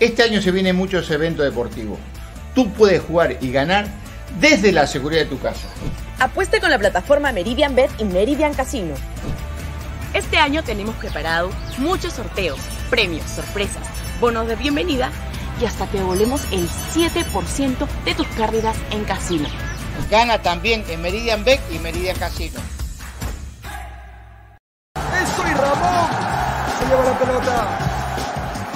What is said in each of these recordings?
Este año se vienen muchos eventos deportivos. Tú puedes jugar y ganar desde la seguridad de tu casa. Apueste con la plataforma Meridian Bet y Meridian Casino. Este año tenemos preparado muchos sorteos, premios, sorpresas, bonos de bienvenida y hasta te devolvemos el 7% de tus pérdidas en casino. Gana también en Meridian Bet y Meridian Casino. ¡Eso y Ramón! Se lleva la pelota.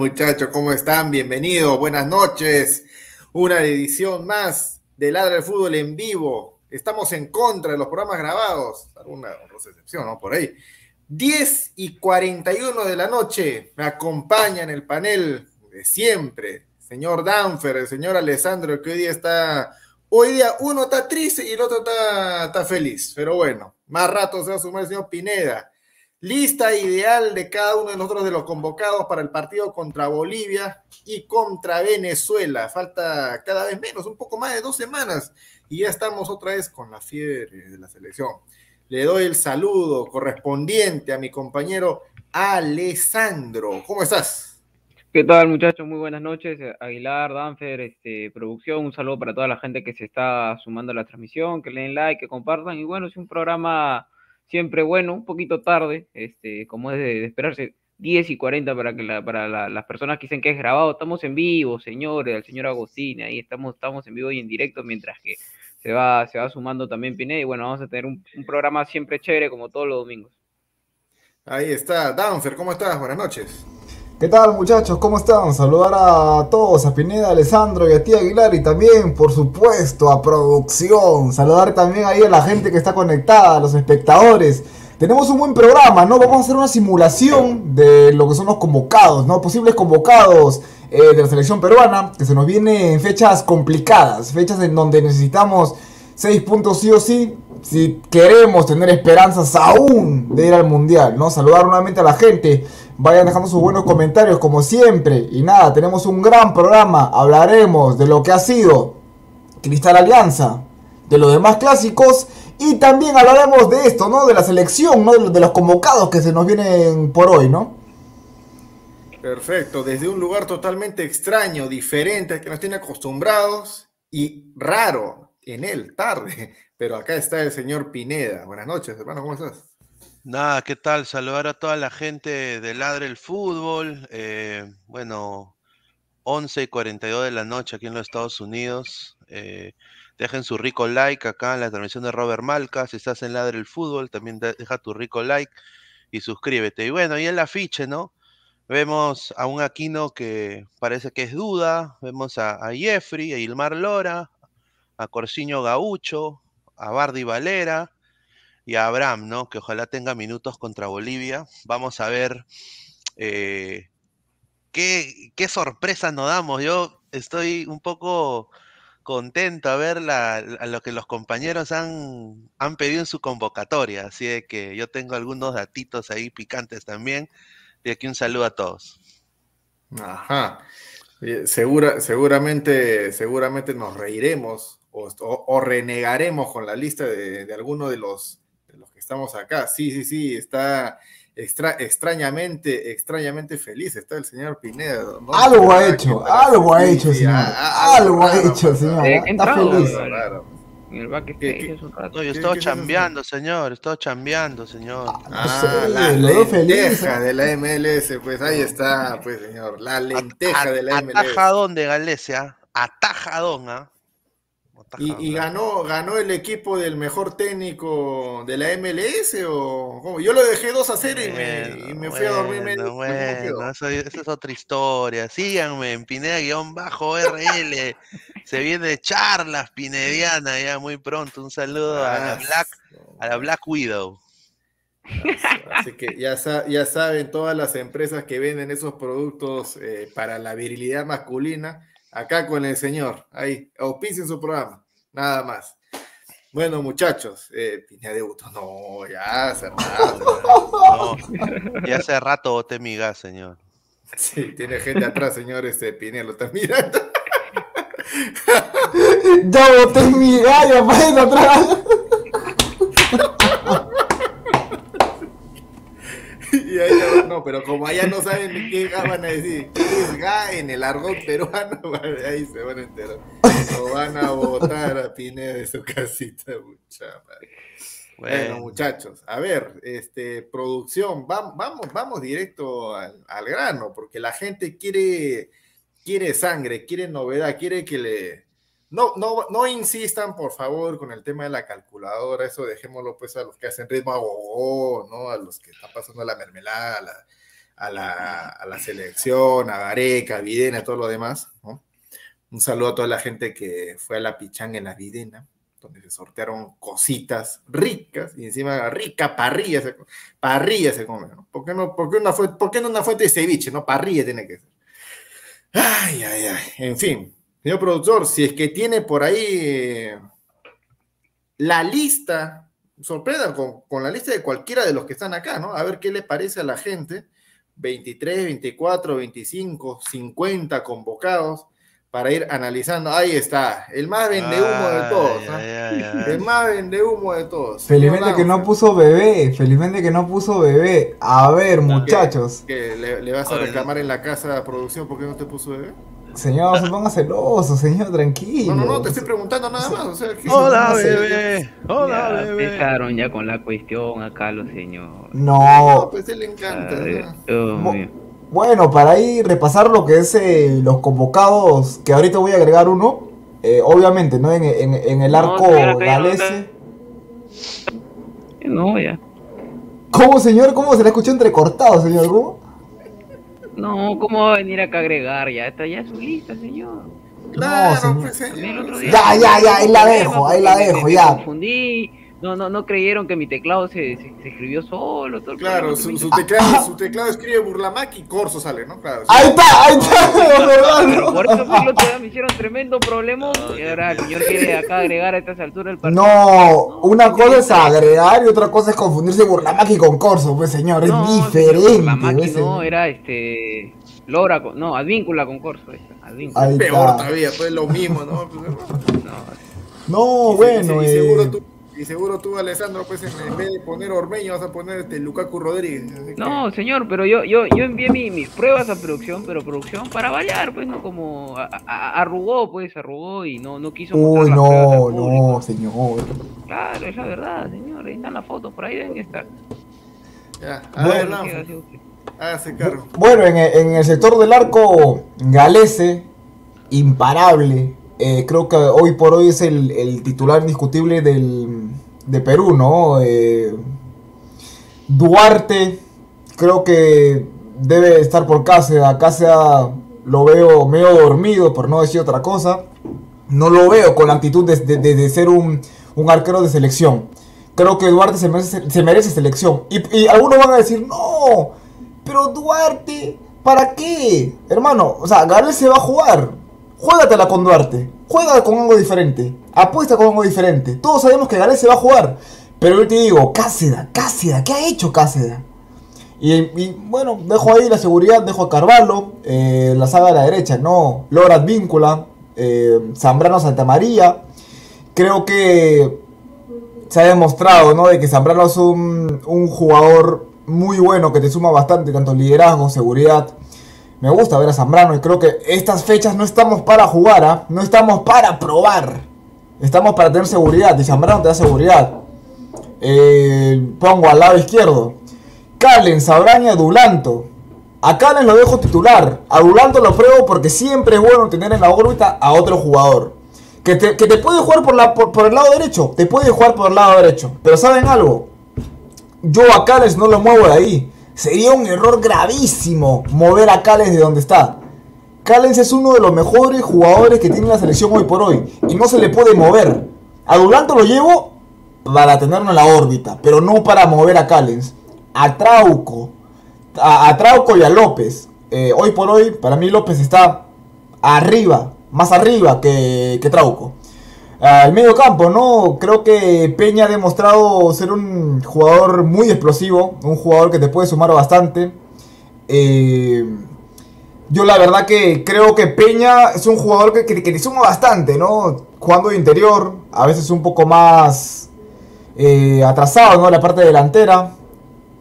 Muchachos? ¿Cómo están? Bienvenidos, buenas noches. Una edición más de Ladra del Fútbol en vivo. Estamos en contra de los programas grabados. Alguna excepción, ¿no? Por ahí. 10 y 41 de la noche. Me acompaña en el panel de siempre. Señor Danfer, el señor Alessandro, que hoy día está. Hoy día uno está triste y el otro está, está feliz. Pero bueno, más rato se va a sumar el señor Pineda. Lista ideal de cada uno de nosotros de los convocados para el partido contra Bolivia y contra Venezuela. Falta cada vez menos, un poco más de dos semanas. Y ya estamos otra vez con la fiebre de la selección. Le doy el saludo correspondiente a mi compañero Alessandro. ¿Cómo estás? ¿Qué tal, muchachos? Muy buenas noches. Aguilar, Danfer, este, producción. Un saludo para toda la gente que se está sumando a la transmisión, que le den like, que compartan. Y bueno, es un programa siempre bueno, un poquito tarde, este, como es de, esperarse, 10 y 40 para que la, para las personas que dicen que es grabado, estamos en vivo, señores, el señor Agostín, ahí estamos, estamos en vivo y en directo, mientras que se va, se va sumando también Pineda, y bueno, vamos a tener un, un programa siempre chévere como todos los domingos. Ahí está, Downfer, ¿cómo estás? Buenas noches. ¿Qué tal muchachos? ¿Cómo están? Saludar a todos, a Pineda, a Alessandro y a ti Aguilar y también, por supuesto, a producción. Saludar también ahí a la gente que está conectada, a los espectadores. Tenemos un buen programa, ¿no? Vamos a hacer una simulación de lo que son los convocados, ¿no? Posibles convocados eh, de la selección peruana, que se nos viene en fechas complicadas, fechas en donde necesitamos 6 puntos sí o sí, si queremos tener esperanzas aún de ir al Mundial, ¿no? Saludar nuevamente a la gente. Vayan dejando sus buenos comentarios como siempre. Y nada, tenemos un gran programa. Hablaremos de lo que ha sido Cristal Alianza, de los demás clásicos. Y también hablaremos de esto, ¿no? De la selección, ¿no? De los convocados que se nos vienen por hoy, ¿no? Perfecto, desde un lugar totalmente extraño, diferente que nos tiene acostumbrados y raro en él, tarde. Pero acá está el señor Pineda. Buenas noches, hermano, ¿cómo estás? Nada, ¿qué tal? Saludar a toda la gente de Ladre el Fútbol. Eh, bueno, 11 y 42 de la noche aquí en los Estados Unidos. Eh, dejen su rico like acá en la transmisión de Robert Malca. Si estás en Ladre el Fútbol, también deja tu rico like. y suscríbete. Y bueno, y el afiche, ¿no? Vemos a un Aquino que parece que es duda, vemos a, a Jeffrey, a Ilmar Lora, a Corsiño Gaucho, a Bardi Valera y a Abraham, ¿no? Que ojalá tenga minutos contra Bolivia. Vamos a ver eh, qué, qué sorpresas nos damos. Yo estoy un poco contento a ver lo que los compañeros han, han pedido en su convocatoria. Así de que yo tengo algunos datitos ahí picantes también. Y aquí un saludo a todos. Ajá. Eh, Segura, seguramente, seguramente nos reiremos o, o- o renegaremos con la lista de, de alguno de los, de los que estamos acá. Sí, sí, sí, está extra- extrañamente, extrañamente feliz. Está el señor Pineda. ¿no? Algo ha ¿Verdad hecho, que para- algo ha sí, hecho, sí, señor. a- a- Algo ha hecho, señor. ¿De ¿eh? Está feliz. el backstage ¿Qué- es un rato. No, yo ¿Qué- estaba chambeando, señor. Estaba chambeando, señor. Ah, la lo veo feliz, lenteja ¿eh? de la MLS, pues ahí está, pues señor, la lenteja de la MLS. Atajadón de Galecia. Atajadón, ¿ah? ¿Y, ganó, ganó el equipo del mejor técnico de la MLS o cómo? Yo lo dejé 2 a 0 y me, y me fui a dormir medio. Bueno, es otra historia. Síganme en Pineda-RL. Se viene charlas pinediana ya muy pronto. Un saludo a la Ah, Black, a la Black Widow. Así que ya, ya saben todas las empresas que venden esos productos eh, para la virilidad masculina, acá con el señor, ahí, auspicien su programa, nada más. Bueno, muchachos, eh, Pineda debutó, no, ya hace rato, No, y hace rato boté mi gas, señor. Sí, tiene gente atrás, señor, este Pineda lo está mirando. Ya boté mi gallo atrás. Y no, pero como allá no saben ni qué van a decir, qué es gas en el argot peruano, ahí se van a enterar. Lo van a botar a Pineda de su casita, mucha madre. Bueno, Bueno, muchachos, a ver, este, producción, vam- vamos, vamos directo al, al grano, porque la gente quiere, quiere sangre, quiere novedad, quiere que le... No, no, no insistan, por favor, con el tema de la calculadora, eso dejémoslo pues a los que hacen ritmo a gogo, ¿no? A los que están pasando la mermelada, a la, a la, a la selección, a Gareca, a Videna, todo lo demás. Un saludo a toda la gente que fue a la pichanga en la Videna donde se sortearon cositas ricas y encima rica parrilla se, parrilla se come, ¿no? ¿Por qué no, por qué una fuente, por qué no una fuente de ceviche, no? Parrilla tiene que ser. Ay, ay, ay. En fin, señor productor, si es que tiene por ahí eh, la lista, sorprendan con, con la lista de cualquiera de los que están acá, ¿no? A ver qué le parece a la gente. 23, 24, 25, 50 convocados para ir analizando. Ahí está, el más vende humo de todos. Ay, ¿ah? ay, ay, ay. El más vende humo de todos. Felizmente que no puso bebé. Felizmente que no puso bebé. A ver, muchachos. que le, le vas a reclamar en la casa de producción porque no te puso bebé. Señor, se ponga celoso, señor, tranquilo. No, no, no, te estoy preguntando nada más. O sea, ¿qué- Hola, bebé. Hola, Ya bebé. empezaron ya con la cuestión acá los señores. No, No. pues a él le encanta. Bueno, para ahí repasar lo que es eh, los convocados, que ahorita voy a agregar uno. eh, obviamente, ¿no? En, en- en el arco no galese. No, ya. ¿Cómo, señor? ¿Cómo se le escuchó entrecortado, señor? ¿Cómo? No, ¿cómo va a venir acá a agregar? Ya está ya su lista, señor. Claro, señor. pues También el otro señor. día Ya, ya, ya, ahí la dejo, ahí la me- dejo, me ya. confundí. No, no, no creyeron que mi teclado se, se, se escribió solo. Todo el Claro, su, su teclado, su teclado escribe Burlamac y Corso sale, ¿no? Claro. Ahí está, ahí está, ¿verdad? Pero por eso fue el otro día me hicieron tremendo problema. y ahora el señor quiere acá agregar a estas alturas el partido. No, una cosa es agregar y otra cosa es confundirse Burlamaki con Corso, pues señor, es No, diferente. La máquina pues, no, era este. Lora, con- no, Advíncula con Corso. Advíncula. Ahí Peor todavía, pues lo mismo, ¿no? No, No, bueno, y, eh, seguro tú, y seguro tú, Alessandro, pues en, vez de poner Ormeño vas a poner este Lukaku Rodríguez. así que- No, señor, pero yo, yo, yo envié mi- mis pruebas a producción, pero producción para variar, pues, ¿no? Como a- a- arrugó, pues, arrugó y no, no quiso Uy, no, no, señor. Claro, es la verdad, señor. Ahí están las fotos, por ahí deben estar. Ya, a Bueno, ver, hágase cargo. Bueno, en, el- en el sector del arco galese, imparable. Eh, creo que hoy por hoy es el, el titular indiscutible del, de Perú, ¿no? Eh, Duarte, creo que debe estar por Cáceres. Cáceres lo veo medio dormido, por no decir otra cosa. No lo veo con la actitud de, de- de- ser un, un arquero de selección. Creo que Duarte se merece, se merece selección. Y, y algunos van a decir, no, pero Duarte, ¿para qué? Hermano, o sea, Gabriel se va a jugar. Juégatela con Duarte. Juega con algo diferente. Apuesta con algo diferente. Todos sabemos que Gabriel se va a jugar. Pero yo te digo, Cáceda, Cáceda, ¿qué ha hecho Cáceda? Y, bueno, dejo ahí la seguridad, dejo a Carvalho, eh, la saga de la derecha, no, Lora Víncula, eh, Zambrano Santamaría. Creo que se ha demostrado, ¿no? De que Zambrano es un, un jugador muy bueno que te suma bastante, tanto liderazgo, seguridad. Me gusta ver a Zambrano y creo que estas fechas no estamos para jugar, ¿ah? no estamos para probar. Estamos para tener seguridad y Zambrano te da seguridad. Eh, pongo al lado izquierdo. Calen, Sabraña, Dulanto. A Calen lo dejo titular. A Dulanto lo pruebo porque siempre es bueno tener en la órbita a otro jugador. Que te, que te puede jugar por, la, por, por el lado derecho. Te puede jugar por el lado derecho. Pero ¿saben algo? Yo a Cales no lo muevo de ahí. Sería un error gravísimo mover a Cales de donde está. Callens es uno de los mejores jugadores que tiene la selección hoy por hoy. Y no se le puede mover. A Duranto lo llevo para tenerlo en la órbita. Pero no para mover a Callens. A Trauco. A, a Trauco y a López. Eh, hoy por hoy, para mí López está arriba. Más arriba que, que Trauco. Al medio campo, ¿no? Creo que Peña ha demostrado ser un jugador muy explosivo, un jugador que te puede sumar bastante. Eh, yo la verdad que creo que Peña es un jugador que, que, te suma bastante, ¿no? Jugando de interior, a veces un poco más eh, atrasado, ¿no? La parte delantera.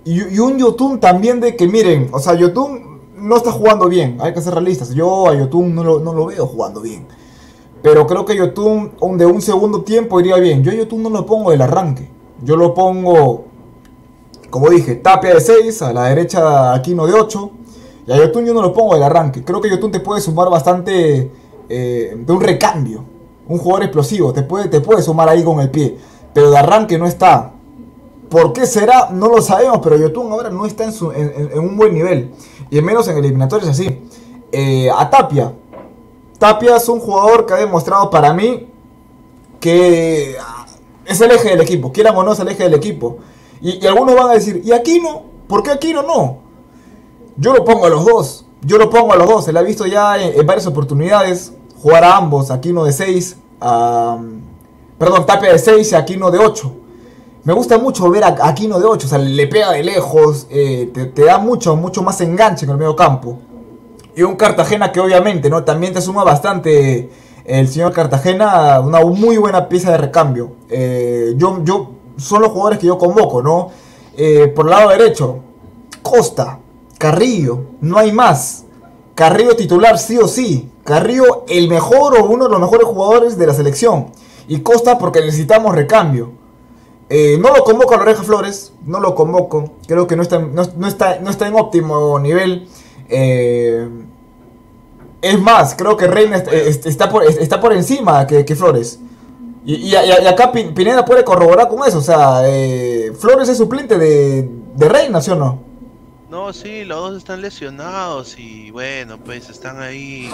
Y, y un Yotun también de que, miren, o sea, Yotun no está jugando bien, hay que ser realistas. Yo a Yotun no lo, no lo veo jugando bien. Pero creo que Yotun un- de un segundo tiempo iría bien. Yo Yotun no lo pongo del arranque. Yo lo pongo, como dije, Tapia de 6, a la derecha Aquino de 8. Y a Yotun yo no lo pongo del arranque. Creo que Yotun te puede sumar bastante eh, de un recambio. Un jugador explosivo. Te puede, te puede sumar ahí con el pie. Pero de arranque no está. ¿Por qué será? No lo sabemos. Pero Yotun ahora no está en, su- en- un buen nivel. Y menos en eliminatorios así. Eh, a Tapia. Tapia es un jugador que ha demostrado para mí que ah, es el eje del equipo. Quieran o no, es el eje del equipo. Y, algunos van a decir, ¿y Aquino? ¿Por qué Aquino no? Yo lo pongo a los dos. Yo lo pongo a los dos. Se le ha visto ya en, en varias oportunidades jugar a ambos. Aquino de 6. perdón, Tapia de 6 y Aquino de 8. Me gusta mucho ver a Aquino de 8. O sea, le pega de lejos. eh, te, te da mucho, mucho más enganche en el medio campo. Y un Cartagena que obviamente, ¿no? También te suma bastante el señor Cartagena, una muy buena pieza de recambio. Eh, yo, yo, son los jugadores que yo convoco, ¿no? Eh, por el lado derecho, Costa, Carrillo, no hay más. Carrillo titular sí o sí. Carrillo el mejor o uno de los mejores jugadores de la selección. Y Costa porque necesitamos recambio. Eh, no lo convoco a la Flores, no lo convoco. Creo que no está, no está, no está en óptimo nivel. Eh, es más, creo que Reina est- est- está, por, está por encima que, que Flores. Y, y- y acá Pin- Pineda puede corroborar con eso. O sea, eh, Flores es suplente de, de Reina, ¿sí o no? No, sí, los dos están lesionados y bueno, pues están ahí.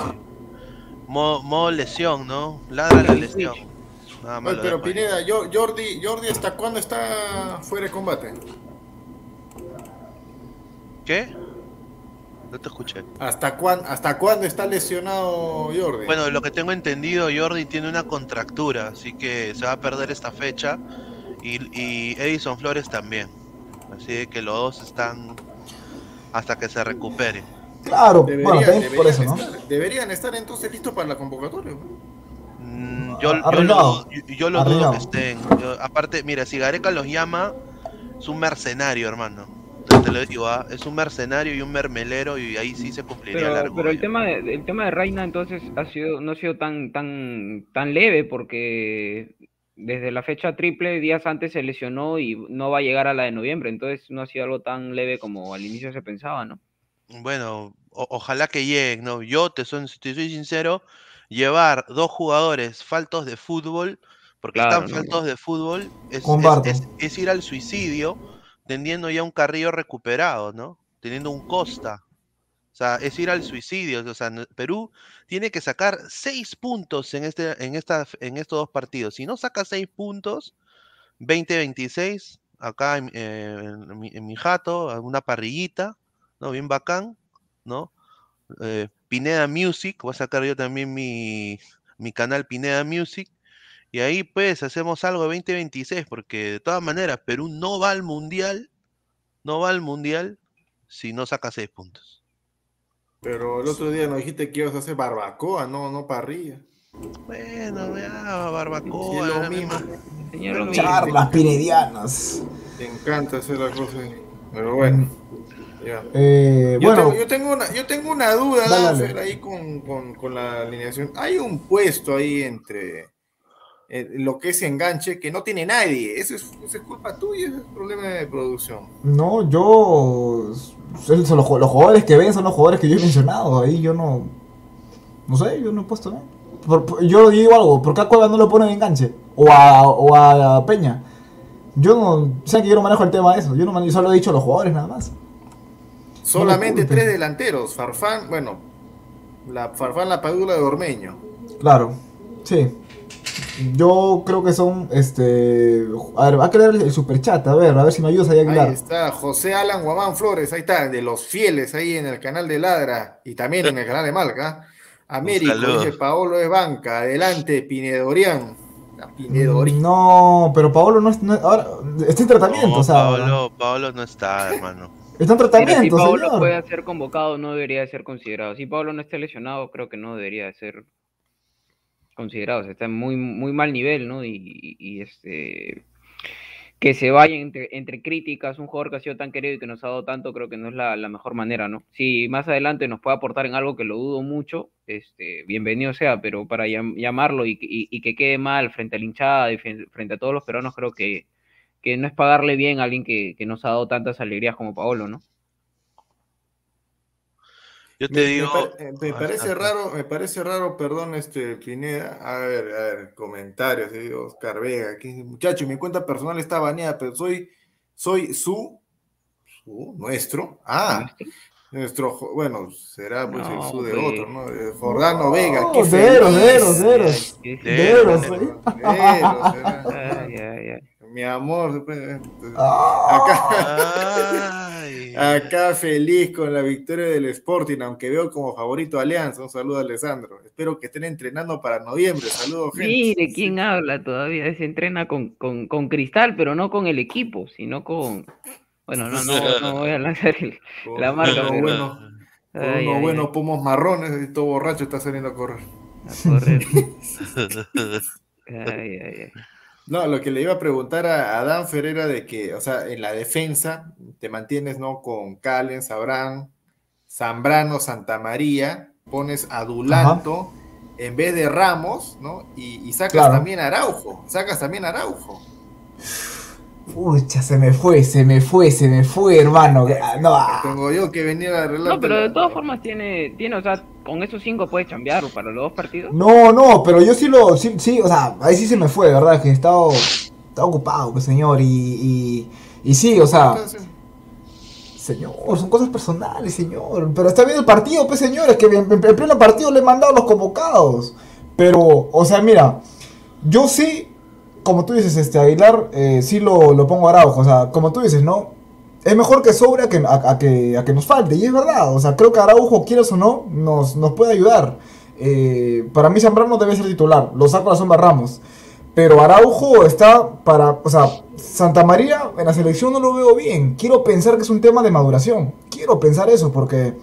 Modo, modo lesión, ¿no? Ladra la lesión. Nada más Oye, lo pero. Pineda, yo, Jordi, Jordi, ¿hasta cuándo está fuera de combate? ¿Qué? No te escuché. ¿Hasta, cuán, ¿Hasta cuándo está lesionado Jordi? Bueno, lo que tengo entendido, Jordi tiene una contractura, así que se va a perder esta fecha. Y, y Edison Flores también. Así que los dos están hasta que se recupere. Claro, Deberían, bueno, por eso, ¿no? estar, deberían estar entonces listos para la convocatoria. Mm, Yo, yo, lo, yo- yo lo dudo que estén. Yo- aparte, mira, si Gareca los llama, es un mercenario, hermano. Te lo digo, ¿ah? es un mercenario y un mermelero y ahí sí se cumpliría la Pero, pero el tema de, el tema de Reina entonces ha sido no ha sido tan tan tan leve porque desde la fecha triple días antes se lesionó y no va a llegar a la de noviembre, entonces no ha sido algo tan leve como al inicio se pensaba, ¿no? Bueno, o- ojalá que lleguen, ¿no? Yo te soy, te soy sincero, llevar dos jugadores faltos de fútbol, porque Claro, están no, faltos de fútbol, es, es- Comparto. es- es ir al suicidio, tendiendo ya un carrillo recuperado, ¿no? teniendo un Costa. O sea, es ir al suicidio. O sea, Perú tiene que sacar seis puntos en, este, en, esta, en estos dos partidos. Si no saca seis puntos, 20-26, acá en, eh, mi, jato, una parrillita, ¿no? Bien bacán, ¿no? Eh, Pineda Music, voy a sacar yo también mi, mi canal Pineda Music. Y ahí pues hacemos algo de 2026, porque de todas maneras Perú no va al mundial, no va al mundial si no saca seis puntos. Pero el otro día nos dijiste que ibas a hacer barbacoa, no, no parrilla. Bueno, ya, barbacoa, lo mismo. Bueno, Charlas pinedianas. Te encanta hacer las cosas. Pero bueno. ya. Eh, Yo, bueno, tengo, yo, tengo una, yo tengo una duda, ahí con, con- con la alineación. Hay un puesto ahí entre eh, lo que es enganche que no tiene nadie. Eso es, eso es culpa tuya, ese es problema de producción. no, yo. son- los, ju- los jugadores que ven son los jugadores que yo he mencionado. Ahí yo no. No sé, yo no he puesto, por- yo digo algo, ¿por qué a Cueva no lo pone de enganche? O a, o a Peña. Yo no. Sé que yo no manejo el tema de eso. Yo no man- yo solo he dicho a los jugadores nada más. Solamente tres delanteros. Farfán, bueno, la Farfán, la Padula de Ormeño. Claro, sí. Yo creo que son, este... A ver, va a crear el, superchat, a ver, a ver si me ayudas ahí a Ahí Aguilar. está José Alan Guamán Flores, ahí está, de los fieles ahí en el canal de Ladra y también en el canal de Malca. Américo, dice Paolo es banca, adelante, Pinedorian. Pinedorian. No, pero Paolo no, es- no ahora está en tratamiento, No, o sea, Paolo, Paolo no está, hermano. está en Mira, si tratamiento, Pablo señor. puede ser convocado, no debería de ser considerado. Si Pablo no está lesionado, creo que no debería de ser considerado. O sea, está en muy, muy mal nivel, ¿no? Y, y- este que se vaya entre, entre críticas, un jugador que ha sido tan querido y que nos ha dado tanto, creo que no es la, la mejor manera, ¿no? Si más adelante nos puede aportar en algo que lo dudo mucho, este, bienvenido sea, pero para llam- llamarlo y, y- y que quede mal frente a la hinchada y frente a todos los peruanos, creo que, que no es pagarle bien a alguien que, que nos ha dado tantas alegrías como Paolo, ¿no? Yo te Me, me digo. par- eh, me Ah, parece ah, raro, me parece raro, perdón, este Pineda. A ver, a ver, comentarios, eh, Oscar Vega, aquí, muchacho, mi cuenta personal está baneada, pero soy, soy su, su, nuestro, ah, nuestro, bueno, será pues el su de otro, ¿no? Eh, Jordano Vega, qué Oh. De Eros, será. Ay, ay, ay. Mi amor, pues, Ah, acá, Ay. Acá feliz con la victoria del Sporting, aunque veo como favorito a Alianza. Un saludo a Alessandro. Espero que estén entrenando para noviembre. Saludos, gente. Mire quién habla todavía, se entrena con, con, con Cristal, pero no con el equipo, sino con... Bueno, no, no, no voy a lanzar el... La marca, pero- buenos, con Ay, unos ay, buenos ay, pomos marrones y todo borracho está saliendo a correr. a correr. Ay, ay, ay. No, lo que le iba a preguntar a, a Dan Ferreira de que, o sea, en la defensa te mantienes, ¿no? Con Calen, Sabrán, Zambrano, Santa María, pones a Dulanto en vez de Ramos, ¿no? Y, y sacas Claro. también a Araujo, sacas también a Araujo. Pucha, se me fue, se me fue, se me fue, hermano. Ah, No, ah. Tengo yo que venir a arreglar. No, pero de todas formas tiene, tiene, o sea, con esos cinco puede cambiar para los dos partidos. No, no, pero yo sí lo, sí, sí, o sea, ahí sí se me fue, ¿verdad? Que he estado, estaba ocupado, pues, señor, y, y, y sí, o sea, señor, son cosas personales, señor, pero está bien el partido, pues, señor, es que en, en- en pleno partido le he mandado los convocados, pero, o sea, mira, yo sí, como tú dices, este, Aguilar, eh, sí lo, lo pongo a Araujo, o sea, como tú dices, ¿no? Es mejor que sobre a que, a, que, a que nos falte, y es verdad, o sea, creo que Araujo, quieras o no, nos, nos puede ayudar. Eh, para mí Zambrano debe ser titular, lo saco a la sombra Ramos. Pero Araujo está para, o sea, Santa María en la selección no lo veo bien. Quiero pensar que es un tema de maduración. Quiero pensar eso porque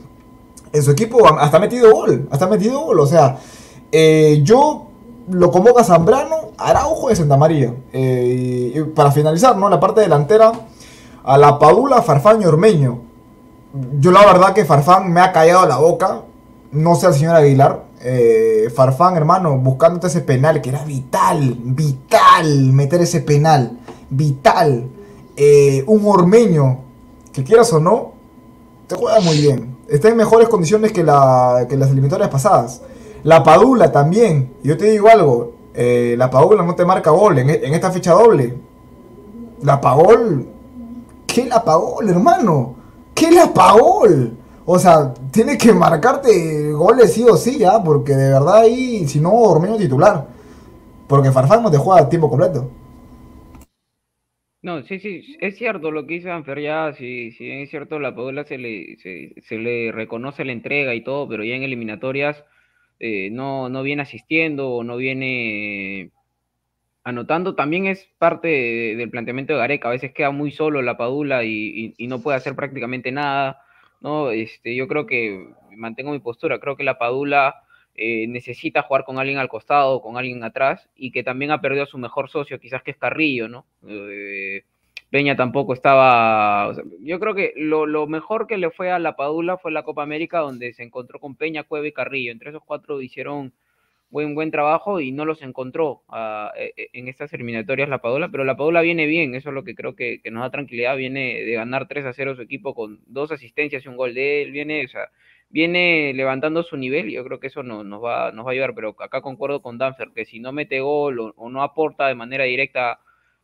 en su equipo hasta ha metido gol, hasta ha metido gol. O sea, eh, yo lo convoco a Zambrano, Araujo y Santa María. Eh, y para finalizar, ¿no? La parte delantera, a la Padula, Farfán y Ormeño. Yo la verdad que Farfán me ha callado la boca. No sé al señor Aguilar. Eh, Farfán, hermano, buscándote ese penal que era vital, vital meter ese penal. Vital. Eh, un ormeño, que quieras o no, te juega muy bien. Está en mejores condiciones que, que las eliminatorias pasadas. La Padula también. Yo te digo algo. eh, la Padula no te marca gol en, en esta fecha doble. La Pagol. ¿Qué la Pagol, hermano? ¿Qué la pagó? O sea, tiene que marcarte goles sí o sí, ¿ya? Porque de verdad ahí, si no, Ormeño titular. Porque Farfán no te juega a tiempo completo. No, sí, sí, es cierto lo que dice Anfer, ya, bien es cierto, la Padula se le, se le reconoce la entrega y todo, pero ya en eliminatorias eh, no, no viene asistiendo o no viene anotando. También es parte de- del planteamiento de Gareca, a veces queda muy solo la Padula y no puede hacer prácticamente nada, ¿no? Este, yo creo que mantengo mi postura, creo que la Padula eh, necesita jugar con alguien al costado, con alguien atrás, y que también ha perdido a su mejor socio, quizás que es Carrillo, ¿no? Eh, Peña tampoco estaba. yo creo que lo, lo mejor que le fue a la Padula fue la Copa América, donde se encontró con Peña, Cueva y Carrillo. Entre esos cuatro hicieron buen, buen trabajo y no los encontró ah, eh, eh, en estas eliminatorias la Padula, pero la Padula viene bien, eso es lo que creo que, nos da tranquilidad. Viene de ganar 3 a 0 su equipo con dos asistencias y un gol de él. Viene, o sea, viene levantando su nivel y yo creo que eso no- nos, va, nos va a ayudar. Pero acá concuerdo con Danfer, que si no mete gol o no aporta de manera directa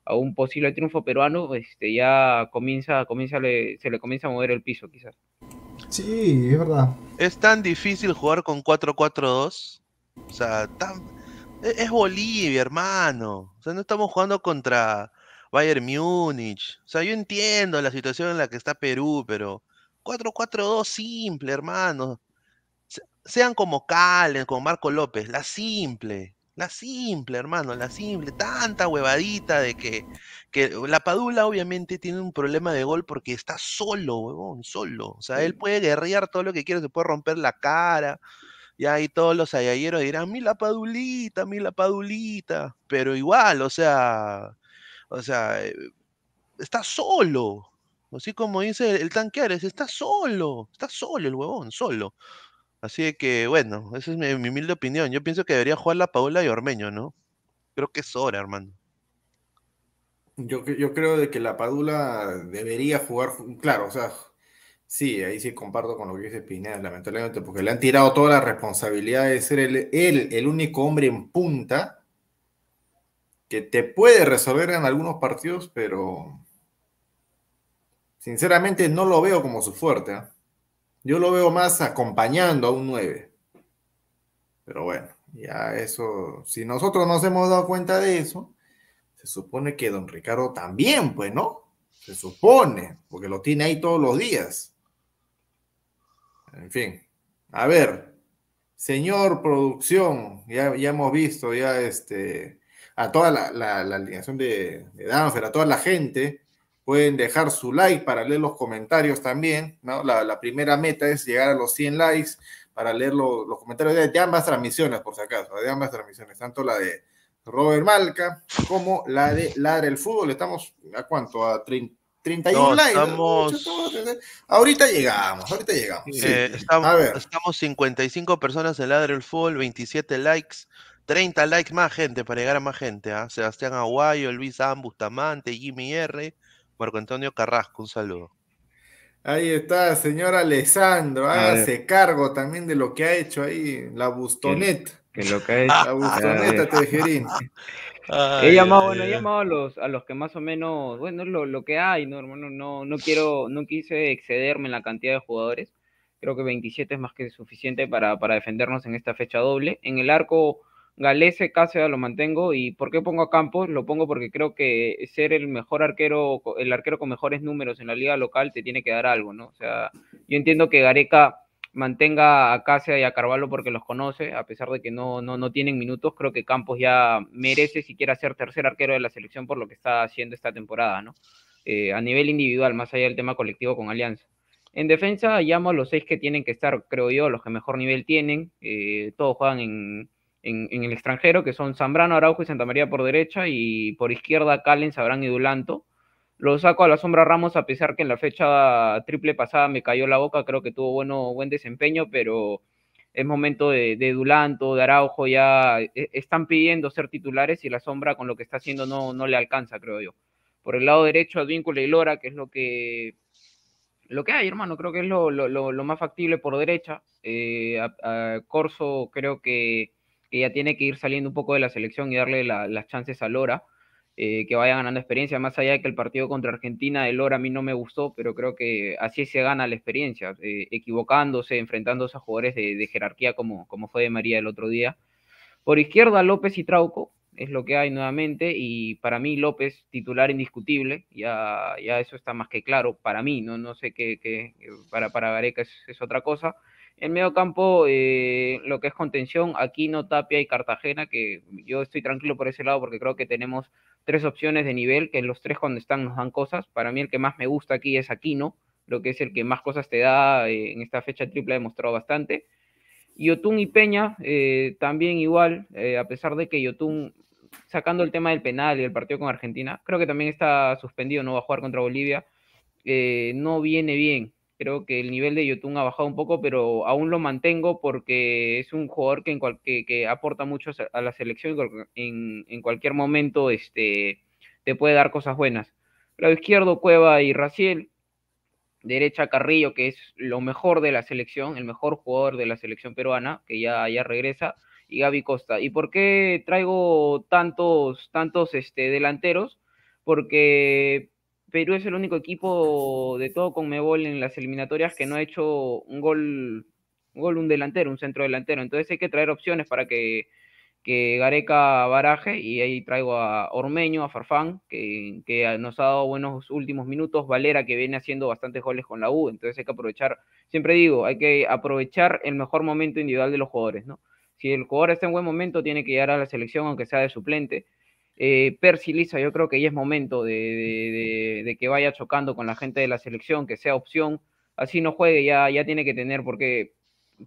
a un posible triunfo peruano, este, ya comienza, comienza le- se le comienza a mover el piso, quizás. Sí, es verdad. Es tan difícil jugar con 4-4-2. O sea, tan... e- es Bolivia, hermano. O sea, no estamos jugando contra Bayern Múnich. O sea, yo entiendo la situación en la que está Perú, pero 4-4-2 simple, hermano. Se- Sean como Calen, como Marco López, la simple. La simple, hermano, la simple. Tanta huevadita de que, que la Padula obviamente tiene un problema de gol porque está solo, huevón, solo. O sea, él puede guerrear todo lo que quiera, se puede romper la cara. Y ahí todos los ayayeros dirán, mi la Padulita, mi la Padulita. Pero igual, o sea, o sea, eh, está solo. Así como dice el tanqueares, está solo, está solo el huevón, solo. Así que, bueno, esa es mi, mi humilde opinión. Yo pienso que debería jugar la Paula y Ormeño, ¿no? Creo que es hora, hermano. Yo, cre- yo creo de que la Padula debería jugar, claro, o sea, sí, ahí sí comparto con lo que dice Pineda, lamentablemente, porque le han tirado toda la responsabilidad de ser el- él el único hombre en punta que te puede resolver en algunos partidos, pero sinceramente no lo veo como su fuerte. ¿ah? Yo lo veo más acompañando a un 9. Pero bueno, ya eso, si nosotros nos hemos dado cuenta de eso, se supone que don Ricardo también, pues, ¿no? Se supone, porque lo tiene ahí todos los días. En fin, a ver, señor producción, ya, ya hemos visto ya este, a toda la, la- alineación de, de Danfer, a toda la gente, pueden dejar su like para leer los comentarios también, ¿no? La, la primera meta es llegar a los 100 likes para leer lo- los comentarios de, de ambas transmisiones, por si acaso, de ambas transmisiones, tanto la de Robert Malca como la de Ladra el Fútbol. Estamos a cuánto? A 30, 31 No, likes. estamos- Ahorita llegamos, ahorita llegamos. sí. Eh, estamos, A ver. estamos 55 personas en Ladre el Fútbol, 27 likes, 30 likes más gente para llegar a más gente. ¿ah? Sebastián Aguayo, Luis Am, Bustamante, Jimmy R, Marco Antonio Carrasco, un saludo. Ahí está, señor Alessandro. Hágase cargo también de lo que ha hecho ahí la Bustoneta. Que lo que es. La Bustoneta Tejerín. He llamado, bueno, he llamado a los, a los que más o menos, bueno, lo, lo que hay, ¿no, hermano? No, no quiero, no quise excederme en la cantidad de jugadores. Creo que 27 es más que suficiente para, para defendernos en esta fecha doble. En el arco, Galese, Cáceres lo mantengo. ¿Y por qué pongo a Campos? Lo pongo porque creo que ser el mejor arquero, el arquero con mejores números en la liga local te tiene que dar algo, ¿no? O sea, yo entiendo que Gareca mantenga a Cáceres y a Carvalho porque los conoce, a pesar de que no, no, no tienen minutos, creo que Campos ya merece siquiera ser tercer arquero de la selección por lo que está haciendo esta temporada, ¿no? Eh, a nivel individual, más allá del tema colectivo con Alianza. En defensa llamo a los seis que tienen que estar, creo yo, los que mejor nivel tienen, eh, todos juegan en, en, el extranjero, que son Zambrano, Araujo y Santa María por derecha, y por izquierda Calen, Sabrán y Dulanto. Lo saco a la sombra Ramos a pesar que en la fecha triple pasada me cayó la boca, creo que tuvo bueno, buen desempeño, pero es momento de, Dulanto, de Araujo, ya eh, están pidiendo ser titulares y la sombra con lo que está haciendo no, no le alcanza, creo yo. Por el lado derecho, Advíncula y Lora, que es lo que, lo que hay, hermano, creo que es lo, lo, lo, más factible por derecha. Eh, Corso creo que, que, ya tiene que ir saliendo un poco de la selección y darle la, las chances a Lora. eh, que vaya ganando experiencia, más allá de que el partido contra Argentina, el Lora a mí no me gustó, pero creo que así se gana la experiencia, eh, equivocándose, enfrentándose a jugadores de, jerarquía como, como fue de María el otro día. Por izquierda, López y Trauco, es lo que hay nuevamente, y para mí López titular indiscutible, ya, ya eso está más que claro, para mí, no, no sé qué, para, para Gareca es otra cosa. En medio campo, eh, lo que es contención, Aquino, Tapia y Cartagena, que yo estoy tranquilo por ese lado porque creo que tenemos tres opciones de nivel, que los tres cuando están nos dan cosas. Para mí el que más me gusta aquí es Aquino, lo que es el que más cosas te da eh, en esta fecha triple ha demostrado bastante. Yotun y Peña eh, también igual, a pesar de que Yotun, sacando el tema del penal y el partido con Argentina, creo que también está suspendido, no va a jugar contra Bolivia, no viene bien Creo que el nivel de Yotun ha bajado un poco, pero aún lo mantengo porque es un jugador que, en que, aporta mucho a la selección en, en, cualquier momento este, te puede dar cosas buenas. Lado izquierdo, Cueva y Raciel. Derecha, Carrillo, que es lo mejor de la selección, el mejor jugador de la selección peruana, que ya, ya regresa. Y Gaby Costa. ¿Y por qué traigo tantos, tantos este, delanteros? Porque Perú es el único equipo de todo con Mebol en las eliminatorias que no ha hecho un gol, un gol, un delantero, un centro delantero. Entonces hay que traer opciones para que, que Gareca baraje y ahí traigo a Ormeño, a Farfán, que, que, nos ha dado buenos últimos minutos, Valera que viene haciendo bastantes goles con la U, entonces hay que aprovechar, siempre digo, hay que aprovechar el mejor momento individual de los jugadores, ¿no? Si el jugador está en buen momento, tiene que llegar a la selección, aunque sea de suplente eh, Percy Lisa, yo creo que ya es momento de, que vaya chocando con la gente de la selección, que sea opción, así no juegue, ya, ya tiene que tener, porque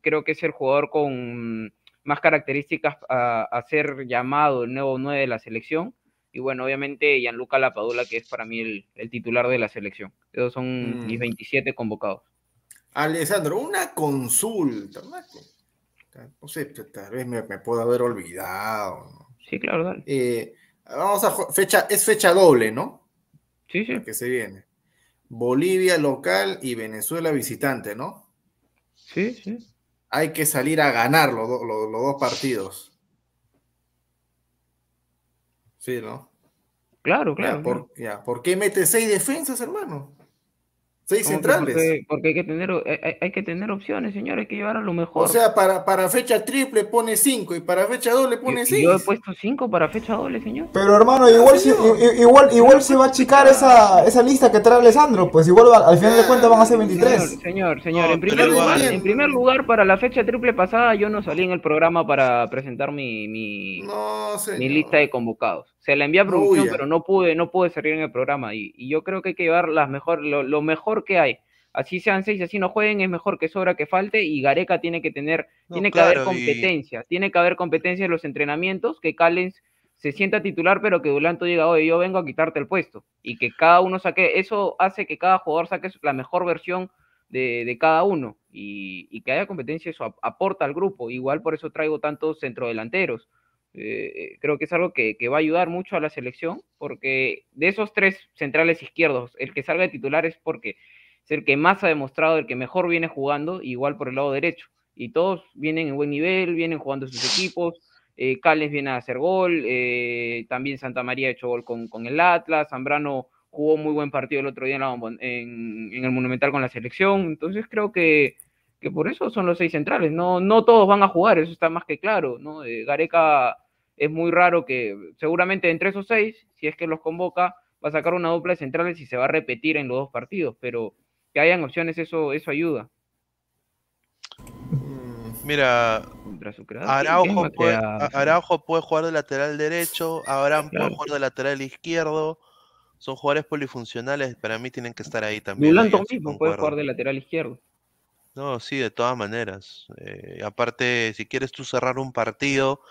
creo que es el jugador con más características a, ser llamado el nuevo 9 de la selección. Y bueno, obviamente Gianluca Lapadula, que es para mí el, titular de la selección. Esos son mis 27 mm. convocados. Alessandro, una consulta. No sé, tal vez me, puedo haber olvidado. Sí, claro, dale. Eh, Vamos a fecha, es fecha doble, ¿no? Sí, sí. que se viene. Bolivia local y Venezuela visitante, ¿no? Sí, sí. Hay que salir a ganar los, los dos partidos. Sí, ¿no? Claro, claro. por, Ya. ¿Por qué mete seis defensas, hermano? Seis centrales. Porque, hay, que tener, hay, que tener opciones, señor, hay que llevar a lo mejor. O sea, para, para fecha triple pone cinco y para fecha doble pone seis. Yo he puesto cinco para fecha doble, señor. Pero hermano, igual, si, igual, igual se va a achicar esa, esa lista que trae Alessandro, pues igual al final de cuentas van a ser 23. Señor, señor, en, primer lugar, en primer lugar, para la fecha triple pasada yo no salí en el programa para presentar mi, mi, mi lista de convocados. Se la envié a producción, pero no pude, no pude salir en el programa. Y, y, yo creo que hay que llevar las mejor, lo, mejor que hay. Así sean seis, así no jueguen, es mejor que sobra que falte. Y Gareca tiene que tener, tiene que haber competencia, tiene que haber competencia en los entrenamientos, que Callens se sienta titular, pero que Dulanto diga, oye, yo vengo a quitarte el puesto. Y que cada uno saque, eso hace que cada jugador saque la mejor versión de, de cada uno. Y, y, que haya competencia, eso aporta al grupo. Igual por eso traigo tantos centrodelanteros eh, creo que es algo que, va a ayudar mucho a la selección, porque de esos tres centrales izquierdos, el que salga de titular es porque es el que más ha demostrado, el que mejor viene jugando, igual por el lado derecho. Y todos vienen en buen nivel, vienen jugando sus equipos. Eh, Cales viene a hacer gol, eh, también Santa María ha hecho gol con, el Atlas, Zambrano jugó muy buen partido el otro día en, en el Monumental con la selección. Entonces creo que que por eso son los seis centrales. No, no todos van a jugar, eso está más que claro. ¿no? Eh, Gareca es muy raro que seguramente entre esos seis, si es que los convoca, va a sacar una dupla de centrales y se va a repetir en los dos partidos, pero que hayan opciones, eso, eso ayuda. Mm, mira, Araujo puede, Araujo puede, jugar de lateral derecho, Abraham puede jugar de lateral izquierdo. Son jugadores polifuncionales, para mí tienen que estar ahí también. Dulanto mismo puede jugar de lateral izquierdo. No, sí, de todas maneras. Eh, aparte, si quieres tú cerrar un partido,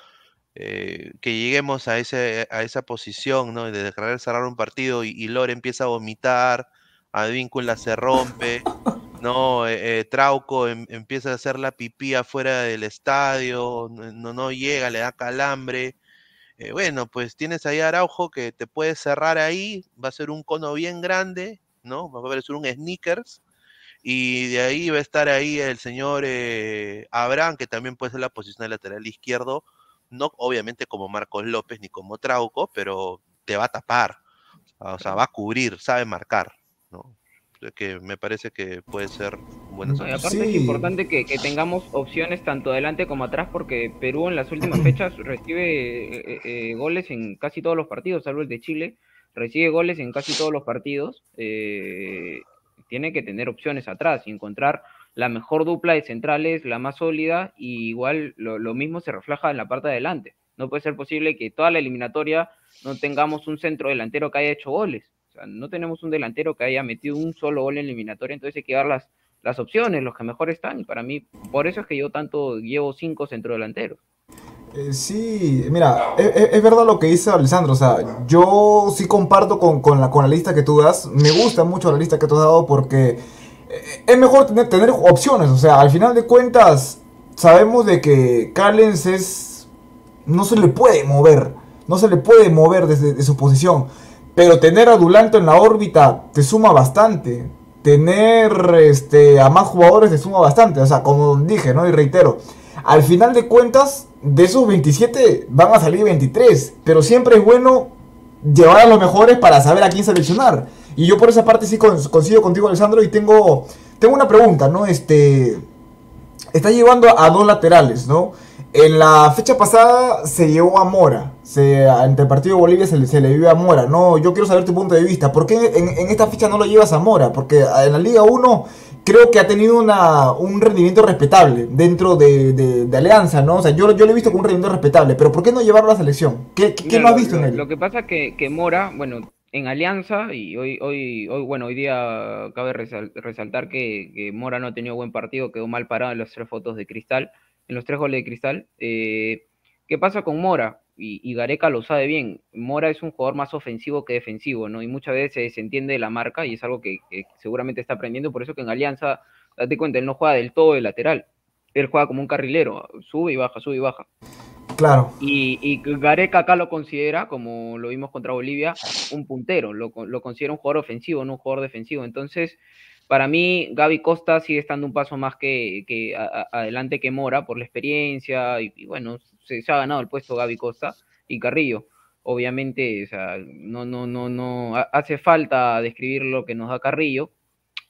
eh, que lleguemos a, ese, a esa posición, ¿no? De querer cerrar un partido y, Lore empieza a vomitar, Advíncula se rompe, ¿no? Eh, Trauco em, empieza a hacer la pipí afuera del estadio, no, no llega, le da calambre. bueno, pues tienes ahí a Araujo que te puede cerrar ahí, va a ser un cono bien grande, ¿no? Va a parecer un sneakers y de ahí va a estar ahí el señor eh, Abraham, que también puede ser la posición de lateral izquierdo, no obviamente como Marcos López ni como Trauco, pero te va a tapar, o sea, va a cubrir, sabe marcar, ¿no? que me parece que puede ser buena y aparte es importante que, tengamos opciones tanto adelante como atrás porque Perú en las últimas fechas recibe eh, eh, goles en casi todos los partidos, salvo el de Chile, recibe goles en casi todos los partidos. Eh, tiene que tener opciones atrás y encontrar la mejor dupla de centrales, la más sólida, y igual lo, mismo se refleja en la parte de adelante. No puede ser posible que toda la eliminatoria no tengamos un centro delantero que haya hecho goles. O sea, no tenemos un delantero que haya metido un solo gol en eliminatoria, entonces hay que dar las, las opciones, los que mejor están, y para mí, por eso es que yo tanto llevo cinco centrodelanteros. Eh, sí, mira, es, e, es, verdad lo que dice Alessandro, o sea, yo sí comparto con, con, la, con la lista que tú das, me gusta mucho la lista que tú has dado porque es mejor tener, opciones, o sea, al final de cuentas sabemos de que Callens es, no se le puede mover, no se le puede mover desde su posición. Pero tener a Dulanto en la órbita te suma bastante. Tener este, a más jugadores te suma bastante. O sea, como dije, ¿no? Y reitero, al final de cuentas, de esos 27 van a salir 23. Pero siempre es bueno llevar a los mejores para saber a quién seleccionar. Y yo por esa parte sí coincido contigo, Alessandro, y tengo, tengo una pregunta, ¿no? Este, está llevando a dos laterales, ¿no? En la fecha pasada se llevó a Mora. Se, ante el partido de Bolivia se le, se le a Mora. No, yo quiero saber tu punto de vista. ¿Por qué en, esta fecha no lo llevas a Mora? Porque en la Liga 1 creo que ha tenido una, un rendimiento respetable dentro de, Alianza, ¿no? O sea, yo, yo lo he visto con un rendimiento respetable. Pero ¿por qué no llevarlo a la selección? ¿Qué, qué, no has visto en él? Lo que pasa es que, que Mora, bueno, en Alianza, y hoy, hoy, hoy, bueno, hoy día cabe resaltar que, que Mora no ha tenido buen partido, quedó mal parado en las tres fotos de cristal en los tres goles de cristal. Eh, ¿Qué pasa con Mora? Y, Gareca lo sabe bien. Mora es un jugador más ofensivo que defensivo, ¿no? Y muchas veces se entiende de la marca y es algo que, seguramente está aprendiendo. Por eso que en Alianza, date cuenta, él no juega del todo de lateral. Él juega como un carrilero, sube y baja, sube y baja. Claro. Y, Gareca acá lo considera, como lo vimos contra Bolivia, un puntero. Lo, lo considera un jugador ofensivo, no un jugador defensivo. Entonces, para mí, Gaby Costa sigue estando un paso más que, adelante que Mora por la experiencia y, bueno, se, ha ganado el puesto Gaby Costa y Carrillo. Obviamente, o sea, no, no, no, no, hace falta describir lo que nos da Carrillo.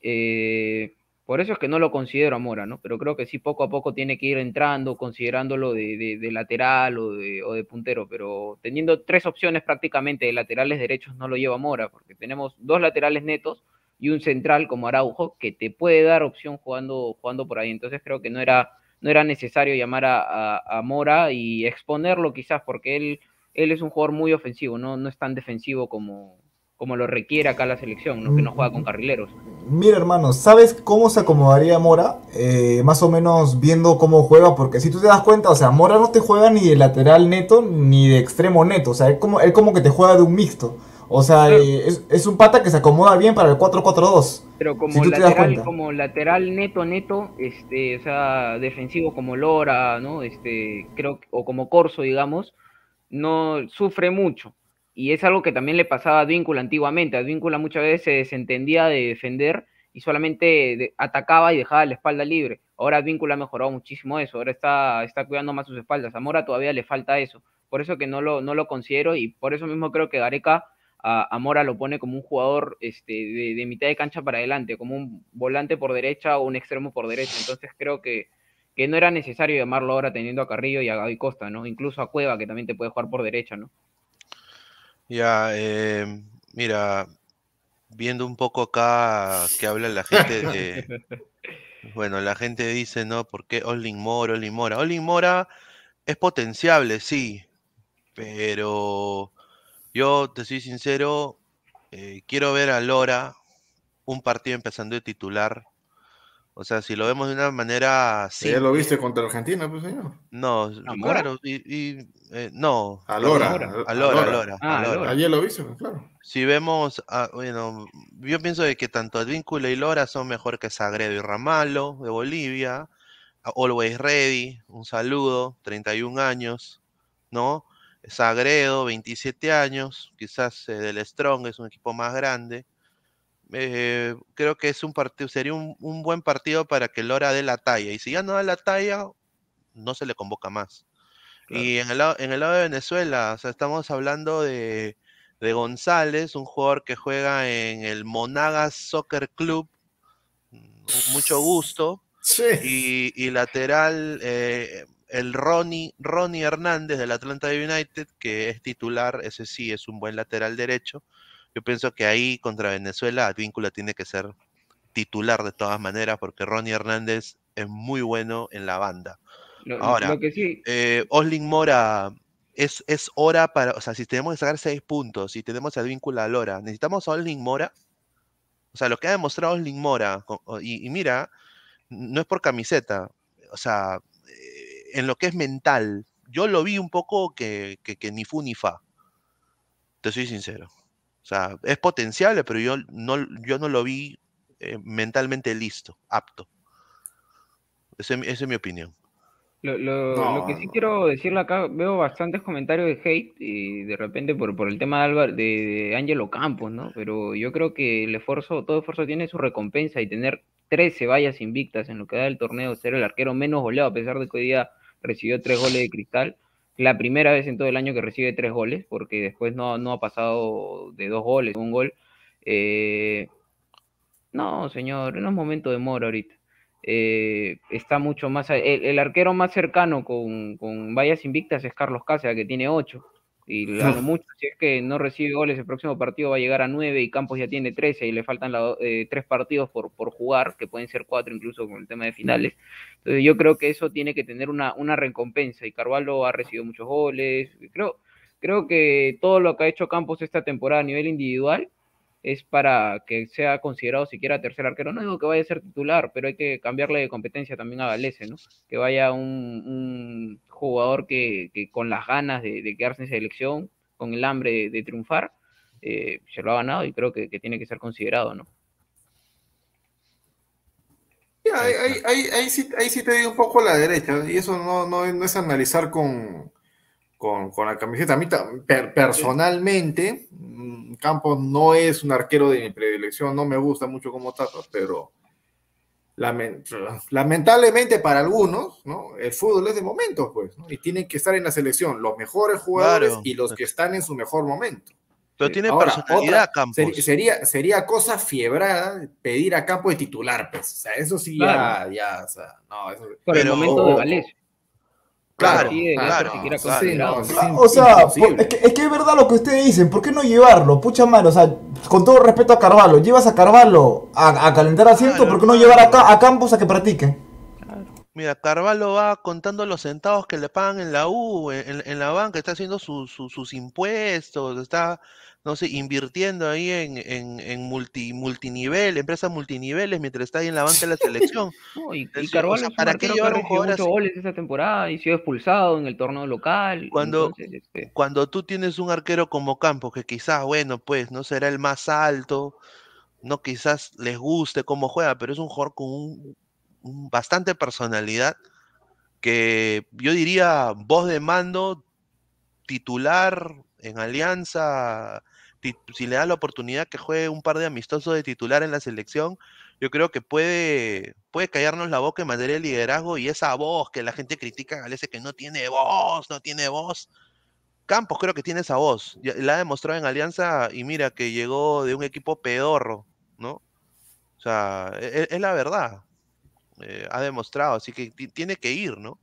Eh, por eso es que no lo considero a Mora, ¿no? Pero creo que sí poco a poco tiene que ir entrando, considerándolo de, de, lateral o de, o de, puntero, pero teniendo tres opciones prácticamente de laterales derechos no lo lleva Mora, porque tenemos dos laterales netos y un central como Araujo que te puede dar opción jugando, jugando por ahí. Entonces creo que no era, no era necesario llamar a, Mora y exponerlo quizás porque él, él es un jugador muy ofensivo, no, no es tan defensivo como, como lo requiere acá la selección, ¿no? que no juega con carrileros. Mira, hermano, ¿sabes cómo se acomodaría Mora? Eh, más o menos viendo cómo juega, porque si tú te das cuenta, o sea, Mora no te juega ni de lateral neto ni de extremo neto, o sea, como, él como que te juega de un mixto. O sea, eh, es, un pata que se acomoda bien para el 4-4-2. Pero como lateral, como lateral neto, neto, este, o sea, defensivo como Lora, ¿no? Este, creo, o como Corso, digamos, no sufre mucho. Y es algo que también le pasaba a Advíncula antiguamente. Advíncula muchas veces se desentendía de defender y solamente atacaba y dejaba la espalda libre. Ahora Advíncula ha mejorado muchísimo eso. Ahora está, está cuidando más sus espaldas. A Mora todavía le falta eso. Por eso que no lo, no lo considero y por eso mismo creo que Gareca a, Mora lo pone como un jugador este, de, mitad de cancha para adelante, como un volante por derecha o un extremo por derecha. Entonces creo que, que no era necesario llamarlo ahora teniendo a Carrillo y a Gaby Costa, ¿no? Incluso a Cueva, que también te puede jugar por derecha, ¿no? Ya, eh, mira, viendo un poco acá que habla la gente de... bueno, la gente dice, ¿no? ¿Por qué Olin Mora, Olin Mora? Olin Mora es potenciable, sí, pero yo te soy sincero, eh, quiero ver a Lora un partido empezando de titular. O sea, si lo vemos de una manera así. ¿Ya lo viste contra Argentina, pues señor? No, claro, y, eh, no. A Lora. A Lora, a Lora. Ah, Ayer lo viste, pues, claro. Si vemos, bueno, yo pienso de que tanto Advíncula y Lora son mejor que Sagredo y Ramalo de Bolivia. Always Ready, un saludo, 31 años, ¿no? Sagredo, 27 años, quizás eh, del Strong es un equipo más grande. Eh, creo que es un partido, sería un, buen partido para que Lora dé la talla. Y si ya no da la talla, no se le convoca más. Y en el, lado, en el lado de Venezuela, o sea, estamos hablando de, de González, un jugador que juega en el Monagas Soccer Club. Mucho gusto. Sí. Y, y lateral, eh, el Ronnie, Ronnie Hernández del Atlanta United, que es titular, ese sí es un buen lateral derecho. Yo pienso que ahí contra Venezuela Advíncula tiene que ser titular de todas maneras, porque Ronnie Hernández es muy bueno en la banda. Lo, Ahora, lo que sí, eh, Oslin Mora es, es hora para, o sea, si tenemos que sacar seis puntos, si tenemos a Advíncula Lora, necesitamos a Oslin Mora. O sea, lo que ha demostrado Oslin Mora, y, y mira, no es por camiseta, o sea, eh, en lo que es mental, yo lo vi un poco que, que, que ni fu ni fa. Te soy sincero. O sea, es potenciable, pero yo no, yo no lo vi eh, mentalmente listo, apto. Esa es mi- esa es mi opinión. Lo, lo- No, lo que sí no. quiero decirle acá, veo bastantes comentarios de hate y de repente por, por el tema de, Álvaro, de, de Ángelo Campos, ¿no? Pero yo creo que el esfuerzo, todo esfuerzo tiene su recompensa y tener 13 vallas invictas en lo que da el torneo, ser el arquero menos goleado, a pesar de que hoy día recibió tres goles de cristal, la primera vez en todo el año que recibe tres goles, porque después no, no ha pasado de dos goles, un gol. Eh, no, señor, no es momento de mora ahorita eh, está mucho más. El, el arquero más cercano con, con vallas invictas es Carlos Cáceres, que tiene 8. Y a lo mucho, si es que no recibe goles el próximo partido, va a llegar a 9 y Campos ya tiene 13 y le faltan la- eh, tres partidos por, por jugar, que pueden ser cuatro incluso con el tema de finales. Entonces yo creo que eso tiene que tener una, una recompensa y Carvalho ha recibido muchos goles. Creo, creo que todo lo que ha hecho Campos esta temporada a nivel individual es para que sea considerado siquiera tercer arquero. No digo que vaya a ser titular, pero hay que cambiarle de competencia también a Galese, ¿no? Que vaya un, un jugador que, que con las ganas de, de quedarse en selección, con el hambre de, de triunfar, eh, se lo ha ganado y creo que, que tiene que ser considerado, ¿no? Sí, ahí, ahí- ahí- ahí sí, ahí sí te digo un poco la derecha, y eso no, no, es- no es analizar con, con, con la camiseta. A mí personalmente, Campos no es un arquero de mi predilección, no me gusta mucho como tapa, pero lamen- lamentablemente para algunos, ¿no? El fútbol es de momentos, pues, ¿no? Y tienen que estar en la selección los mejores jugadores Claro. y los que están en su mejor momento. Pero tiene Ahora, personalidad, otra, Campos. ser- sería, sería cosa fiebrada pedir a Campos de titular, pues. O sea, eso sí Claro. ya, ya, o sea, no, eso- Por Pero- el momento de Galese. Claro, claro, sí, no, Ah, O sea, por- es que, es que es verdad lo que ustedes dicen, ¿por qué no llevarlo? Pucha madre, o sea, con todo respeto a Carvalho, llevas a Carvalho a, a calentar asiento, Claro, ¿por qué no llevar a, Ca- a Campos a que practique? Mira, Carvalho va contando los centavos que le pagan en la U, en, en la banca, está haciendo su- su- sus impuestos, está, no sé, invirtiendo ahí en, en, en multi, multinivel, empresas multiniveles, mientras está ahí en la banca de la selección. No, y, y o sea, ¿para qué llevar un jugador así? goles esta temporada y sido expulsado en el torneo local. Cuando- entonces, este, Cuando tú tienes un arquero como Campos, que quizás, bueno, pues no será el más alto, no quizás les guste cómo juega, pero es un jugador con un, un bastante personalidad, que yo diría voz de mando, titular en Alianza, si le da la oportunidad que juegue un par de amistosos de titular en la selección, yo creo que puede, puede callarnos la boca en materia de liderazgo y esa voz que la gente critica a Galese que no tiene voz, no tiene voz. Campos creo que tiene esa voz, la ha demostrado en Alianza y mira que llegó de un equipo pedorro, ¿no? O sea, e- e- es, la verdad, eh, ha demostrado, así que ti- tiene que ir, ¿no?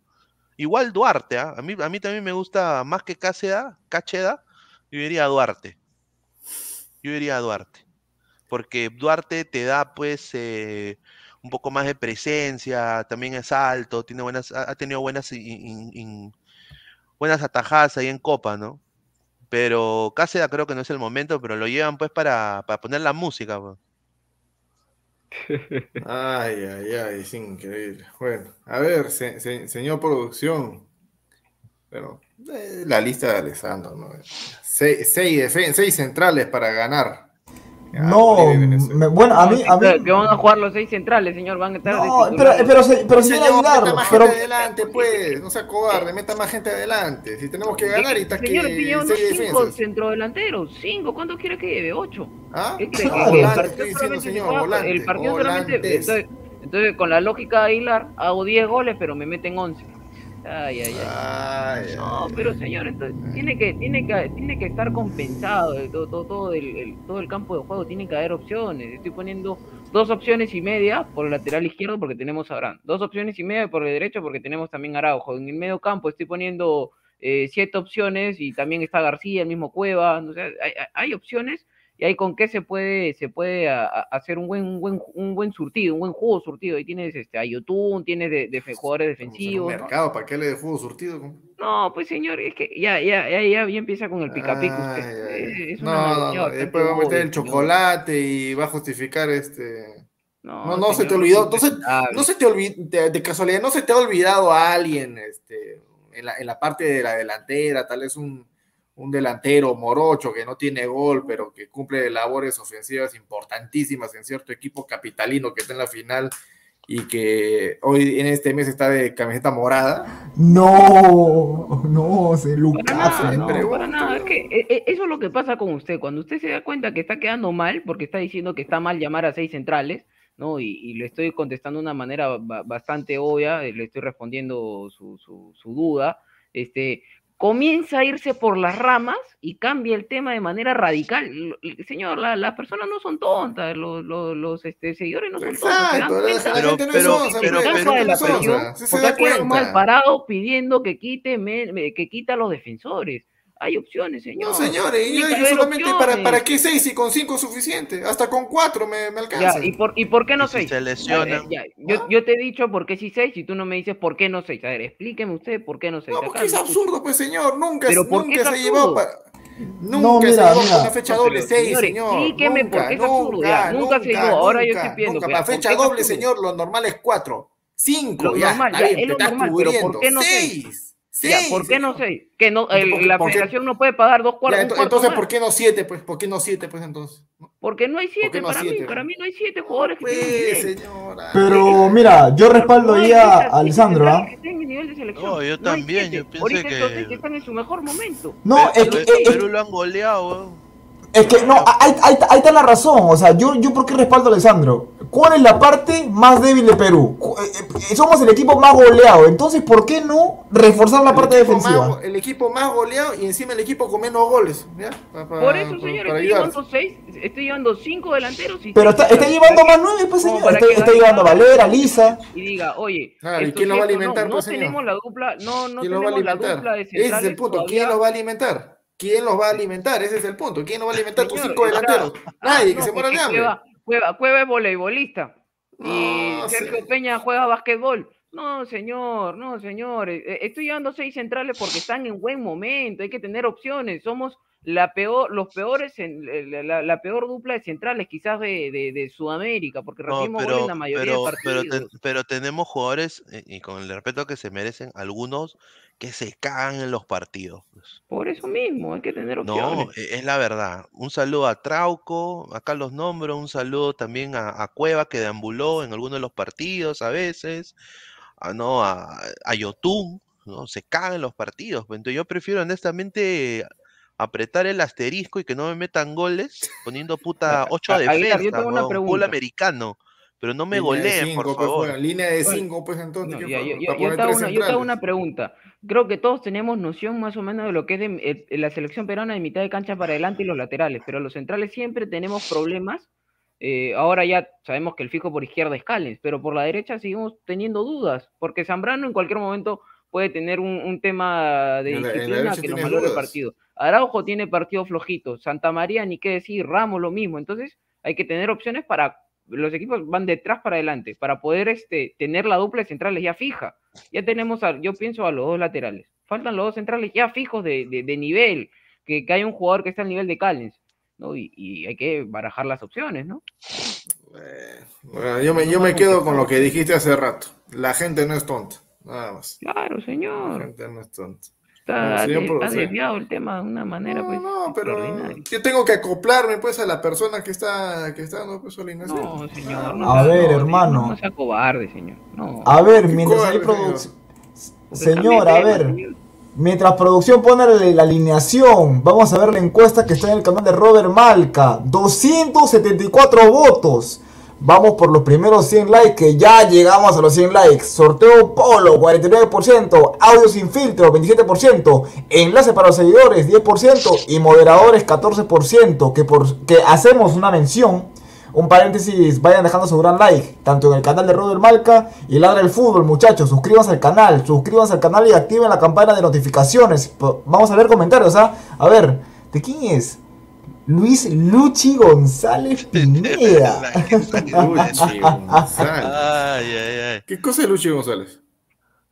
Igual Duarte, ¿ah? a, mí, a mí también me gusta más que Cáceda, Cacheda, yo diría Duarte. Yo diría Duarte. Porque Duarte te da pues eh, un poco más de presencia, también es alto, tiene buenas, ha tenido buenas, in- in- in- buenas atajadas ahí en Copa, ¿no? Pero Cáceda creo que no es el momento, pero lo llevan pues para, para poner la música. pues. Ay, ay, ay, es increíble. Bueno, a ver, se- se- señor producción. Bueno, eh, la lista de Alessandro, ¿no? Seis, seis, defen- seis centrales para ganar. Ya, No, me- bueno, a mí, a mí... que que van a jugar los seis centrales, señor, van a estar de No, pero, pero, se- pero señor Señor, Aguilar, meta más pero... gente adelante, pues. No sea cobarde, meta más gente adelante. Si tenemos que ganar y está que Señor, seis cinco centrodelanteros. Cinco, ¿cuántos quiere que lleve? Ocho. ¿Ah? Claro. Que el Volante, partido estoy diciendo, señor, volante, el partido solamente. Entonces, entonces, con la lógica de Aguilar, hago 10 goles, pero me meten 11. Ay, ay, ay. Ay, No, pero señor, entonces, tiene que, tiene que, tiene que estar compensado todo, todo, todo el, el- todo el campo de juego, tiene que haber opciones. Estoy poniendo dos opciones y media por el lateral izquierdo porque tenemos a Abraham, dos opciones y media por el derecho porque tenemos también a Araujo. En el medio campo estoy poniendo eh, siete opciones y también está García, el mismo Cueva, no sé, hay, hay- hay opciones y hay con qué se puede, se puede a- a- hacer un buen, un buen, un buen surtido, un buen juego surtido. Ahí tienes este, a Yotun, tienes de, de jugadores un defensivos. ¿no? mercado, ¿para qué le de fútbol surtido? No, pues señor, es que ya, ya, ya, ya, ya empieza con el pica pica Ay, usted. ay, Eh. Es No, no, no, después va a meter el señor. chocolate y va a justificar este. No, no se te olvidó. impensable. no se te olvidó, de, de casualidad, no se te ha olvidado a alguien este, en, la, en la parte de la delantera, tal vez un, un delantero morocho que no tiene gol, pero que cumple labores ofensivas importantísimas en cierto equipo capitalino que está en la final y que hoy en este mes está de camiseta morada. No, no, se Para Lucas. nada, se no, para nada. Es que eh, eh, eso es lo que pasa con usted. Cuando usted se da cuenta que está quedando mal, porque está diciendo que está mal llamar a seis centrales, ¿no? Y, y le estoy contestando de una manera ba- bastante obvia, eh, le estoy respondiendo su, su, su duda. Este, comienza a irse por las ramas y cambia el tema de manera radical. Señor, la- las personas no son tontas, los, los, los, este, seguidores no son Exacto, la, cuenta. la Pero- gente no pero- es onza, pero- la Cansa pero- gente de no la es onza, presión, sí se porque da ha quedado mal cuenta. parado pidiendo que quite, me- me- que quita a los defensores. Hay opciones, señor. No, señores, Tiene yo dije solamente para, opciones. para qué seis y con cinco es suficiente. Hasta con cuatro me, me Ya, alcanza. ¿y por, ¿y por qué no Y si seis? se. Ya, ya, Yo, yo te he dicho por qué sí seis y tú no me dices por qué no seis. A ver, explíqueme usted por qué no seis. No, Acá porque es absurdo, pues señor. Nunca, ¿Pero nunca se absurdo? llevó para. Nunca No, se llevó mira. una fecha doble pero, seis, señor, señor. explíqueme nunca, por qué es absurdo, ya. Nunca se llevó, ahora yo estoy pidiendo, Nunca, para ¿por qué fecha doble, señor, lo normal es cuatro. Cinco, Lo ya, normal, está ya, es lo normal, pero ¿por cubriendo. qué no seis. Ya, ¿por qué no seis? Que no, el- ¿Por qué- la por qué? federación no puede pagar dos Ya, cuartos. ento- entonces, ¿por qué no siete, pues? ¿Por qué no siete, pues, entonces? Porque no hay siete no para siete? mí. Para mí no hay siete jugadores que Pues, tienen nivel. señora. Pero mira, yo respaldo ahí a a Alessandro, ¿ah? Que. No, yo hay también, yo pienso Ahorita que- están en su mejor momento. No, Perú- es que, Perú- lo han goleado, weón. Es que no, ahí, ahí- ahí está la razón. O sea, yo, yo por qué respaldo a Alessandro. ¿Cuál es la parte más débil de Perú? Eh, eh, Somos el equipo más goleado. Entonces, ¿por qué no reforzar la parte el defensiva? Más, el equipo más goleado y encima el equipo con menos goles. ¿ya? Pa- pa- Por eso, pa- señor, para estoy ayudar. llevando seis, estoy llevando cinco delanteros y Pero está, está llevando más nueve, pues señor. Está, llevando a Valera, Lisa. Y diga, oye, Claro, ¿y esto quién lo va a alimentar, No, no pues, señor? tenemos la dupla, no, no ¿Quién los va a tenemos la alimentar? dupla de Ese es el punto. todavía. ¿Quién los va a alimentar? ¿Quién los va a alimentar? Ese es el punto. ¿Quién los va a alimentar tus cinco delanteros? Nadie, que no, se muera de hambre. Cueva, Cueva, Cueva es voleibolista. Y No, Sergio. Peña juega básquetbol. No, señor, no, señor. eh, eh, Estoy llevando seis centrales porque están en buen momento. Hay que tener opciones. Somos la peor, los peores, en, eh, la, la- la peor dupla de centrales quizás de, de- de Sudamérica, porque No, recibimos pero, en la mayoría pero, de pero, partidos. ten- pero tenemos jugadores, y con el respeto que se merecen, algunos que se cagan en los partidos. pues. Por eso mismo, hay que tener No, opciones. e- es la verdad. Un saludo a Trauco, acá los nombro, un saludo también a, a Cueva que deambuló en algunos de los partidos a veces, a, no, a, a Yotun, ¿no? Se cagan en los partidos. pues, Entonces yo prefiero honestamente apretar el asterisco y que no me metan goles poniendo puta ocho A- Aguilar, yo defensas, tengo una huevón, fútbol pregunta. americano. Pero no me Línea de goleen, cinco, por pues, favor. bueno, Línea de Bueno, 5, pues entonces. No, yo, te hago tres una, yo te hago centrales. una pregunta. Creo que todos tenemos noción más o menos de lo que es de, eh, la selección peruana de mitad de cancha para adelante y los laterales, pero los centrales siempre tenemos problemas. Eh, ahora ya sabemos que el fijo por izquierda es Callens, pero por la derecha seguimos teniendo dudas, porque Zambrano en cualquier momento puede tener un, un tema de disciplina que nos valore el partido. Araujo tiene partido flojito, Santa María ni qué decir, Ramos lo mismo, entonces hay que tener opciones para los equipos van detrás para adelante para poder este, tener la dupla de centrales ya fija. Ya tenemos, a- yo pienso a los dos laterales. Faltan los dos centrales ya fijos de, de- de nivel, que, que hay un jugador que está al nivel de Callens, ¿no? Y, y hay que barajar las opciones, ¿no? Eh, bueno, yo me, yo me quedo con lo que dijiste hace rato. La gente no es tonta. Nada más. Claro, La señor. gente no es tonta. Está, desviado el tema de una manera, No, pues. no, pero yo tengo que acoplarme pues a la persona que está, que está dando pues alineación. No, señor. No, A ver, no, hermano. No, no sea cobarde, señor. No. A ver, mientras hay producción. Señor, a ver. Mientras producción pone la, la alineación, vamos a ver la encuesta que está en el canal de Robert Malca. 274 votos. Vamos por los primeros 100 likes, que ya llegamos a los 100 likes. Sorteo Polo, 49%. Audio sin filtro, 27%. Enlace para los seguidores, 10%. Y moderadores, 14%. Que, por, que hacemos una mención. Un paréntesis, vayan dejando su gran like, tanto en el canal de Robert Malca y Ladra el Fútbol, muchachos. Suscríbanse al canal, suscríbanse al canal y activen la campana de notificaciones. Vamos a ver comentarios, ¿ah? A ver, ¿de quién es? Luis Luchi González Pineda. Luchi González. Ay, ay, ay. ¿Qué cosa es Luchi González?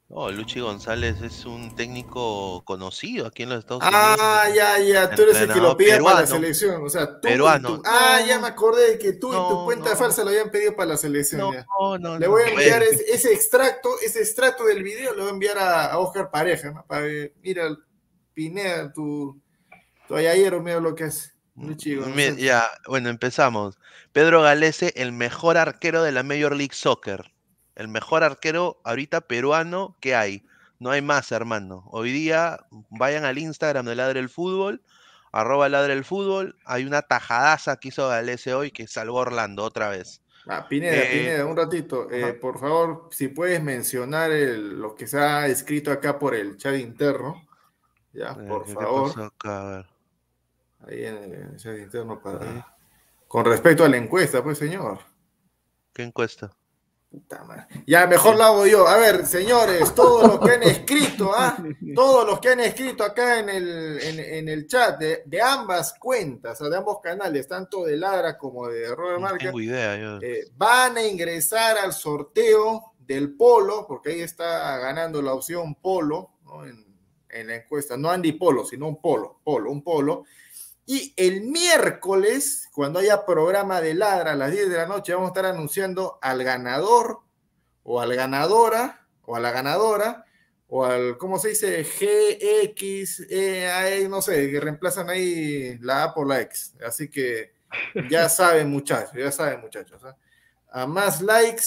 No, Luchi González es un técnico conocido aquí en los Estados Unidos. Ah, ya, ya, tú eres el que lo pide para la selección. O sea, tú. Peruano. Ah, ya me acordé de que tú y tu No, cuenta no. falsa lo habían pedido para la selección. No, ya. no, Le no. voy a enviar ese, ese extracto, ese extracto del video, lo voy a enviar a, a Oscar Pareja, ¿no? Para ver, mira, Pineda, tu, tu ayayero, mira lo que es. Luchi Mira, González. ya, bueno, empezamos. Pedro Galese, el mejor arquero de la Major League Soccer. El mejor arquero ahorita peruano que hay. No hay más, hermano. Hoy día vayan al Instagram de Ladre el Fútbol, arroba Ladre el Fútbol. Hay una tajadaza que hizo Galese hoy que salvó Orlando otra vez. Ah, Pineda, Eh, Pineda, un ratito. eh, por favor, si puedes mencionar el- lo que se ha escrito acá por el chat interno. Ya, Eh, por ¿qué- qué favor. pasó acá? A ver. Ahí en el chat interno para. Sí. Con respecto a la encuesta, pues, señor. ¿Qué encuesta? Puta madre. Ya, mejor la hago yo. A ver, señores, todos los que han escrito, ¿ah? Todos los que han escrito acá en el, en, en el chat de, de ambas cuentas, o de ambos canales, tanto de Ladra como de Robert No Marca, tengo idea. yo. eh, van a ingresar al sorteo del polo, porque ahí está ganando la opción polo, ¿no? En, en la encuesta, no Andy Polo, sino un polo, polo, un polo. Y el miércoles, cuando haya programa de ladra a las 10 de la noche, vamos a estar anunciando al ganador, o al ganadora, o a la ganadora, o al, ¿cómo se dice? GX, E, E, no sé, que reemplazan ahí la A por la X. Así que ya saben, muchachos, ya saben, muchachos. ¿ah? A más likes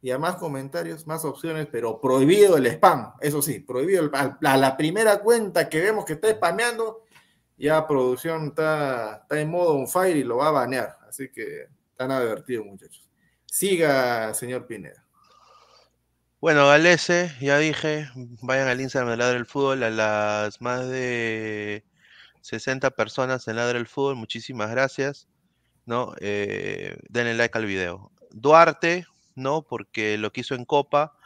y a más comentarios, más opciones, pero prohibido el spam. Eso sí, prohibido. el- a, a la primera cuenta que vemos que está spameando, ya producción está, está en modo on fire y lo va a banear. Así que están advertidos, muchachos. Siga, señor Pineda. Bueno, Galese, ya dije, vayan al Instagram de Ladre el Fútbol, a las más de 60 personas en Ladre el Fútbol, muchísimas gracias, ¿no? Eh, denle like al video. Duarte, ¿no? Porque lo que hizo en Copa,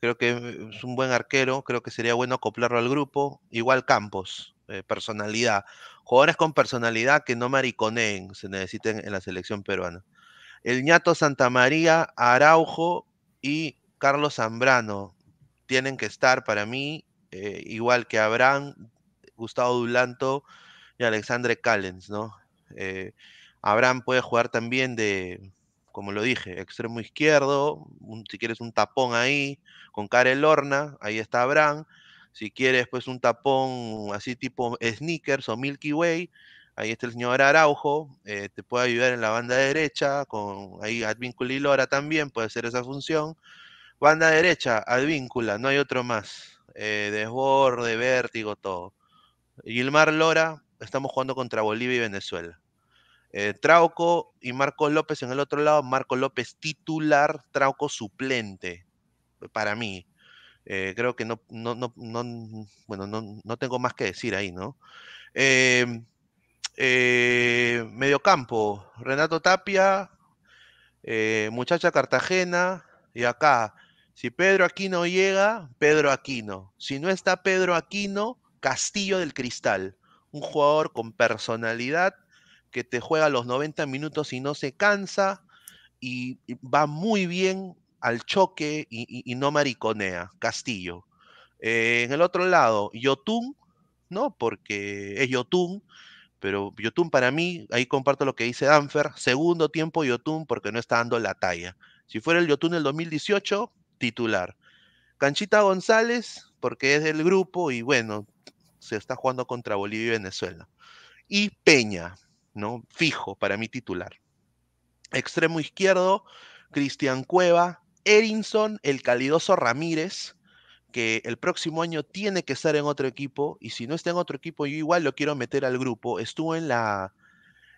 creo que es un buen arquero, creo que sería bueno acoplarlo al grupo. Igual Campos, eh, personalidad. Jugadores con personalidad que no mariconeen, se necesiten en la selección peruana. El ñato Santamaría, Araujo y Carlos Zambrano tienen que estar para mí, eh, igual que Abraham, Gustavo Dulanto y Alexandre Callens, ¿no? Eh, Abraham puede jugar también de, como lo dije, extremo izquierdo, si quieres un tapón ahí, con Karel Lorna, ahí está Abraham. Si quieres, pues un tapón así tipo sneakers o Milky Way, ahí está el señor Araujo, eh, te puede ayudar en la banda derecha, con ahí Advíncula y Lora también, puede hacer esa función. Banda derecha, Advíncula, no hay otro más. Eh, desborde, vértigo, todo. Gilmar Lora, estamos jugando contra Bolivia y Venezuela. Eh, Trauco y Marco López en el otro lado, Marco López titular, Trauco suplente, para mí. Eh, creo que no, no, no, no- bueno, no, tengo más que decir ahí, ¿no? Eh, eh, mediocampo, Renato Tapia, eh, Muchacha Cartagena, y acá, si Pedro Aquino llega, Pedro Aquino. Si no está Pedro Aquino, Castillo del Cristal, un jugador con personalidad que te juega los 90 minutos y no se cansa y va muy bien al choque y, no mariconea, Castillo. Eh, en el otro lado, Yotun, ¿no? Porque es Yotun, pero Yotun para mí, ahí comparto lo que dice Danfer, segundo tiempo Yotun porque no está dando la talla. Si fuera el Yotun del 2018, titular. Canchita González, porque es del grupo y bueno, se está jugando contra Bolivia y Venezuela. Y Peña, ¿no? Fijo para mí titular. Extremo izquierdo, Cristian Cueva, Erinson, el calidoso Ramírez, que el próximo año tiene que estar en otro equipo, y si no está en otro equipo, yo igual lo quiero meter al grupo. Estuvo en la,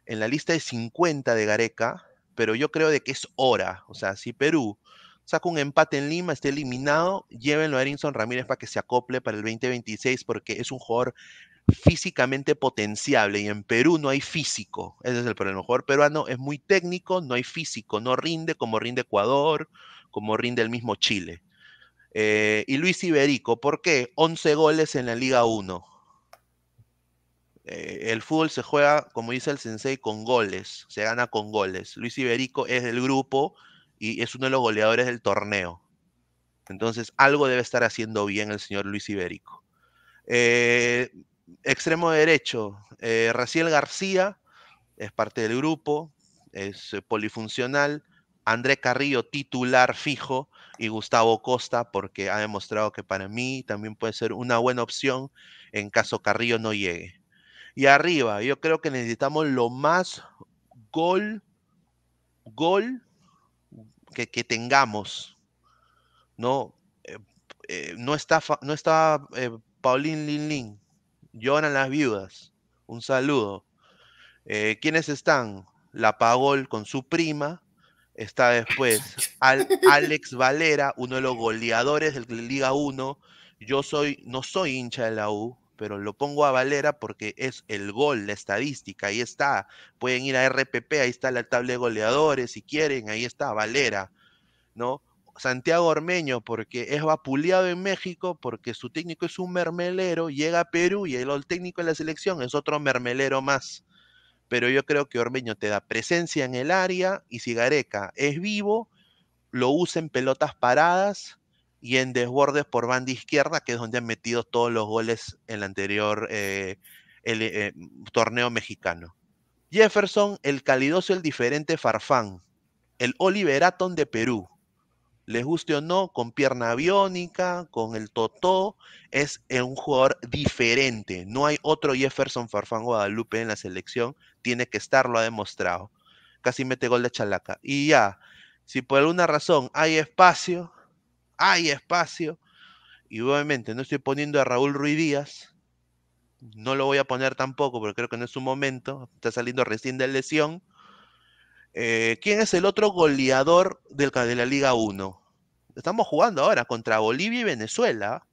en la lista de 50 de Gareca, pero yo creo de que es hora. O sea, si Perú saca un empate en Lima, esté eliminado, llévenlo a Erinson Ramírez para que se acople para el 2026 porque es un jugador físicamente potenciable y en Perú no hay físico. Ese es el problema. El jugador peruano es muy técnico, no hay físico, no rinde como rinde Ecuador, como rinde el mismo Chile. Eh, y Luis Iberico, ¿por qué? 11 goles en la Liga 1. Eh, el fútbol se juega, como dice el sensei, con goles, se gana con goles. Luis Iberico es del grupo y es uno de los goleadores del torneo. Entonces, algo debe estar haciendo bien el señor Luis Iberico. Eh, extremo derecho, Raciel García es parte del grupo, es polifuncional. André Carrillo, titular fijo, y Gustavo Costa, porque ha demostrado que para mí también puede ser una buena opción en caso Carrillo no llegue. Y arriba, yo creo que necesitamos lo más gol, gol que, tengamos. No, eh, eh, no está, no está eh, Paulín Lin Lin, lloran las viudas. Un saludo. ¿Quiénes están? La Pagol con su prima. Está después Al- Alex Valera, uno de los goleadores del Liga 1. Yo soy, no soy hincha de la U, pero lo pongo a Valera porque es el gol, la estadística, ahí está. Pueden ir a RPP, ahí está la tabla de goleadores, si quieren, ahí está Valera, ¿no? Santiago Ormeño, porque es vapuleado en México, porque su técnico es un mermelero, llega a Perú y el, el técnico de la selección es otro mermelero más. Pero yo creo que Ormeño te da presencia en el área y si Gareca es vivo, lo usa en pelotas paradas y en desbordes por banda izquierda, que es donde han metido todos los goles en el anterior eh, eh, torneo mexicano. Jefferson, el calidoso, el diferente Farfán, el Oliver Atom de Perú. Les guste o no, con pierna aviónica, con el totó, es eh, un jugador diferente. No hay otro Jefferson Farfán Guadalupe en la selección, tiene que estar, lo ha demostrado. Casi mete gol de chalaca. Y ya, si por alguna razón hay espacio, hay espacio, y obviamente no estoy poniendo a Raúl Ruiz Díaz, no lo voy a poner tampoco, porque creo que no es su momento, está saliendo recién de lesión. Eh, ¿Quién es el otro goleador del, de la Liga 1? Estamos jugando ahora contra Bolivia y Venezuela.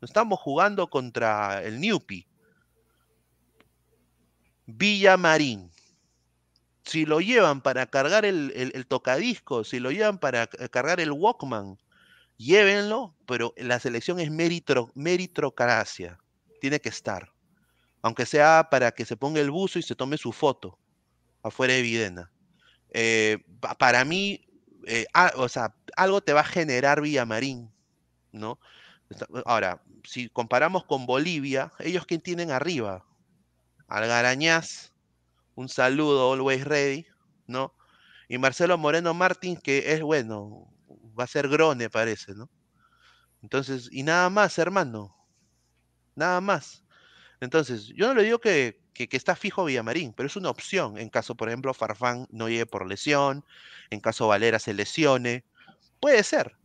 No estamos jugando contra el Newpi. Villamarín. Si lo llevan para cargar el, el- tocadisco, si lo llevan para cargar el Walkman, llévenlo, pero la selección es meritro, meritocracia. Tiene que estar. Aunque sea para que se ponga el buzo y se tome su foto afuera de Videna. Eh, pa- para mí, eh, o sea, algo te va a generar Villamarín, ¿no? Ahora, si comparamos con Bolivia, ellos quién tienen arriba, Algarañaz, un saludo, always ready, ¿no? Y Marcelo Moreno Martins, que es bueno, va a ser Grone, parece, ¿no? Entonces, y nada más, hermano, nada más. Entonces, yo no le digo que, que, está fijo Villamarín, pero es una opción en caso, por ejemplo, Farfán no llegue por lesión, en caso Valera se lesione. Puede ser.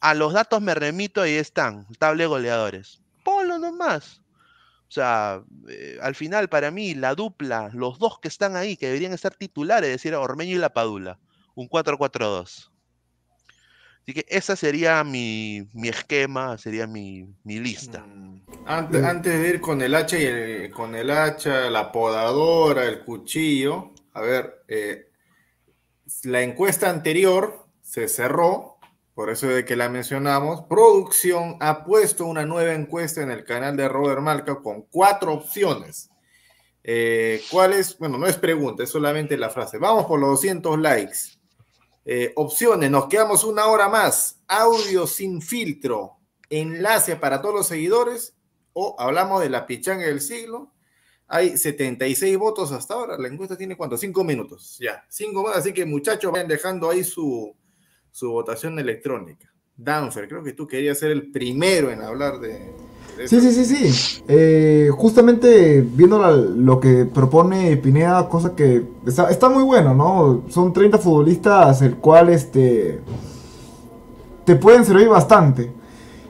A los datos me remito, ahí están, tabla de goleadores. Ponlo nomás. O sea, eh, al final, para mí, la dupla, los dos que están ahí, que deberían estar titulares, es decir, Ormeño y La Padula, un 4-4-2. Así que esa sería mi, mi esquema, sería mi, mi lista. Mm. Antes, antes de ir con el hacha y con el hacha, la podadora, el cuchillo, a ver, eh, la encuesta anterior se cerró, por eso de que la mencionamos. Producción ha puesto una nueva encuesta en el canal de Robert Malca con cuatro opciones. Eh, ¿Cuál es? Bueno, no es pregunta, es solamente la frase. Vamos por los 200 likes. Eh, opciones, nos quedamos una hora más. Audio sin filtro, enlace para todos los seguidores o hablamos de la pichanga del siglo. Hay 76 votos hasta ahora. La encuesta tiene cuánto? Cinco minutos. Ya, cinco minutos. Así que muchachos, vayan dejando ahí su, su votación electrónica. Danfer, creo que tú querías ser el primero en hablar de. de Sí, sí, sí, sí. Eh, justamente viendo la- lo que propone Pineda, cosa que está, está muy bueno, ¿no? Son 30 futbolistas, el cual este te pueden servir bastante.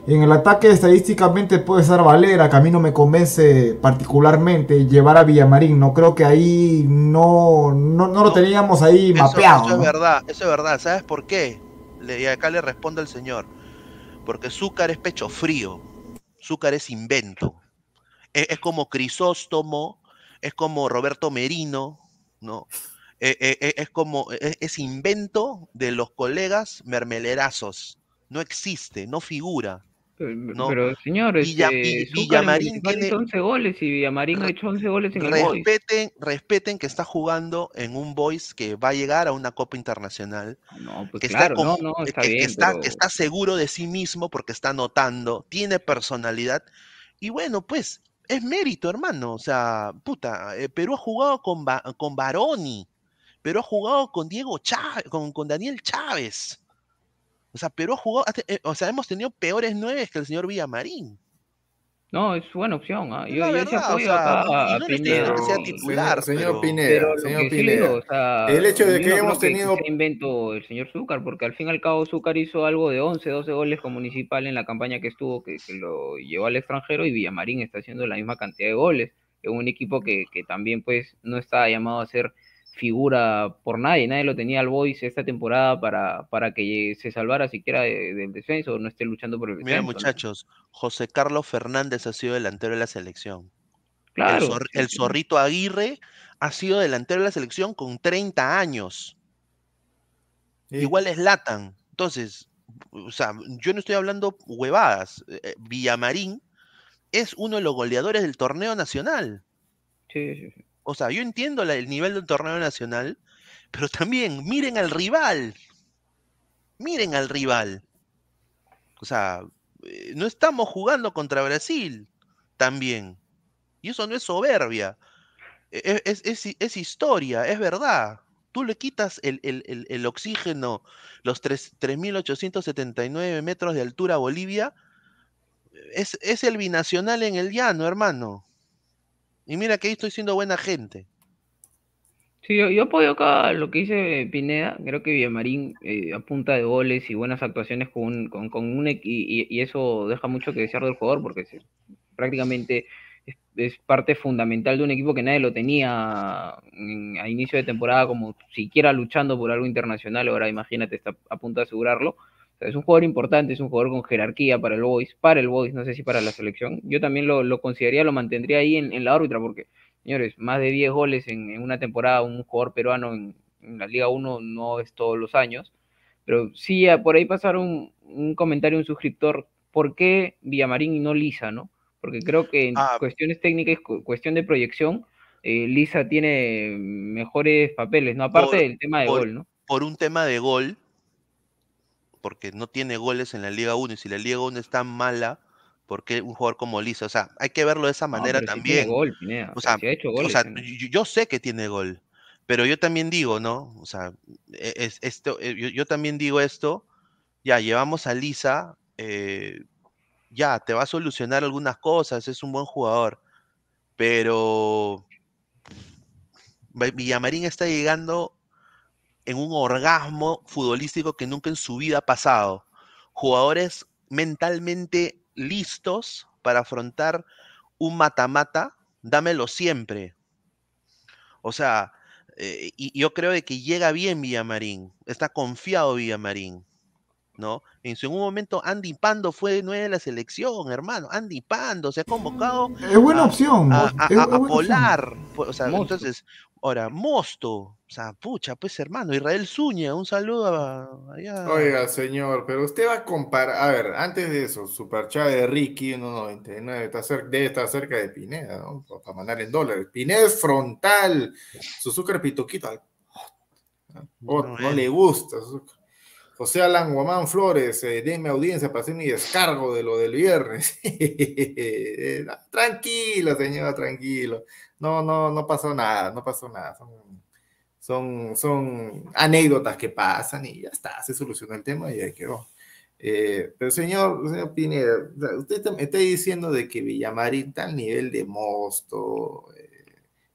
En el ataque estadísticamente puede ser Valera, que a mí no me convence particularmente llevar a Villamarín. No creo que ahí no, no, no lo teníamos ahí Eso, mapeado. eso es verdad, eso es verdad. ¿Sabes por qué? Y acá le responde el señor. Porque Zúcar es pecho frío. Zúcar es invento. Es, como Crisóstomo, es como Roberto Merino, ¿no? Eh, eh, eh, es como, es invento de los colegas mermelerazos. No existe, no figura. Pero, No. pero, señor, Villa- este, Villamarín tiene- hizo 11 goles y Villamarín ha hecho 11 goles en el Boys. Respeten, respeten que está jugando en un Boys que va a llegar a una Copa Internacional. No, pues que claro, está, no, con- no, que- está que, que bien, está, pero- que está seguro de sí mismo porque está anotando, tiene personalidad. Y bueno, pues es mérito, hermano. O sea, puta, eh, Perú ha jugado con, con Baroni, Perú ha jugado con Diego Chávez, con, con Daniel Chávez. O sea, Perú ha jugado, ha te- eh, o sea, hemos tenido peores nueve que el señor Villamarín. No, es buena opción. Es Yo, la yo verdad, o apoyo sea, acá a no diciendo que sea Pineda. titular, señor pero- Pineda, Pero señor que Pineda. o sea, el hecho de que no hayamos tenido sea invento el señor Zúcar, porque al fin y al cabo Zúcar hizo algo de 11, 12 goles con Municipal en la campaña que estuvo, que, que lo llevó al extranjero, y Villamarín está haciendo la misma cantidad de goles, en un equipo que, que también pues no está llamado a ser figura por nadie, nadie lo tenía al Boys esta temporada para, para que se salvara siquiera de- del descenso, o no esté luchando por el Mira, descenso. ¿no? muchachos, José Carlos Fernández ha sido delantero de la selección. Claro, el, zor- sí, el sí. zorrito Aguirre ha sido delantero de la selección con 30 años. Sí. Igual es Latan. Entonces, o sea, yo no estoy hablando huevadas. eh, eh, Villamarín es uno de los goleadores del torneo nacional. Sí, sí, sí. O sea, yo entiendo el nivel del torneo nacional, pero también miren al rival. Miren al rival. O sea, eh, no estamos jugando contra Brasil también. Y eso no es soberbia. E- Es, es- historia, es verdad. Tú le quitas el, el- el- el oxígeno, los tres- 3.879 metros de altura a Bolivia, es el binacional en el llano, hermano. Y mira que ahí estoy siendo buena gente. Sí, yo, yo apoyo acá lo que dice Pineda. Creo que Villamarín eh, a punta de goles y buenas actuaciones con un, con, con un y, y eso deja mucho que desear del jugador porque prácticamente es, parte fundamental de un equipo que nadie lo tenía en- a inicio de temporada como siquiera luchando por algo internacional. Ahora imagínate, está a punto de asegurarlo. O sea, es un jugador importante, es un jugador con jerarquía para el Boys, para el Boys, no sé si para la selección. Yo también lo, lo consideraría, lo mantendría ahí en, en la órbita porque Señores, más de 10 goles en, en una temporada, un jugador peruano en, en la Liga 1 no es todos los años. Pero sí, por ahí pasaron un, comentario, un suscriptor, ¿por qué Villamarín y no Lisa, no? Porque creo que en Ah. cuestiones técnicas, cu- cuestión de proyección, eh, Lisa tiene mejores papeles, ¿no? Aparte Por- del tema de por- gol, ¿no? Por un tema de gol, porque no tiene goles en la Liga 1, y si la Liga 1 es tan mala, ¿por qué un jugador como Lisa? O sea, hay que verlo de esa No, manera pero sí también. gol, Pineda, O sea, sí ha hecho o sea, yo, yo sé que tiene gol, pero yo también digo, ¿no? O sea, e- es, esto, eh, yo, yo también digo esto, ya, llevamos a Lisa, eh, ya, te va a solucionar algunas cosas, es un buen jugador, pero Villamarín está llegando en un orgasmo futbolístico que nunca en su vida ha pasado. Jugadores mentalmente listos para afrontar un mata-mata, dámelo siempre. O sea, eh, y yo creo de que llega bien Villamarín, está confiado Villamarín, ¿no? En su momento Andy Pando fue nueve de la selección, hermano. Andy Pando se ha convocado Es buena a- opción. a, es- a- a buena opción. Polar. pues, O sea, entonces, ahora, Mosto. O sea, pucha, pues hermano, Israel Zúñiga, un saludo a, allá. Oiga, señor, pero usted va a comparar. A ver, antes de eso, Superchat de Ricky 1.99 está cerca, debe estar cerca de Pineda, ¿no? Pa- Para mandar en dólares. Pineda es frontal. Suzuka Pituquito. al- No, no le gusta. Suzuka. José Alan Guamán Flores, eh, denme audiencia para hacer mi descargo de lo del viernes. Eh, no, tranquilo. No, no, no pasó nada, no pasó nada. Son, son, anécdotas que pasan y ya está, se solucionó el tema y ahí quedó. Eh, pero señor, señor Pineda, usted te- me está diciendo de que Villamarín está al nivel de Mosto, eh,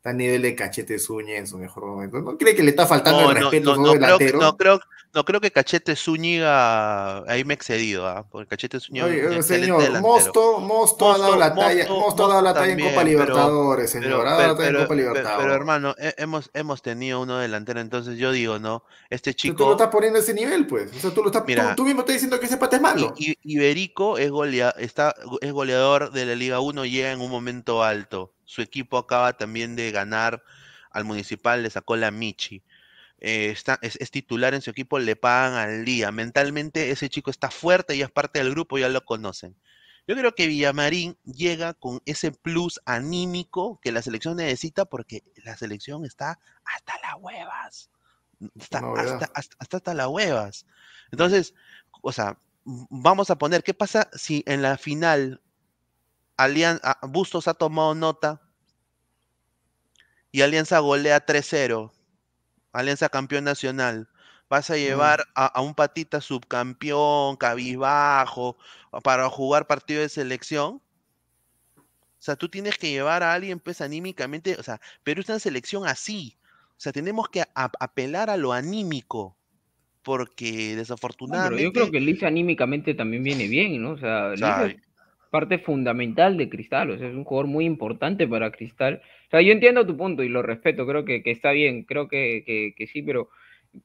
está a nivel de Cachete Zúñiga en su mejor momento. ¿No cree que le está faltando No, el respeto no, no creo, que- delantero? no, creo, no creo que Cachete Zúñiga, ahí me he excedido, ¿ah? porque Cachete Zúñiga Oye, eh, señor, delantero. Mosto, Mosto, ha dado la talla, Mosto- Mosto ha dado la talla en también, Copa pero- Libertadores, señor, Pero, ha dado pero, la talla en pero- Copa pero- Libertadores. pero, hermano, he- hemos, hemos tenido uno delantero, entonces yo digo, ¿no? Este Tú- Tú lo chico, estás poniendo a ese nivel, pues. O sea, tú, lo estás, Mira, tú, tú mismo estás diciendo que ese pata es malo. I- I- Iberico es, golea- está, es goleador de la Liga 1, llega en un momento alto. Su equipo acaba también de ganar al Municipal, le sacó la Michi. Eh, está, es, es titular en su equipo, le pagan al día. Mentalmente ese chico está fuerte, ya es parte del grupo, ya lo conocen. Yo creo que Villamarín llega con ese plus anímico que la selección necesita porque la selección está hasta las huevas. Está hasta, hasta, hasta, hasta las huevas. Entonces, o sea, vamos a poner, ¿qué pasa si en la final Alian- a- Bustos ha tomado nota y Alianza golea 3-0? Alianza campeón nacional. Vas a llevar a, a un patita subcampeón, cabizbajo, para jugar partido de selección. O sea, tú tienes que llevar a alguien, pues, anímicamente. O sea, Perú es una selección así. O sea, tenemos que apelar a lo anímico. Porque No, pero desafortunadamente. yo creo que Lisa anímicamente también viene bien, ¿no? O sea, es parte fundamental de Cristal, o sea, es un jugador muy importante para Cristal. O sea, yo entiendo tu punto y lo respeto, creo que, que está bien, creo que, que- que sí, pero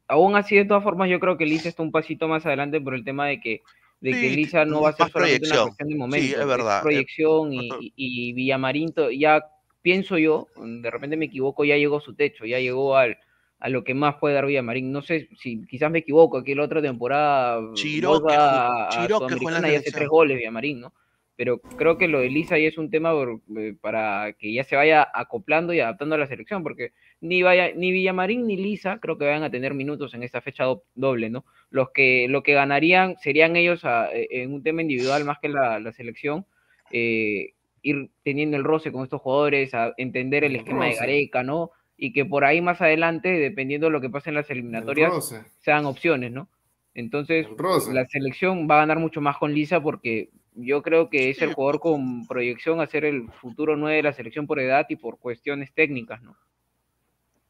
aún así, de todas formas, yo creo que Lisa está un pasito más adelante por el tema de que, de que Sí, Lisa no va a ser solamente una proyección. cuestión de Sí, momento, es verdad, eh, proyección y, ajá. y- y Villamarín, ya pienso yo, de repente me equivoco, ya llegó a su techo, ya llegó al, a lo que más puede dar Villamarín. No sé si quizás me equivoco, aquí la otra temporada Chiro, que a, a Chiro, que juega en la hace tres goles Villamarín, ¿no? Pero creo que lo de Lisa ya es un tema por- eh, para que ya se vaya acoplando y adaptando a la selección, porque ni, vaya, ni Villamarín ni Lisa creo que vayan a tener minutos en esta fecha do- doble, ¿no? Los que, lo que ganarían serían ellos a- eh, en un tema individual más que la, la selección, eh, ir teniendo el roce con estos jugadores, a entender el esquema de. Gareca, ¿no? Y que por ahí más adelante, dependiendo de lo que pase en las El eliminatorias, sean opciones, ¿no? Entonces, la selección va a ganar mucho más con Lisa porque yo creo que es el jugador con proyección a ser el futuro 9 de la selección por edad y por cuestiones técnicas, ¿no?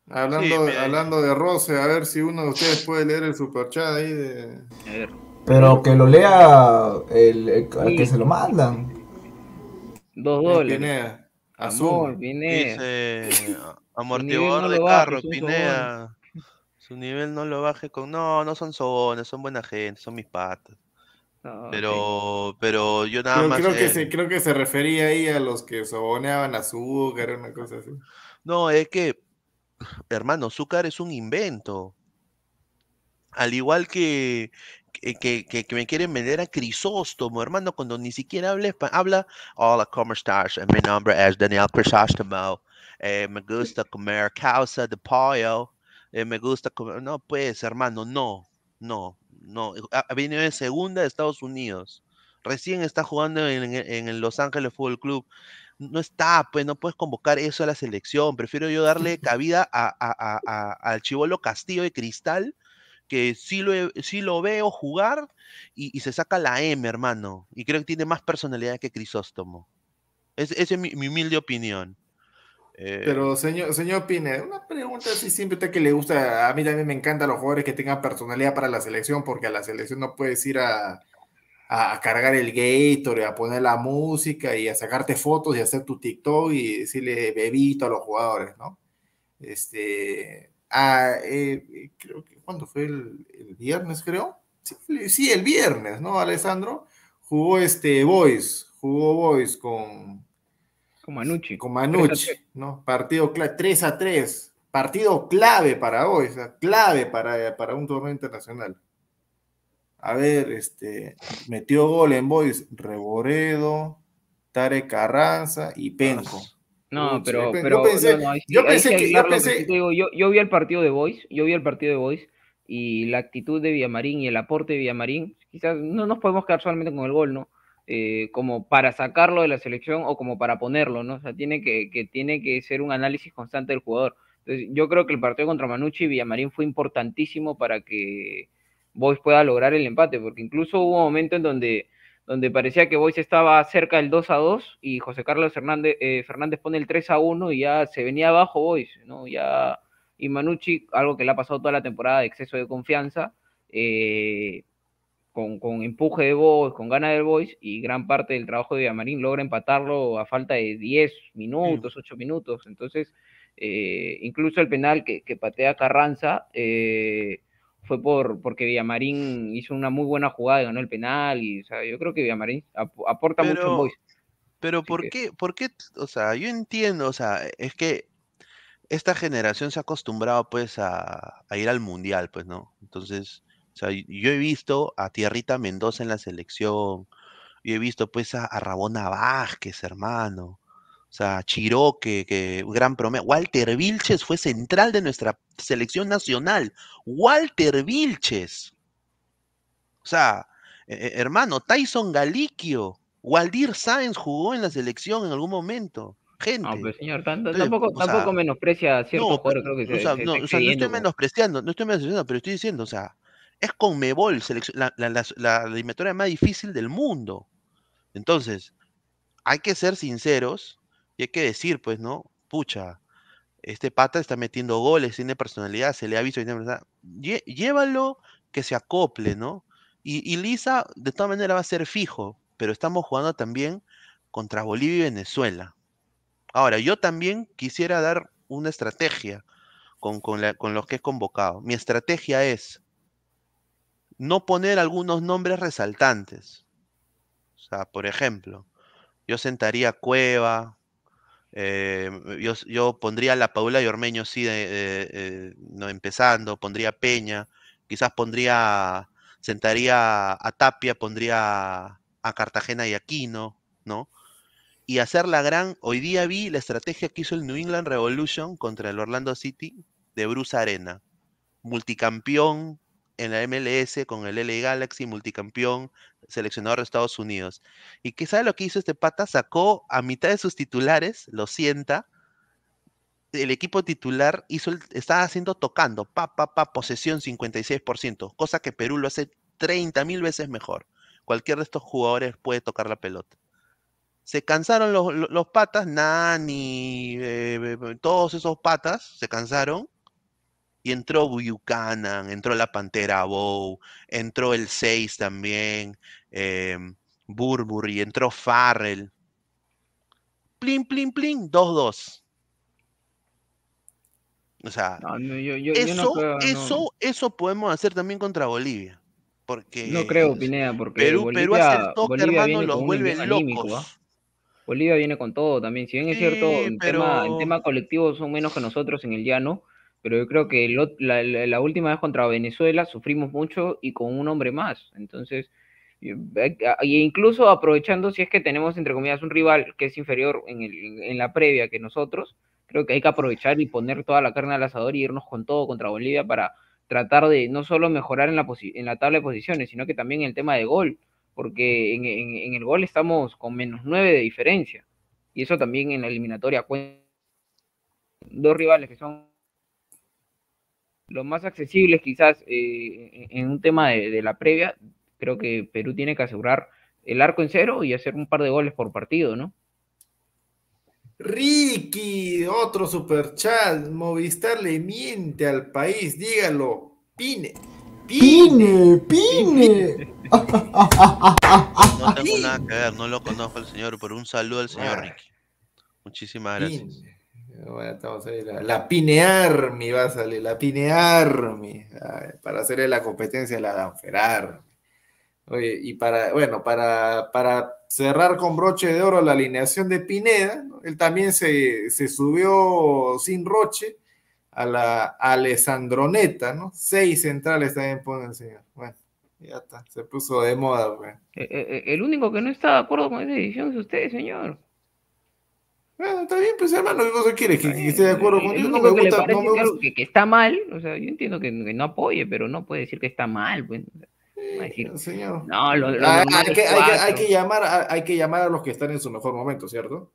Hablando, hablando de roce, a ver si uno de ustedes puede leer el superchat ahí de... A ver, Pero que lo lea el, el- al que se lo mandan. dos dólares. Pineda. Amor, Asumo. Pineda. Dice no amortiguador de carro, son Pineda. Su nivel no lo baje con. No, no son sobones, son buena gente, son mis patas. Sí. Pero, pero yo nada Creo, más. creo que eh, se, creo que se refería ahí a los que soboneaban azúcar, una cosa así. No, es que, hermano, Zúcar es un invento. Al igual que, que, que- me quieren vender a Crisóstomo, hermano, cuando ni siquiera habla, habla Hola, ¿cómo estás? Eh, Mi nombre es Daniel Crisóstomo. Eh, me gusta comer causa de pollo. Eh, me gusta comer... No, pues, hermano, no, no, no. Ha, ha venido de segunda de Estados Unidos. Recién está jugando en, en el Los Ángeles Fútbol Club no está, pues no puedes convocar eso a la selección. Prefiero yo darle cabida a, a- a- a- al chivolo Castillo de Cristal, que sí lo, sí lo veo jugar y, y se saca la M, hermano. Y creo que tiene más personalidad que Crisóstomo. Es- esa es mi, mi humilde opinión. Eh, Pero, señor, señor Pineda, una pregunta así siempre que le gusta, a mí también me encantan los jugadores que tengan personalidad para la selección, porque a la selección no puedes ir a, a, a cargar el Gator, a poner la música y a sacarte fotos y hacer tu TikTok y decirle bebito a los jugadores, ¿no? Este, ah, eh, creo que, ¿cuándo fue? El, viernes, creo. Sí, sí, el viernes, ¿no, Alessandro? Jugó este Boys, jugó Boys con, Con Manucci. con 3 a Manucci, 3. ¿no? Partido cla- 3 a 3, partido clave para hoy, o sea, clave para, para un torneo internacional. A ver, este, metió gol en Boys Reboredo, Tare Carranza y Penco. No, Pucha, pero, pero yo pensé- no, no, yo pensé que- pensé- digo, yo vi el partido de Boys, yo vi el partido de Boys y la actitud de Villamarín y el aporte de Villamarín, quizás no nos podemos quedar solamente con el gol, ¿no? Eh, como para sacarlo de la selección o como para ponerlo, ¿no? O sea, tiene que, tiene que ser un análisis constante del jugador. Entonces, yo creo que el partido contra Manucci y Villamarín fue importantísimo para que Boys pueda lograr el empate, porque incluso hubo un momento en donde donde parecía que Boys estaba cerca del 2 a 2 y José Carlos eh, Fernández pone el 3 a 1 y ya se venía abajo Boys, ¿no? Ya, y Manucci, algo que le ha pasado toda la temporada de exceso de confianza, eh, con, con, empuje de Boys, con ganas del Boys, y gran parte del trabajo de Villamarín logra empatarlo a falta de 10 minutos, 8 minutos. Entonces, eh, incluso el penal que, que patea Carranza eh, fue por porque Villamarín hizo una muy buena jugada y ganó el penal. Y o sea, yo creo que Villamarín ap aporta Pero- mucho en Boys. Pero Así ¿por que- qué? ¿Por qué? O sea, yo entiendo, o sea, es que esta generación se ha acostumbrado pues a, a ir al mundial, pues, ¿no? Entonces, sea, y- yo he visto a Tierrita Mendoza en la selección, yo he visto pues a, a Rabona Vázquez, hermano, o sea, Chiroque, que gran promedio, Walter Vilches fue central de nuestra selección nacional, Walter Vilches. O sea, eh, eh, hermano, Tyson Galiquio, Waldir Sáenz jugó en la selección en algún momento. Gente. No, pero señor, tan- Entonces, tampoco, o sea, tampoco menosprecia a ciertos no, jugadores, pero- creo que o se, sea, se no, está o sea, no estoy menospreciando, no estoy menospreciando, pero estoy diciendo, o sea, es Conmebol, la, la, la, eliminatoria más difícil del mundo. Entonces, hay que ser sinceros y hay que decir, pues, ¿no? Pucha, este pata está metiendo goles, tiene personalidad, se le ha visto. Lle- Llévalo que se acople, ¿no? Y, Lisa, de todas maneras, va a ser fijo, pero estamos jugando también contra Bolivia y Venezuela. Ahora, yo también quisiera dar una estrategia con, con, con los que he convocado. Mi estrategia es no poner algunos nombres resaltantes. O sea, por ejemplo, yo sentaría Cueva, eh, yo, yo pondría a la Paula y Ormeño, sí, eh, no, empezando, pondría Peña, quizás pondría, sentaría a Tapia, pondría a Cartagena y Aquino, ¿no? y hacer la gran. Hoy día vi la estrategia que hizo el New England Revolution contra el Orlando City de Bruce Arena. Multicampeón en la MLS con el LA Galaxy, multicampeón seleccionador de Estados Unidos. ¿Y qué sabe lo que hizo este pata? Sacó a mitad de sus titulares, lo sienta. El equipo titular hizo estaba haciendo tocando, pa, pa, pa, posesión 56%, cosa que Perú lo hace 30 mil veces mejor. Cualquier de estos jugadores puede tocar la pelota se cansaron los, los- patas, Nani, eh, todos esos patas se cansaron. Y entró Buchanan, entró la Pantera Bow, entró el 6 también, em, Burberry, entró Farrell. Plin, plin, plin, 2-2. O sea, No, no, yo, yo- yo eso, no creo, eso, eso podemos hacer también contra Bolivia. Porque no creo, Pineda, porque Perú, Bolivia, Perú hace toque, hermano, los vuelve envío anímico, locos. ¿ah? Bolivia viene con todo también. Si bien es cierto, en, tema, en pero- tema colectivo son menos que nosotros en el llano, pero yo creo que la, última vez contra Venezuela sufrimos mucho y con un hombre más. Entonces, y incluso aprovechando si es que tenemos, entre comillas, un rival que es inferior en, el- en la previa que nosotros, creo que hay que aprovechar y poner toda la carne al asador y irnos con todo contra Bolivia para tratar de no solo mejorar en la, en la tabla de posiciones, sino que también en el tema de gol porque en, en- en el gol estamos con menos 9 de diferencia. Y eso también en la eliminatoria cuenta. Dos rivales que son los más accesibles quizás eh, en un tema de, de la previa. Creo que Perú tiene que asegurar el arco en cero y hacer un par de goles por partido, ¿no? Ricky, otro super chat. Movistar le miente al país, dígalo. Pine. ¡Pine! ¡Pine! No tengo nada que ver, no lo conozco al señor, pero un saludo al señor Ah. Ricky. Muchísimas gracias. Pine. La, la Pine Army va a salir, la Pine Army, ay, para hacerle la competencia a la Danferar. Oye, y para, bueno, para, para cerrar con broche de oro la alineación de Pineda, él también se, se subió sin roche a la Alessandroneta, ¿no? Seis centrales también pone el señor. Bueno, ya está, se puso de moda, pues. Eh, eh, el único que no está de acuerdo con esa decisión es usted, señor. Bueno, está bien, pues hermano, ¿qué cosa quieres? Que, que esté de acuerdo contigo. No me gusta, no me que, algo gusta. que- que está mal, o sea, yo entiendo que, que no apoye, pero no puede decir que está mal, pues. Va a decir, Señor. no, lo, lo Ah, hay, hay, que, hay cuatro". que llamar hay que llamar a los que están en su mejor momento, ¿cierto?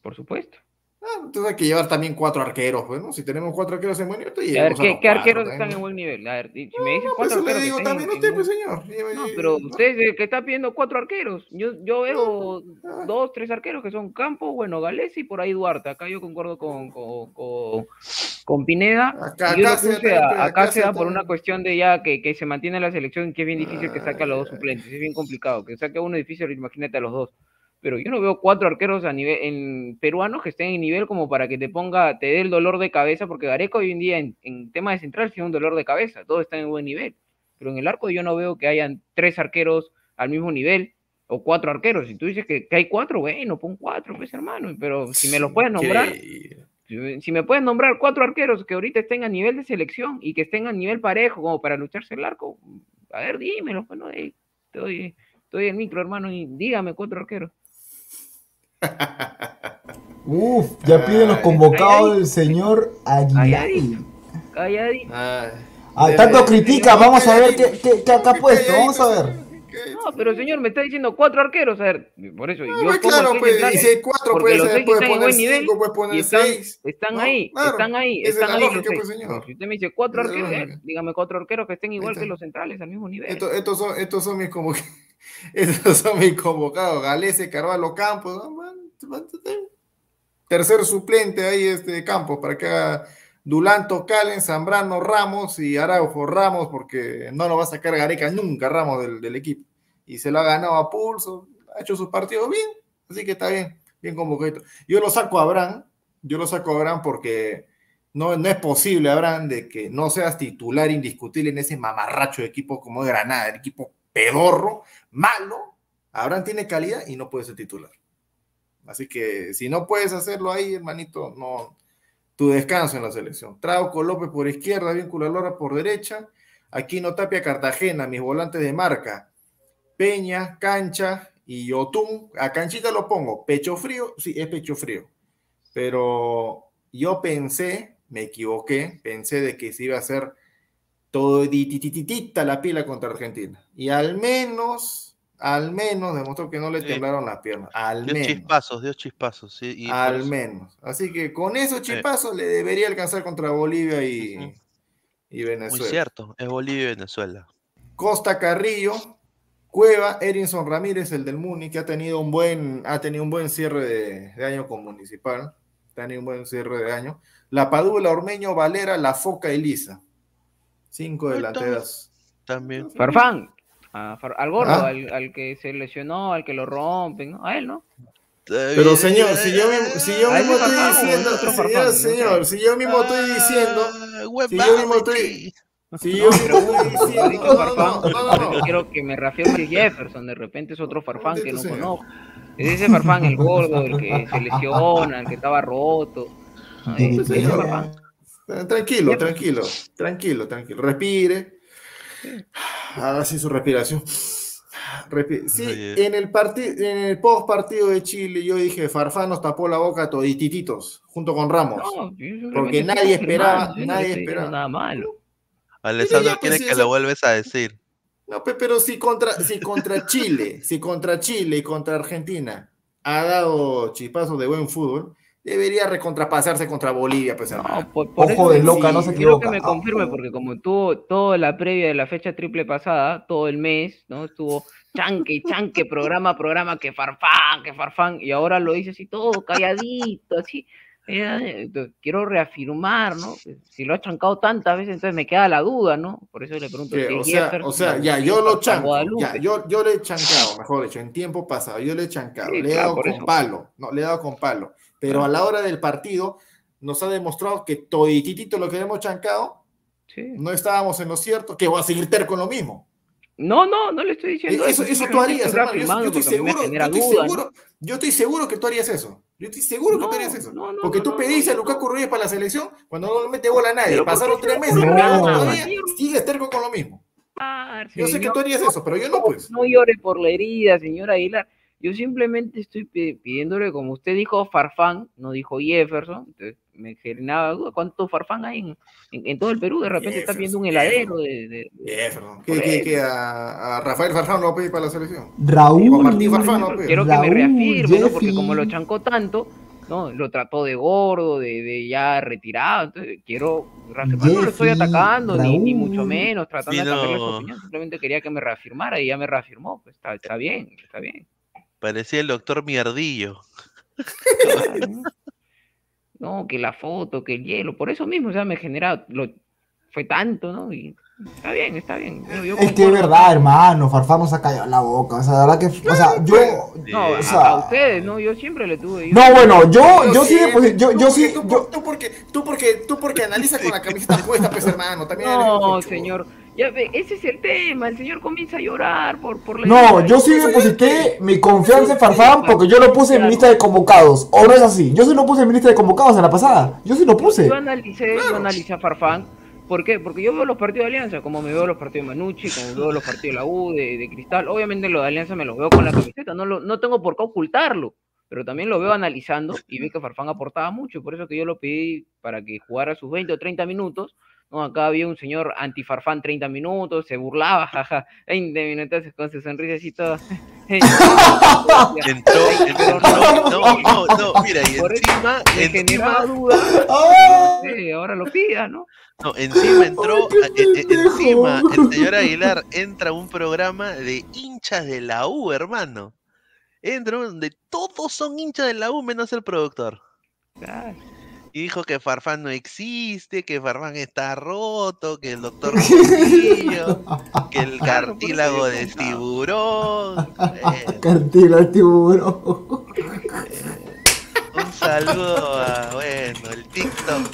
Por supuesto. Ah, entonces hay que llevar también cuatro arqueros, pues, ¿no? Si tenemos cuatro arqueros en buen nivel, A ver, ¿qué, qué arqueros están en buen nivel? A ver, si me dicen No, cuatro pues eso le arqueros. digo también a usted, pues, señor. No, pero ¿no? usted es el que está pidiendo cuatro arqueros. Yo, yo veo dos, tres arqueros que son Campo, bueno, Gales y por ahí Duarte. Acá yo concuerdo con, con, con, con Pineda. Acá- yo se da- a- acá acá se se da da por una cuestión de ya que, que se mantiene la selección, que es bien difícil que saque a los Ah, dos suplentes. Es bien complicado. Que saque a uno difícil, imagínate a los dos. Pero yo no veo cuatro arqueros a nivel en peruanos que estén en nivel como para que te ponga, te dé el dolor de cabeza, porque Gareco hoy en día en, en tema de central tiene un dolor de cabeza, todos están en buen nivel. Pero en el arco yo no veo que hayan tres arqueros al mismo nivel o cuatro arqueros. Si tú dices que, que hay cuatro, bueno, pon cuatro, pues hermano. Pero si me los puedes nombrar, si me puedes nombrar cuatro arqueros que ahorita estén a nivel de selección y que estén a nivel parejo como para lucharse el arco, a ver, dímelo, pues no, te doy, te doy el micro, hermano, y dígame cuatro arqueros. Uf, ya piden los convocados Calladito. del señor Aguilar. Calladito. Ah, tanto critica, vamos a ver qué, calladito. qué, qué acá ha puesto, vamos a ver. No, pero señor, me está diciendo cuatro arqueros, a ver, por eso, No, yo pues pongo claro, pues, y si hay cuatro, porque puede, los ser- seis puede poner buen nivel cinco, puede poner están, seis. están ¿no? ahí, Claro, están ahí, es están ahí lógica, pues, señor. Si usted me dice cuatro es arqueros, dígame cuatro arqueros que estén igual que los centrales, al mismo nivel. Estos, estos son, estos son mis convocados. Estos son mis convocados. Galese, Carvalho, Campos. ¿no? Man, Tercer suplente ahí, este Campos, para que haga Dulanto, Calen, Zambrano, Ramos y Araujo. Ramos, porque no lo va a sacar Gareca nunca, Ramos del, del equipo. Y se lo ha ganado a pulso, ha hecho sus partidos bien, así que está bien, bien convocado. Yo lo saco a Abraham, yo lo saco a Abraham porque no, no es posible, Abraham, de que no seas titular indiscutible en ese mamarracho de equipo como Granada, el equipo pedorro, malo. Abraham tiene calidad y no puede ser titular. Así que si no puedes hacerlo ahí, hermanito, no. Tu descanso en la selección. Trauco López por izquierda, Víncula Lora por derecha. Aquino Tapia Cartagena, mis volantes de marca. Peña, Cancha y Yotun. A Canchita lo pongo. Pecho frío, sí, es pecho frío. Pero yo pensé, me equivoqué, pensé de que se iba a hacer todo la pila contra Argentina. Y al menos, al menos demostró que no le Sí. temblaron las piernas. Al Dio menos. chispazos, dio chispazos. Sí, y al eso- menos. Así que con esos chispazos le debería alcanzar contra Bolivia y, y Muy Venezuela. cierto, es Bolivia y Venezuela. Costa Carrillo, Cueva, Erinson Ramírez, el del Muni, que ha tenido un buen, ha tenido un buen cierre de, de año con Municipal. Ha tenido un buen cierre de año. La Padula, Ormeño, Valera, La Foca y Lisa. Cinco delanteras. También. Farfán, a Far- al gordo, Ah. al, al que se lesionó, al que lo rompen, ¿no? A él, ¿no? Pero señor, si yo mismo, si yo A mismo estoy Farfán, diciendo, señor, Farfán, ¿no? señor, si yo mismo estoy diciendo, Ah, si yo mismo estoy, si yo quiero que me reafirme Jefferson, de repente es otro Farfán que no conozco. Es ese Farfán, el gordo, el que se lesiona, el que estaba roto. Ay, Sí, ese señor. Farfán. Eh, Tranquilo, tranquilo, tranquilo, tranquilo. Respire. Haga así su respiración. Respi- Sí, Oye. en el partido, en el post partido de Chile, yo dije, Farfán nos tapó la boca a toditititos, junto con Ramos. No, Porque nadie esperaba, nadie. Nada malo. Alessandro pues, quiere que eso- lo vuelves a decir. No, pe- pero si contra, si contra Chile, si contra Chile y contra Argentina ha dado chispazos de buen fútbol, debería recontrapasarse contra Bolivia, pues hermano. No, por, por Ojo de loca, no se quiero que equivoca. me confirme, porque como tuvo toda la previa de la fecha triple pasada, todo el mes, ¿no? Estuvo chanque y chanque, programa a programa, que farfán, que farfán, y ahora lo dice así todo calladito, así. Eh, quiero reafirmar, ¿no? Si lo ha chancado tantas veces, entonces me queda la duda, ¿no? Por eso le pregunto si o sea, o sea, ya, yo lo chanco, ya, yo, yo le he chancado, mejor dicho, en tiempo pasado, yo le he chancado, Sí, le he claro, dado con eso. palo, no, le he dado con palo, pero a la hora del partido nos ha demostrado que todititito lo que hemos chancado, Sí. no estábamos en lo cierto, que voy a seguir terco en lo mismo. No, no, no le estoy diciendo Eso, eso tú harías, hermano. Yo, estoy seguro, yo estoy duda, ¿no? seguro, yo estoy seguro que tú harías eso. Yo estoy seguro que tú harías eso. no, Porque tú pediste a Lukaku. Reyes para la selección cuando no le mete bola a nadie. Pero ¿por Pasaron tres se meses todavía señor? sigues terco con lo mismo. Ah, Yo sé que señor. tú harías eso, pero yo no, pues. No llore por la herida, señora Aguilar. Yo simplemente estoy pi- pidiéndole, como usted dijo, Farfán, no dijo Jefferson, entonces me generaba duda, ¿cuánto Farfán hay en, en- en todo el Perú? De repente está viendo un Jefferson, heladero de... de- de- Jefferson. ¿Qué, qué, a, a Rafael Farfán a pedir para la selección? Raúl. O Martín Farfán a pedir. Quiero que me reafirme, ¿no? Porque Jeffy. como lo chancó tanto, ¿no? Lo trató de gordo, de, de ya retirado. Entonces, quiero reafirmar, no lo estoy Jeffy, atacando, ni, ni mucho menos, tratando de cambiarle su opinión. Simplemente quería que me reafirmara y ya me reafirmó. Pues está, está bien, está bien. Parecía el doctor Mierdillo. ¿no? Que la foto, que el hielo, por eso mismo, o sea, me genera, lo, fue tanto, ¿no? Y está bien, está bien. yo- yo Es que es verdad, hermano, Farfán nos ha callado la boca. O sea, la verdad que. O sea, yo. No, o a, sea, a ustedes, ¿no? Yo siempre le tuve. yo- No, bueno, yo, Yo sí, deposi- yo, tú yo porque- sí, Tú, yo, tú porque, tú porque, tú porque analizas con la camiseta puesta, pues hermano. También No, señor. Ya ve, ese es el tema. El señor comienza a llorar por, por la. no, yo sí deposité mi confianza en Farfán porque yo lo puse en mi lista de convocados. ¿O no es así? Yo sí lo puse en mi lista de convocados en la pasada. Yo sí lo puse. Yo analicé, yo analicé a Farfán. ¿Por qué? Porque yo veo los partidos de Alianza, como me veo los partidos de Manucci, como veo los partidos de la U, de, de Cristal. Obviamente los de Alianza me los veo con la camiseta, no, lo, no tengo por qué ocultarlo, pero también lo veo analizando y vi que Farfán aportaba mucho, por eso que yo lo pedí para que jugara sus 20 o 30 minutos. No, acá había un señor anti-Farfán 30 minutos, se burlaba, jaja, 20 minutos con su sonrisa así toda. Entró, entró, no, no, no, no, mira, y encima, encima, duda, ¡Ah! ahora lo pida, ¿no? no, encima entró, eh, eh, encima, el señor Aguilar entra a un programa de hinchas de la U, hermano. Entra donde todos son hinchas de la U menos el productor. Claro. Y dijo que Farfán no existe, que Farfán está roto, que el doctor Gordillo, que el eso cartílago de tiburón. Cartila el tiburón. Saludo a, bueno, el TikTok.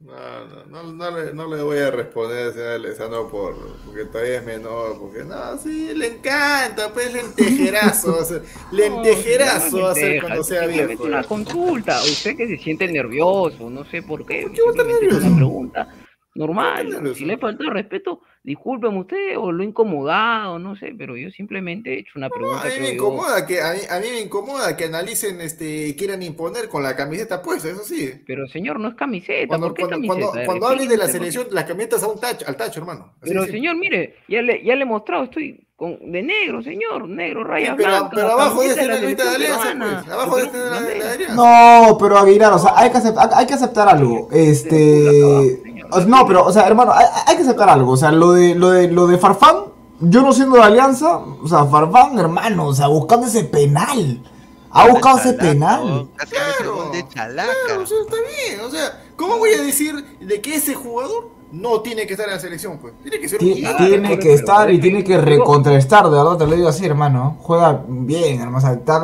No, no, no, no le, no le voy a responder, señor Alessandro, por, porque todavía es menor, porque no, sí, le encanta, pues lentejerazo, va a ser, lentejerazo va a ser cuando sea simplemente viejo. una consulta. Usted que se siente nervioso, no sé por qué. qué va a estar simplemente es nervioso? una pregunta ¿Por qué normal. Si le falta el respeto, discúlpeme usted o lo he incomodado, no sé, pero yo simplemente he hecho una No, pregunta. a mí me yo. incomoda que a mí, a mí me incomoda que analicen este quieran imponer con la camiseta puesta, eso sí. Pero señor, no es camiseta. Cuando, ¿Por qué cuando, camiseta? cuando, cuando hables de la selección, las camisetas a un tacho, al tacho, hermano. Así Pero señor, mire, ya le, ya le he mostrado, estoy con, de negro, señor, negro, Sí, rayas pero, blancas. pero abajo de camiseta este la la camiseta de Alianza, pues. Abajo este la, la Alianza. No, pero Aguilar, o sea, hay que aceptar, hay que aceptar algo. Este. No, pero, o sea, hermano, hay, hay que aceptar algo. O sea, lo de, lo de, lo de Farfán, yo no siendo de Alianza, o sea, Farfán, hermano, o sea, buscando ese penal. Ha buscado ese penal. Claro, gol de chalaca. Claro, o sea, está bien. O sea, ¿cómo voy a decir de que ese jugador no tiene que estar en la selección? Pues tiene que ser un. Tiene pero- que estar y tiene que recontrastar, de verdad te lo digo así, hermano. Juega bien, hermano.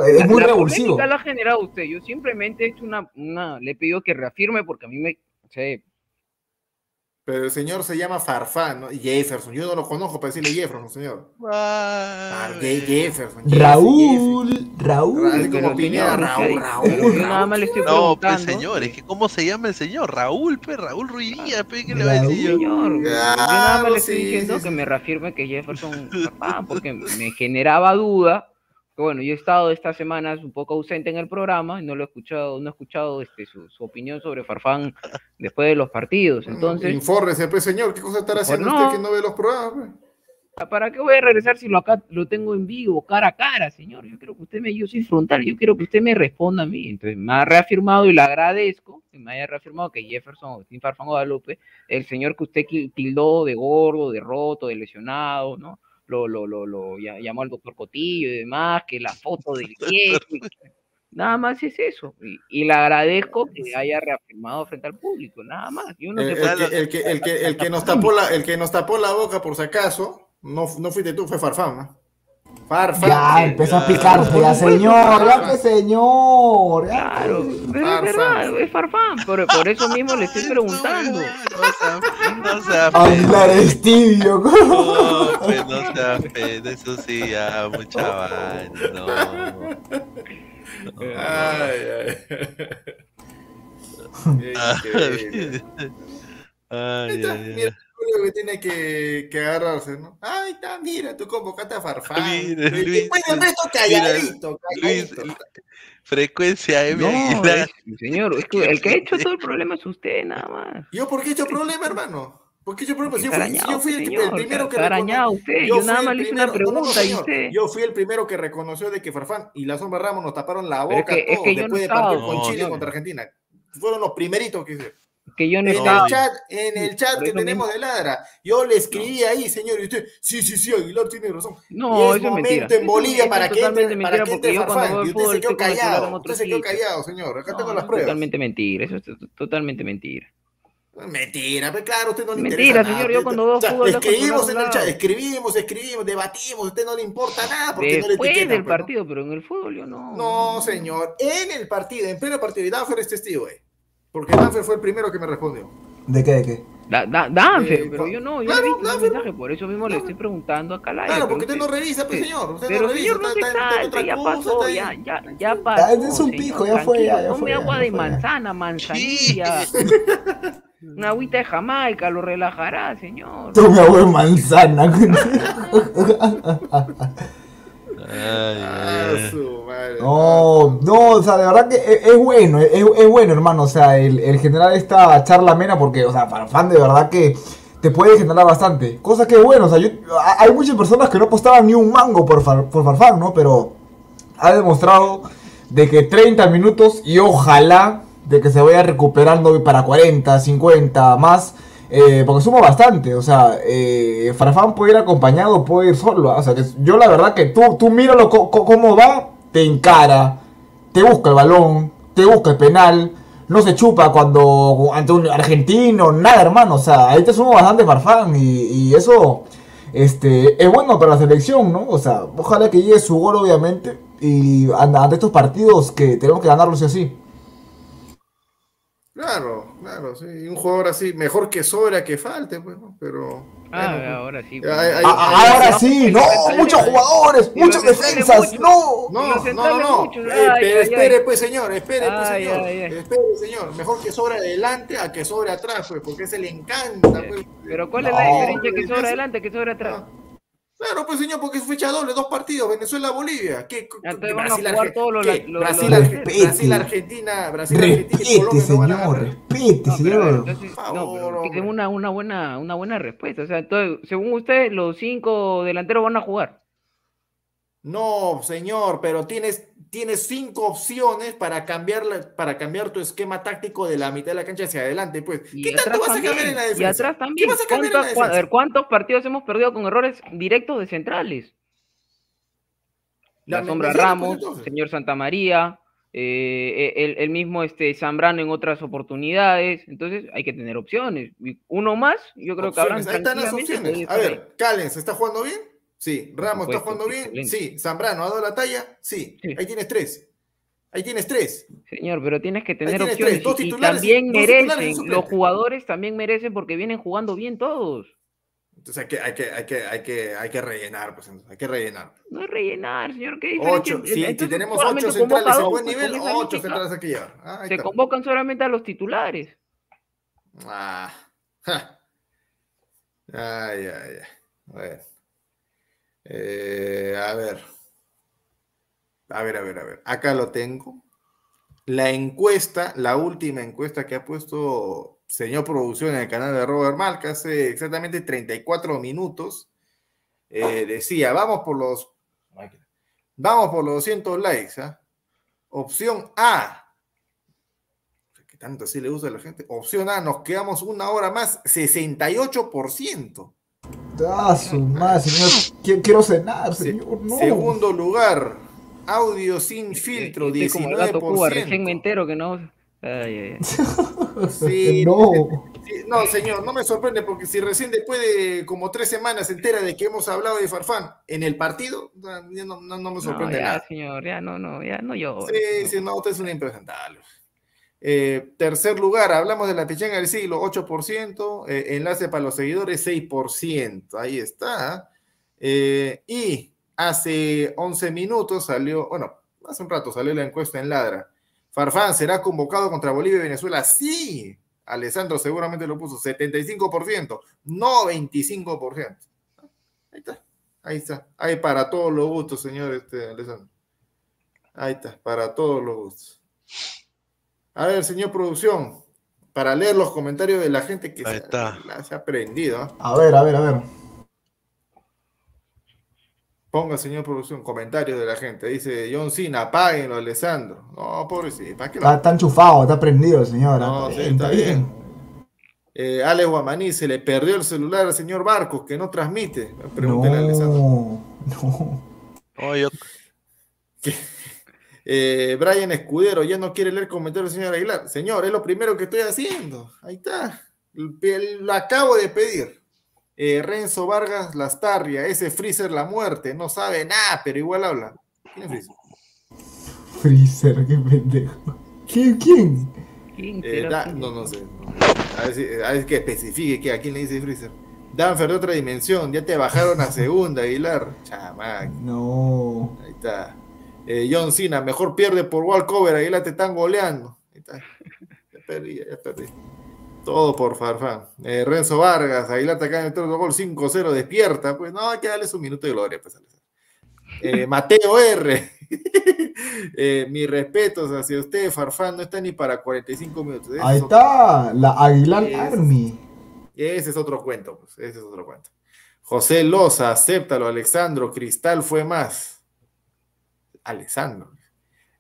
es muy la revulsivo. la ha generado usted. Yo simplemente he hecho una, una, le he pedido que reafirme porque a mí me, Pero el señor se llama Farfán, ¿no? Jefferson. Yo no lo conozco para decirle Jefferson, señor. Ah, Jefferson. Jefferson, Raúl, Así Raúl. como Pineda, Raúl, Raúl, yo nada Raúl. más le estoy No, pues señor, es que ¿cómo se llama el señor? Raúl, pues, Raúl Ruidía, pues, ¿qué le va a decir yo? Señor, yo nada más le estoy sí, diciendo sí, que me reafirme que Jefferson Farfán, porque me generaba duda. Que Bueno, yo he estado estas semanas un poco ausente en el programa y no lo he escuchado, no he escuchado este, su, su opinión sobre Farfán después de los partidos. Entonces, Infórrese, pues, señor. ¿Qué cosa estará haciendo no. usted que no ve los programas? pues? ¿para qué voy a regresar si lo acá lo tengo en vivo, cara a cara, señor? Yo quiero que usted me, yo soy frontal, yo quiero que usted me responda a mí. Entonces, me ha reafirmado y le agradezco que me haya reafirmado que Jefferson Agustín Farfán Guadalupe, el señor que usted tildó de gordo, de roto, de lesionado, ¿no? Lo, lo, lo, lo llamó al doctor Cotillo y demás, que la foto del viejo. Nada más es eso. Y, y le agradezco que haya reafirmado frente al público, nada más. Yo no El, que, el, que, el, que, el que nos tapó la, el que nos tapó la boca, por si acaso, no, no fuiste tú, fue Farfán. ¿no? Ya, sí. empezó a ya. picarse, ya, señor. Ya, que señor. ya, Claro, pero es verdad, es Farfán, por, por eso mismo le estoy preguntando. No sea, no sea Aguilar es tibio. No, pues no sea fe, eso sí, ya, mucha vaina, no. No. Ay, ay. Ay, ay, ay. Lo que tiene que, que agarrarse, ¿no? Ay, está, mira, tú convocaste a Farfán. Mira, Luis, después el resto calladito, Luis, calladito. frecuencia M No, es- señor, es que el que ha hecho todo el problema es usted, nada más. ¿Yo por qué he hecho problema, hermano? Porque yo, si yo fui, yo fui el, señor, el primero que arañado usted, yo fui nada el más le hice una no, no, pregunta y señor, usted- Yo fui el primero que reconoció de que Farfán y la sombra Ramos nos taparon la es boca es que no después de partir con no, Chile señor. contra Argentina. Fueron los primeritos que hicieron. Que yo no En estaba. el chat, en el chat que tenemos mismo- de ladra, yo le escribí ahí, señor, y usted, sí, sí, sí, Aguilar tiene razón. No, y es eso es momento mentira. en Bolivia para que entre, para que entre Farfán. Y usted se quedó callado. Usted se quedó callado, señor. Acá tengo No, las pruebas. Totalmente mentira, eso es to- totalmente mentira. Mentira, pero claro, usted no le Mentira, interesa señor, nada. yo cuando veo O sea, escribimos en el chat, escribimos, escribimos, debatimos, a usted no le importa nada porque no le Después etiquetan. del pues, ¿no? partido, pero en el fútbol yo no. No, señor, en el partido, en pleno partido, y Danfer es testigo, eh. Porque Danfer fue el primero que me respondió. ¿De qué? ¿De qué? Da, da, Danfer, Eh, pero yo no, yo claro, no he visto Danfer, mensaje, por eso mismo le estoy preguntando a Calaya. Claro, pero porque usted no revisa, pues, señor. Usted Pero no revisa, señor, no se está- está ya cosa, pasó, está ya, ya, ya pasó. Ah, es un señor, pico, ya fue, ya, fue, agua ya de fue. manzana, manzanilla. Una agüita de Jamaica lo relajará, señor. Tome agua de manzana. Ay, Ah, su madre. No, no, o sea, de verdad que es, es bueno, es, es bueno, hermano, o sea, el, el generar esta charla amena porque, o sea, para fan de verdad que te puede generar bastante. Cosa que es bueno, o sea, yo, a- hay muchas personas que no apostaban ni un mango por, Far- por Farfán, ¿no? Pero ha demostrado de que 30 minutos y ojalá de que se vaya recuperando para 40, 50 más. Eh, porque suma bastante, o sea, eh, Farfán puede ir acompañado, puede ir solo. ¿ah? O sea, que yo la verdad que tú, tú míralo cómo va, te encara, te busca el balón, te busca el penal, no se chupa cuando ante un argentino, nada hermano, o sea, ahí te suma bastante Farfán y, y eso este, es bueno para la selección, ¿no? O sea, ojalá que llegue su gol obviamente y ante estos partidos que tenemos que ganarlos y así. Claro, claro, sí. y Un jugador así, mejor que sobra que falte, pues, ¿no? Pero. Ah, bueno, pues. ahora sí. Pues. Ah, ay, ahora sí, no, muchos jugadores, muchas defensas, no. No, no, no, Eh, ay, pero ay, espere, ay. pues, señor, espere, pues, señor. ay, ay. Espere, señor. Mejor que sobre adelante a que sobre atrás, pues, porque se le encanta, pues. Pero ¿cuál No. es la diferencia que sobra Eso- adelante que sobra atrás? Ah, Claro, pues señor, porque es fecha doble, dos partidos, Venezuela-Bolivia. ¿Qué? Brasil, Arge- los- ¿qué? los- Brasil, los- Arge- Respete. Brasil, Argentina, Brasil, Argentina y Colombia señor, respete, No, pero, señor. entonces, no, favor, pero una, buena, una buena respuesta. O sea, entonces, según usted, los cinco delanteros van a jugar. No, señor, pero tienes, tienes cinco opciones para cambiar, la- para cambiar tu esquema táctico de la mitad de la cancha hacia adelante. Pues, Y ¿qué tanto atrás vas a cambiar también. en la Y defensa? atrás ¿Qué también. vas a cambiar en la ¿Cuántos, cua- a ver, defensa? ¿Cuántos partidos hemos perdido con errores directos de centrales? La me- sombra pues, Ramos, entonces. señor Santamaría, eh, el, el mismo este Zambrano en otras oportunidades. Entonces hay que tener opciones. Y Uno más, yo creo que habrán Opciones, Ahí están las opciones. A ver, Callens, ¿está jugando bien? Sí. Ramos, ¿está jugando bien? excelente. Sí. Zambrano, ¿ha dado la talla? Sí. Sí. Ahí tienes tres. Ahí tienes tres. Señor, pero tienes que tener tienes opciones tres, dos y- también dos merecen, los jugadores también merecen porque vienen jugando bien todos. Entonces hay que, hay que, hay que, hay que, hay que rellenar, pues, hay que rellenar. No es rellenar, señor, qué. Ocho, si, tenemos ocho centrales en dos, buen pues, nivel, ocho centrales hay que llevar. Ah, Se está. convocan solamente a los titulares. Ah, ja. Ay, ay, ay. Bueno. Eh, a ver. A ver, a ver, a ver. Acá lo tengo. La encuesta, la última encuesta que ha puesto señor producción en el canal de Robert Malca hace exactamente 34 minutos. eh, decía, vamos por los vamos por los 200 likes. ¿ah? Opción A, que tanto así le gusta a la gente. Opción A, nos quedamos una hora más, 68%. Ah, su madre, señor. Qui- Quiero cenar, Se- señor. No. Segundo lugar, audio sin filtro, Estoy como el gato Cuba, 19%. recién me entero que no. Ay, ay, ay. Sí, No. sí, no, señor, no me sorprende porque si recién después de como tres semanas se entera de que hemos hablado de Farfán en el partido, no, ya no, no- no me No, sorprende ya, nada. señor, ya no, no, ya no yo. Sí, sí, no, usted es un impresentable. Eh, tercer lugar, hablamos de la pichanga del siglo, 8%, eh, enlace para los seguidores, 6%, ahí está. Eh, y hace 11 minutos salió, bueno, hace un rato salió la encuesta en Ladra. Farfán será convocado contra Bolivia y Venezuela. Sí, Alessandro seguramente lo puso, 75%, no 25%. Ahí está, ahí está. Ahí para todos los gustos, señor este, Alessandro. Ahí está, para todos los gustos. A ver, señor producción, para leer los comentarios de la gente que Ahí se, está. la- se ha prendido. ¿ah? A ver, a ver, a ver. Ponga, señor producción, comentarios de la gente. Dice John Cena, apáguenlo, Alessandro. No, pobrecito, ¿para qué lo Está, está enchufado, está prendido el señor. No, está sí, bien, está está bien. bien. Eh, Alex Guamaní, se le perdió el celular al señor Barcos, que no transmite. Pregúntele a Alessandro. No, no. Yo- Eh, Brian Escudero, ya no quiere leer comentarios del señor Aguilar. Señor, es lo primero que estoy haciendo. Ahí está. Lo acabo de pedir. Eh, Renzo Vargas Lastarria, ese Freezer la muerte, no sabe nada, pero igual habla. ¿Quién es Freezer? Freezer, qué pendejo. ¿Quién? ¿Quién? ¿Quién Eh, da- Freezer? no, no sé. A ver, si- a ver que especifique que a quién le dice Freezer. Danfer de otra dimensión, ya te bajaron a segunda, Aguilar. Chamac, No. ahí está. Eh, John Cena, mejor pierde por walkover, Aguilar te están goleando. Ahí. Ya perdí, ya perdí. Todo por Farfán. Eh, Renzo Vargas, Aguilar te acaba de meter otro gol 5-0, despierta. Pues no, hay que darle su minuto de gloria. Pues. Eh, Mateo R. Eh, mis respetos hacia usted, Farfán, no está ni para 45 minutos. Ese Ahí es otro- está, la Aguilar Es- Army. ese es otro cuento, pues. Ese es otro cuento. José Loza, acéptalo, Alexandro. Cristal fue más. Alexandro.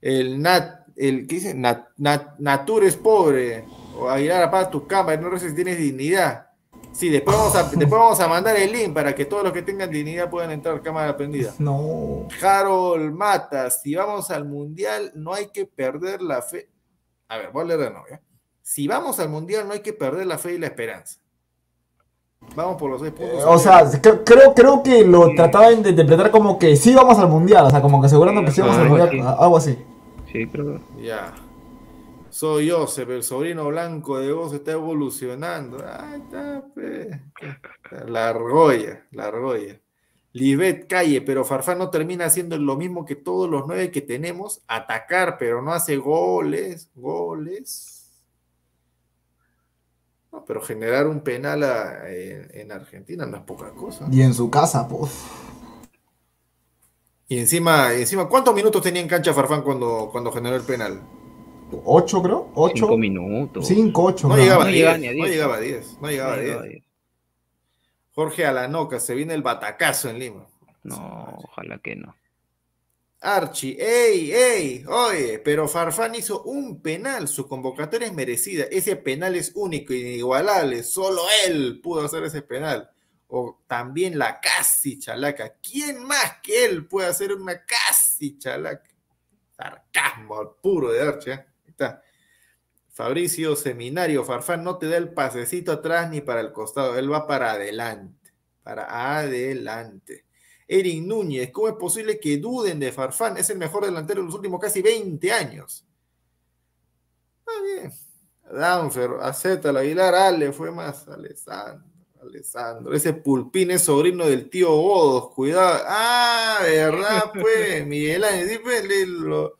El Nat, el ¿qué dice? Nat, Nat- Natur es pobre. O Aguilar, apaga tu cámara, no sé si tienes dignidad. Sí, después vamos, a, después vamos a mandar el link para que todos los que tengan dignidad puedan entrar cámara prendida. No. Harold Mata, si vamos al mundial, no hay que perder la fe. A ver, voy a leer de nuevo. ¿ya? Si vamos al mundial, no hay que perder la fe y la esperanza. Vamos por los seis puntos. Eh, O sea, cre- creo, creo que lo trataban de interpretar como que sí vamos al mundial, o sea, como que asegurando que sí vamos al mundial, así. algo así. Sí, creo. Ya. Soy Joseph, el sobrino blanco de vos está evolucionando. Ahí está, pe. La argolla, la argolla. Libet Calle, pero Farfán no termina haciendo lo mismo que todos los nueve que tenemos, atacar, pero no hace goles, goles. No, pero generar un penal a- en, en Argentina no es poca cosa. Y en su casa, pues. Y encima, encima, ¿cuántos minutos tenía en cancha Farfán cuando, cuando generó el penal? ¿Ocho, creo? ¿Ocho? Cinco minutos. Cinco, ocho. No llegaba a No 10, llegaba no 10. llegaba a 10, no llegaba a No, 10. llegaba a diez. Jorge Alanoca, se viene el batacazo en Lima. No, ojalá que no. Archie, ey, ey, oye, pero Farfán hizo un penal, su convocatoria es merecida, ese penal es único, inigualable, solo él pudo hacer ese penal. O también la casi chalaca, ¿quién más que él puede hacer una casi chalaca? Sarcasmo al puro de Archie, ¿eh? Está. Fabricio Seminario, Farfán no te da el pasecito atrás ni para el costado, él va para adelante, para adelante. Eric Núñez, ¿cómo es posible que duden de Farfán? Es el mejor delantero de los últimos casi 20 años. Está bien. Danfer, acéptalo, Aguilar, Ale, fue más. Alessandro, Alessandro. Ese pulpín es sobrino del tío Bodos, cuidado. Ah, de verdad, pues, Miguel Ángel, sí, pues, lo-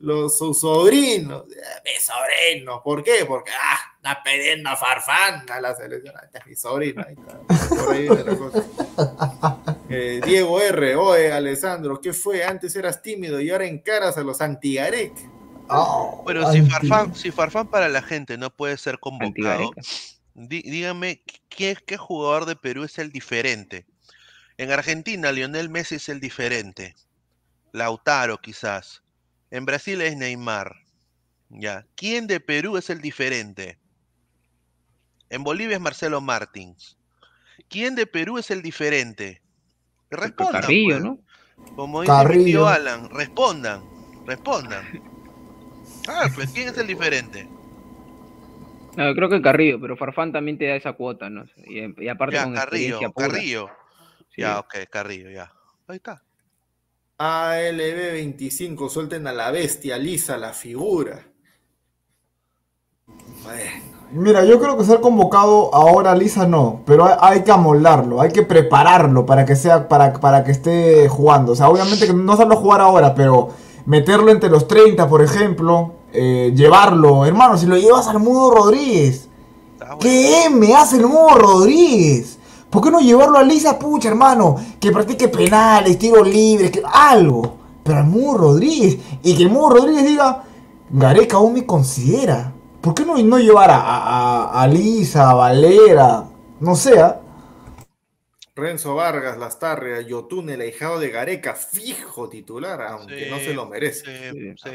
los sus sobrinos. Eh, Mi sobrino, ¿por qué? Porque, ah, está pidiendo a Farfán a la selección. Ah, Este es mi sobrino, ahí está. Por ahí viene la cosa. Eh, Diego R, oye, Alessandro, ¿qué fue? Antes eras tímido y ahora encaras a los antigarek. Ah, Pero si Farfán, si Farfán para la gente no puede ser convocado, dí- dígame ¿qué, qué jugador de Perú es el diferente. En Argentina, Lionel Messi es el diferente. Lautaro, quizás. En Brasil es Neymar. Ya. ¿Quién de Perú es el diferente? En Bolivia es Marcelo Martins. ¿Quién de Perú es el diferente? Respondan. Carrillo, pues. ¿no? Como dice mi tío Carrillo. Alan, respondan. Respondan. Ah, pues ¿quién es el diferente? No, creo que Carrillo, pero Farfán también te da esa cuota, ¿no? Y, y aparte Ya, con Carrillo, pura. Carrillo. Sí. Ya, ok, Carrillo, ya. Ahí está. ALB25, suelten a la bestia, lisa la figura. Bueno, Mira, yo creo que ser convocado ahora Lisa no, pero hay, hay que amoldarlo, hay que prepararlo para que sea, para, para que esté jugando. O sea, obviamente que no hacerlo jugar ahora, pero meterlo entre los 30, por ejemplo, eh, llevarlo, hermano, si lo llevas al Mudo Rodríguez, bueno. ¿qué me hace el Mudo Rodríguez? ¿Por qué no llevarlo a Lisa, pucha, hermano? Que practique penales, tiros libres, que algo. Pero al Mudo Rodríguez, y que el Mudo Rodríguez diga, Gareca aún me considera. ¿Por qué no, no llevar a, a, a Lisa, a Valera? No sé, ¿ah? Renzo Vargas, Lastarria, Yotun, el ahijado de Gareca, fijo titular, aunque Sí, no se lo merece. sí, sí.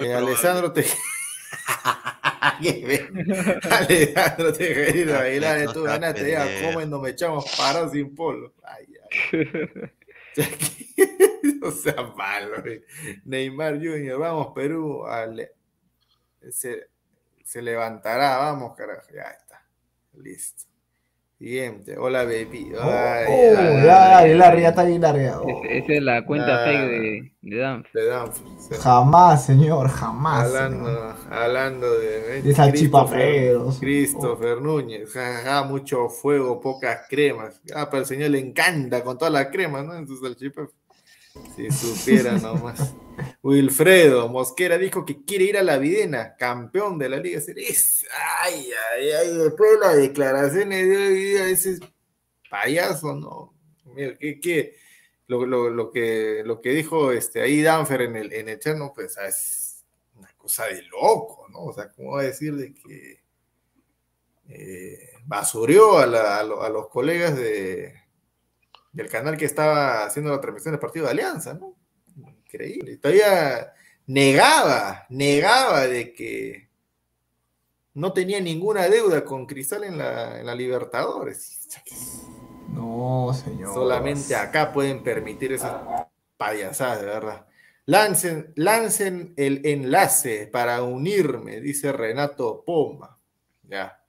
Eh. Alessandro te. Alejandro Tejerino Aguilar, tú ganaste ya. ¿cómo nos me echamos parados sin polo? Ay, ay. no sea malo. eh. Neymar Junior, vamos Perú, ale- se, se levantará, vamos carajo, ya está, listo. Siguiente, hola baby. Oh, Ay, oh, ay, ya, ay, Aguilar, ya está Aguilar. ya. Oh, Es- esa es la cuenta Ah. fake de, de Dan. de sí. Jamás, señor, jamás. señor. Hablando, hablando de, De salchipaperos. Christopher Núñez, jajaja, mucho fuego, pocas cremas. Ah, pero al señor le encanta con toda la crema, ¿no? En sus. Si supiera nomás. Wilfredo Mosquera dijo que quiere ir a la Videna, campeón de la Liga Serie. Es- Ay, ay, ay, después de las declaraciones de hoy día, ese es payaso, ¿no? Mira, ¿qué, qué? Lo, lo- lo que, lo que dijo este, ahí Danfer en el, en el chat, no, pues ah, es una cosa de loco, ¿no? O sea, ¿cómo va a decir de que eh, a, la- a los colegas de, del canal que estaba haciendo la transmisión del partido de Alianza, ¿no? Increíble. Todavía negaba, negaba de que no tenía ninguna deuda con Cristal en la, en la Libertadores. No, señor. Solamente acá pueden permitir esas payasadas, de verdad. Lancen, lancen el enlace para unirme, dice Renato Poma. Ya.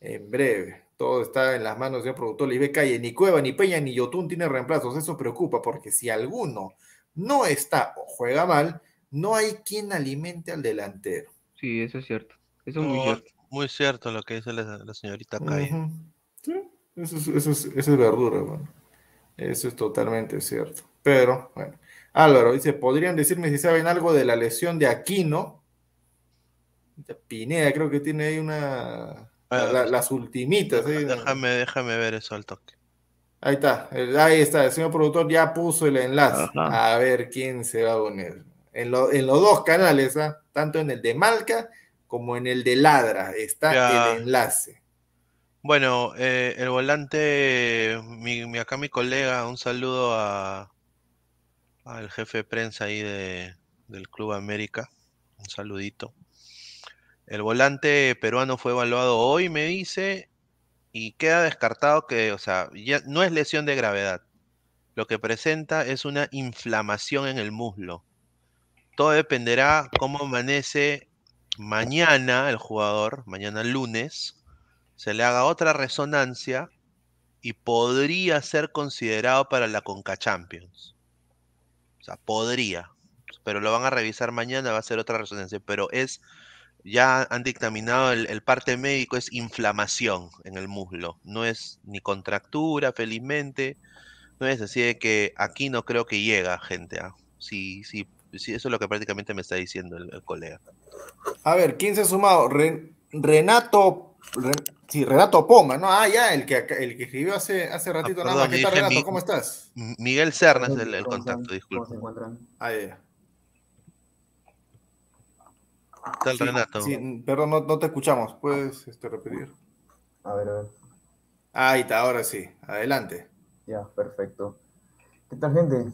En breve. Todo está en las manos del productor Lisbe Calle. Ni Cueva, ni Peña, ni Yotun tienen reemplazos. Eso preocupa porque si alguno no está o juega mal, no hay quien alimente al delantero. Sí, eso es cierto. Eso es muy cierto. muy cierto lo que dice la, la señorita Calle. Sí, eso es, eso es- eso es verdura, bueno. Eso es totalmente cierto. Pero, bueno. Álvaro dice, ¿podrían decirme si saben algo de la lesión de Aquino? Pineda creo que tiene ahí una... Ah, la- las ultimitas. Déjame, déjame ver eso al toque. Ahí está, el- ahí está, el señor productor ya puso el enlace. Ajá. A ver quién se va a unir. En, lo- en los dos canales, ¿ah? tanto en el de Malca como en el de Ladra, está Ya. el enlace. Bueno, eh, el volante, mi, mi- acá mi colega, un saludo a, al jefe de prensa ahí de, del Club América, un saludito. El volante peruano fue evaluado hoy, me dice, y queda descartado que, o sea, ya no es lesión de gravedad. Lo que presenta es una inflamación en el muslo. Todo dependerá cómo amanece mañana el jugador, mañana lunes, se le haga otra resonancia y podría ser considerado para la Conca Champions. O sea, podría, pero lo van a revisar mañana, va a ser otra resonancia, pero es, ya han dictaminado el, el parte médico, es inflamación en el muslo, no es ni contractura, felizmente, no es así de que aquí no creo que llega gente, ¿ah? sí, sí, sí, eso es lo que prácticamente me está diciendo el, el colega. A ver, ¿quién se ha sumado? Ren- Renato, Ren- sí, Renato Poma, ¿no? Ah, ya, el que, acá- el que escribió hace, hace ratito Ah, nada más. ¿Qué tal, Renato? mi- ¿Cómo estás? Miguel Serna es el, el contacto, ¿Cómo disculpe. se encuentran? Ah, ya, ya. ¿Qué tal, Sí, Renato? sí, perdón, no, no te escuchamos. ¿Puedes este, repetir? A ver, a ver. Ahí está, ahora sí. Adelante. Ya, perfecto. ¿Qué tal, gente?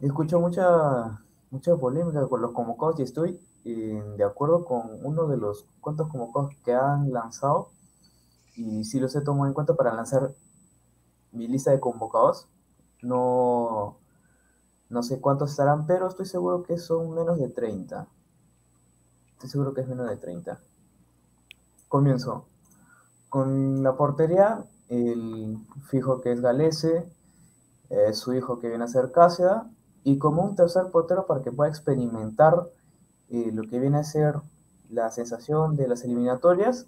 Escucho mucha, mucha polémica con los convocados y estoy eh, de acuerdo con uno de los cuantos convocados que han lanzado y sí los he tomado en cuenta para lanzar mi lista de convocados. No, no sé cuántos estarán, pero estoy seguro que son menos de 30. Estoy seguro que es menos de 30. Comienzo. Con la portería, el fijo que es Galese, eh, su hijo que viene a ser Cáceres, y como un tercer portero para que pueda experimentar eh, lo que viene a ser la sensación de las eliminatorias,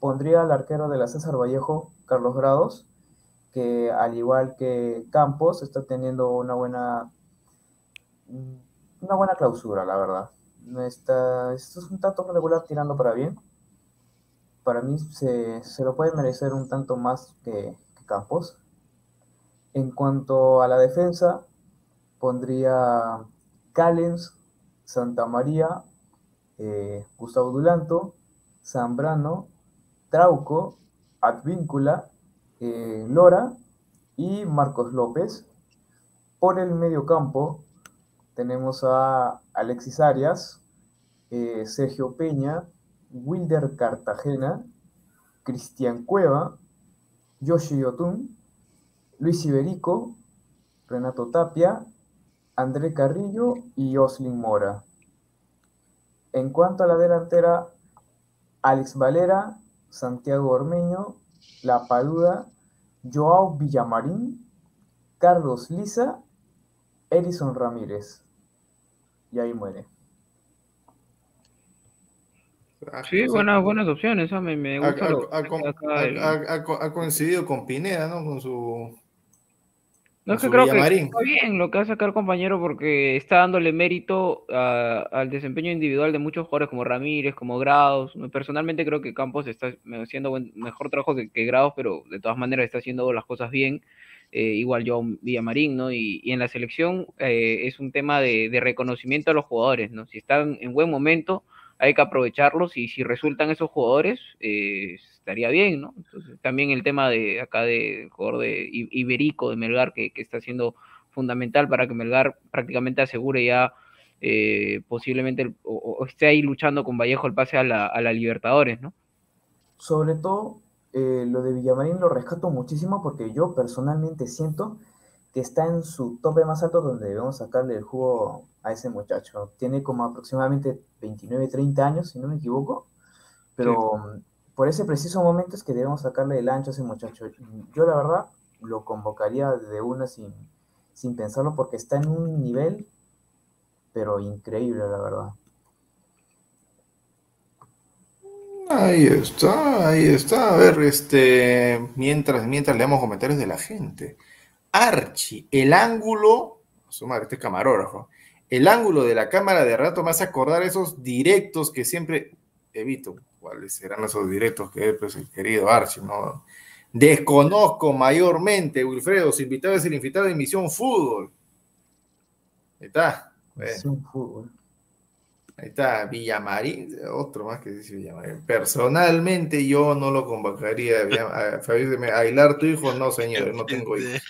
pondría al arquero de la César Vallejo, Carlos Grados, que al igual que Campos está teniendo una buena una buena clausura, la verdad. Está, esto es un tanto regular tirando para bien. Para mí se, se lo puede merecer un tanto más que, que Campos. En cuanto a la defensa, pondría Callens, Santa María eh, Gustavo Dulanto, Zambrano, Trauco, Advíncula, eh, Lora y Marcos López. Por el medio campo tenemos a Alexis Arias, eh, Sergio Peña, Wilder Cartagena, Cristian Cueva, Yoshi Otun, Luis Iberico, Renato Tapia, André Carrillo y Oslin Mora. En cuanto a la delantera, Alex Valera, Santiago Ormeño, La Paluda, Joao Villamarín, Carlos Liza, Edison Ramírez. Y ahí muere. Sí, buenas, buenas opciones. ah, Me, me Ha, gusta lo- ha- ha el- ha- ha- ha ha coincidido con Pineda, ¿no? Con su. No, es que creo que está bien lo que va a sacar compañero porque está dándole mérito a- al desempeño individual de muchos jugadores como Ramírez, como Grados. Personalmente creo que Campos está haciendo buen- mejor trabajo que, que Grados, pero de todas maneras está haciendo las cosas bien. Eh, igual yo Villamarín, ¿no? Y, en la selección eh, es un tema de, reconocimiento a los jugadores, ¿no? Si están en buen momento, hay que aprovecharlos y si resultan esos jugadores, eh, estaría bien, ¿no? También el tema de acá de jugador de Iberico, de Melgar, que, está siendo fundamental para que Melgar prácticamente asegure ya posiblemente o esté ahí luchando con Vallejo el pase a la, a la Libertadores, ¿no? Sobre todo, eh, lo de Villamarín lo rescato muchísimo porque yo personalmente siento que está en su tope más alto donde debemos sacarle el jugo a ese muchacho. Tiene como aproximadamente 29, 30 años, si no me equivoco, pero por ese preciso momento es que debemos sacarle el ancho a ese muchacho. Yo la verdad lo convocaría de una sin, sin pensarlo porque está en un nivel, pero increíble, la verdad. Ahí está, ahí está. A ver, este. Mientras, mientras leemos comentarios de la gente. Archie, el ángulo. Su este camarógrafo. El ángulo de la cámara de rato me hace acordar esos directos que siempre evito. ¿Cuáles serán esos directos que es pues, el querido Archie? ¿no? Desconozco mayormente, Wilfredo. Su invitado es el invitado de Misión Fútbol. Ahí está. Un fútbol. Ahí está, Villamarín, otro más que dice Villamarín. Personalmente yo no lo convocaría. A Fabio de Aguilar, tu hijo, no señor, no tengo hijos.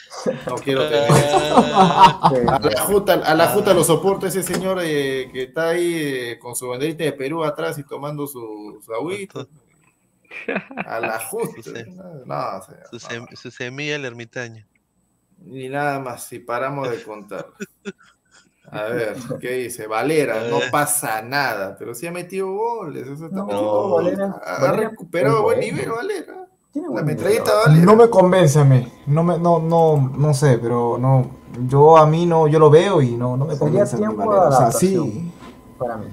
No quiero tener A la juta, a la juta lo soporta ese señor eh, que está ahí eh, con su banderita de Perú atrás y tomando su, su agüita. A la justa. No, no, señor, Su, sem- su semilla el ermitaño. Ni nada más, si paramos de contar. A ver, ¿qué dice? Valera, no pasa nada, pero sí ha metido goles. eso está No, goles. Valera- ha Valera recuperado buen nivel, Valera. Tiene La metralleta ¿no? Valera. No me convence a mí. No me, no, no, no sé, pero no. Yo a mí no, yo lo veo y no, no me Sería convence a mí Valera. O sea, sí. Para mí.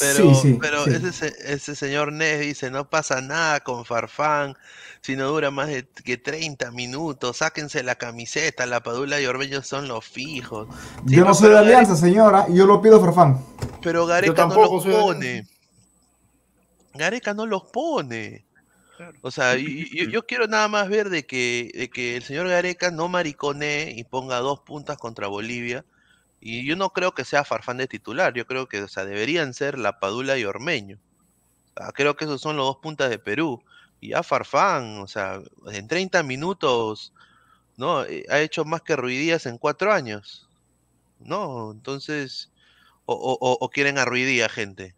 Pero, sí, sí. pero sí. Ese, se- ese señor Nes dice, no pasa nada con Farfán, si no dura más de que 30 minutos, sáquense la camiseta, la Padula y Orbeño son los fijos. Sí, yo no soy de Alianza, señora, y yo lo pido Farfán. Pero Gareca no los pone. Gareca no los pone. O sea, y- yo, yo quiero nada más ver de que, de que el señor Gareca no maricone y ponga dos puntas contra Bolivia. Y yo no creo que sea Farfán de titular. Yo creo que, o sea, deberían ser La Padula y Ormeño. O sea, creo que esos son los dos puntas de Perú. Y ya Farfán, o sea, en 30 minutos, ¿no? Eh, Ha hecho más que Ruidías en cuatro años. ¿No? Entonces, o, o- o- o quieren a Ruidías, gente.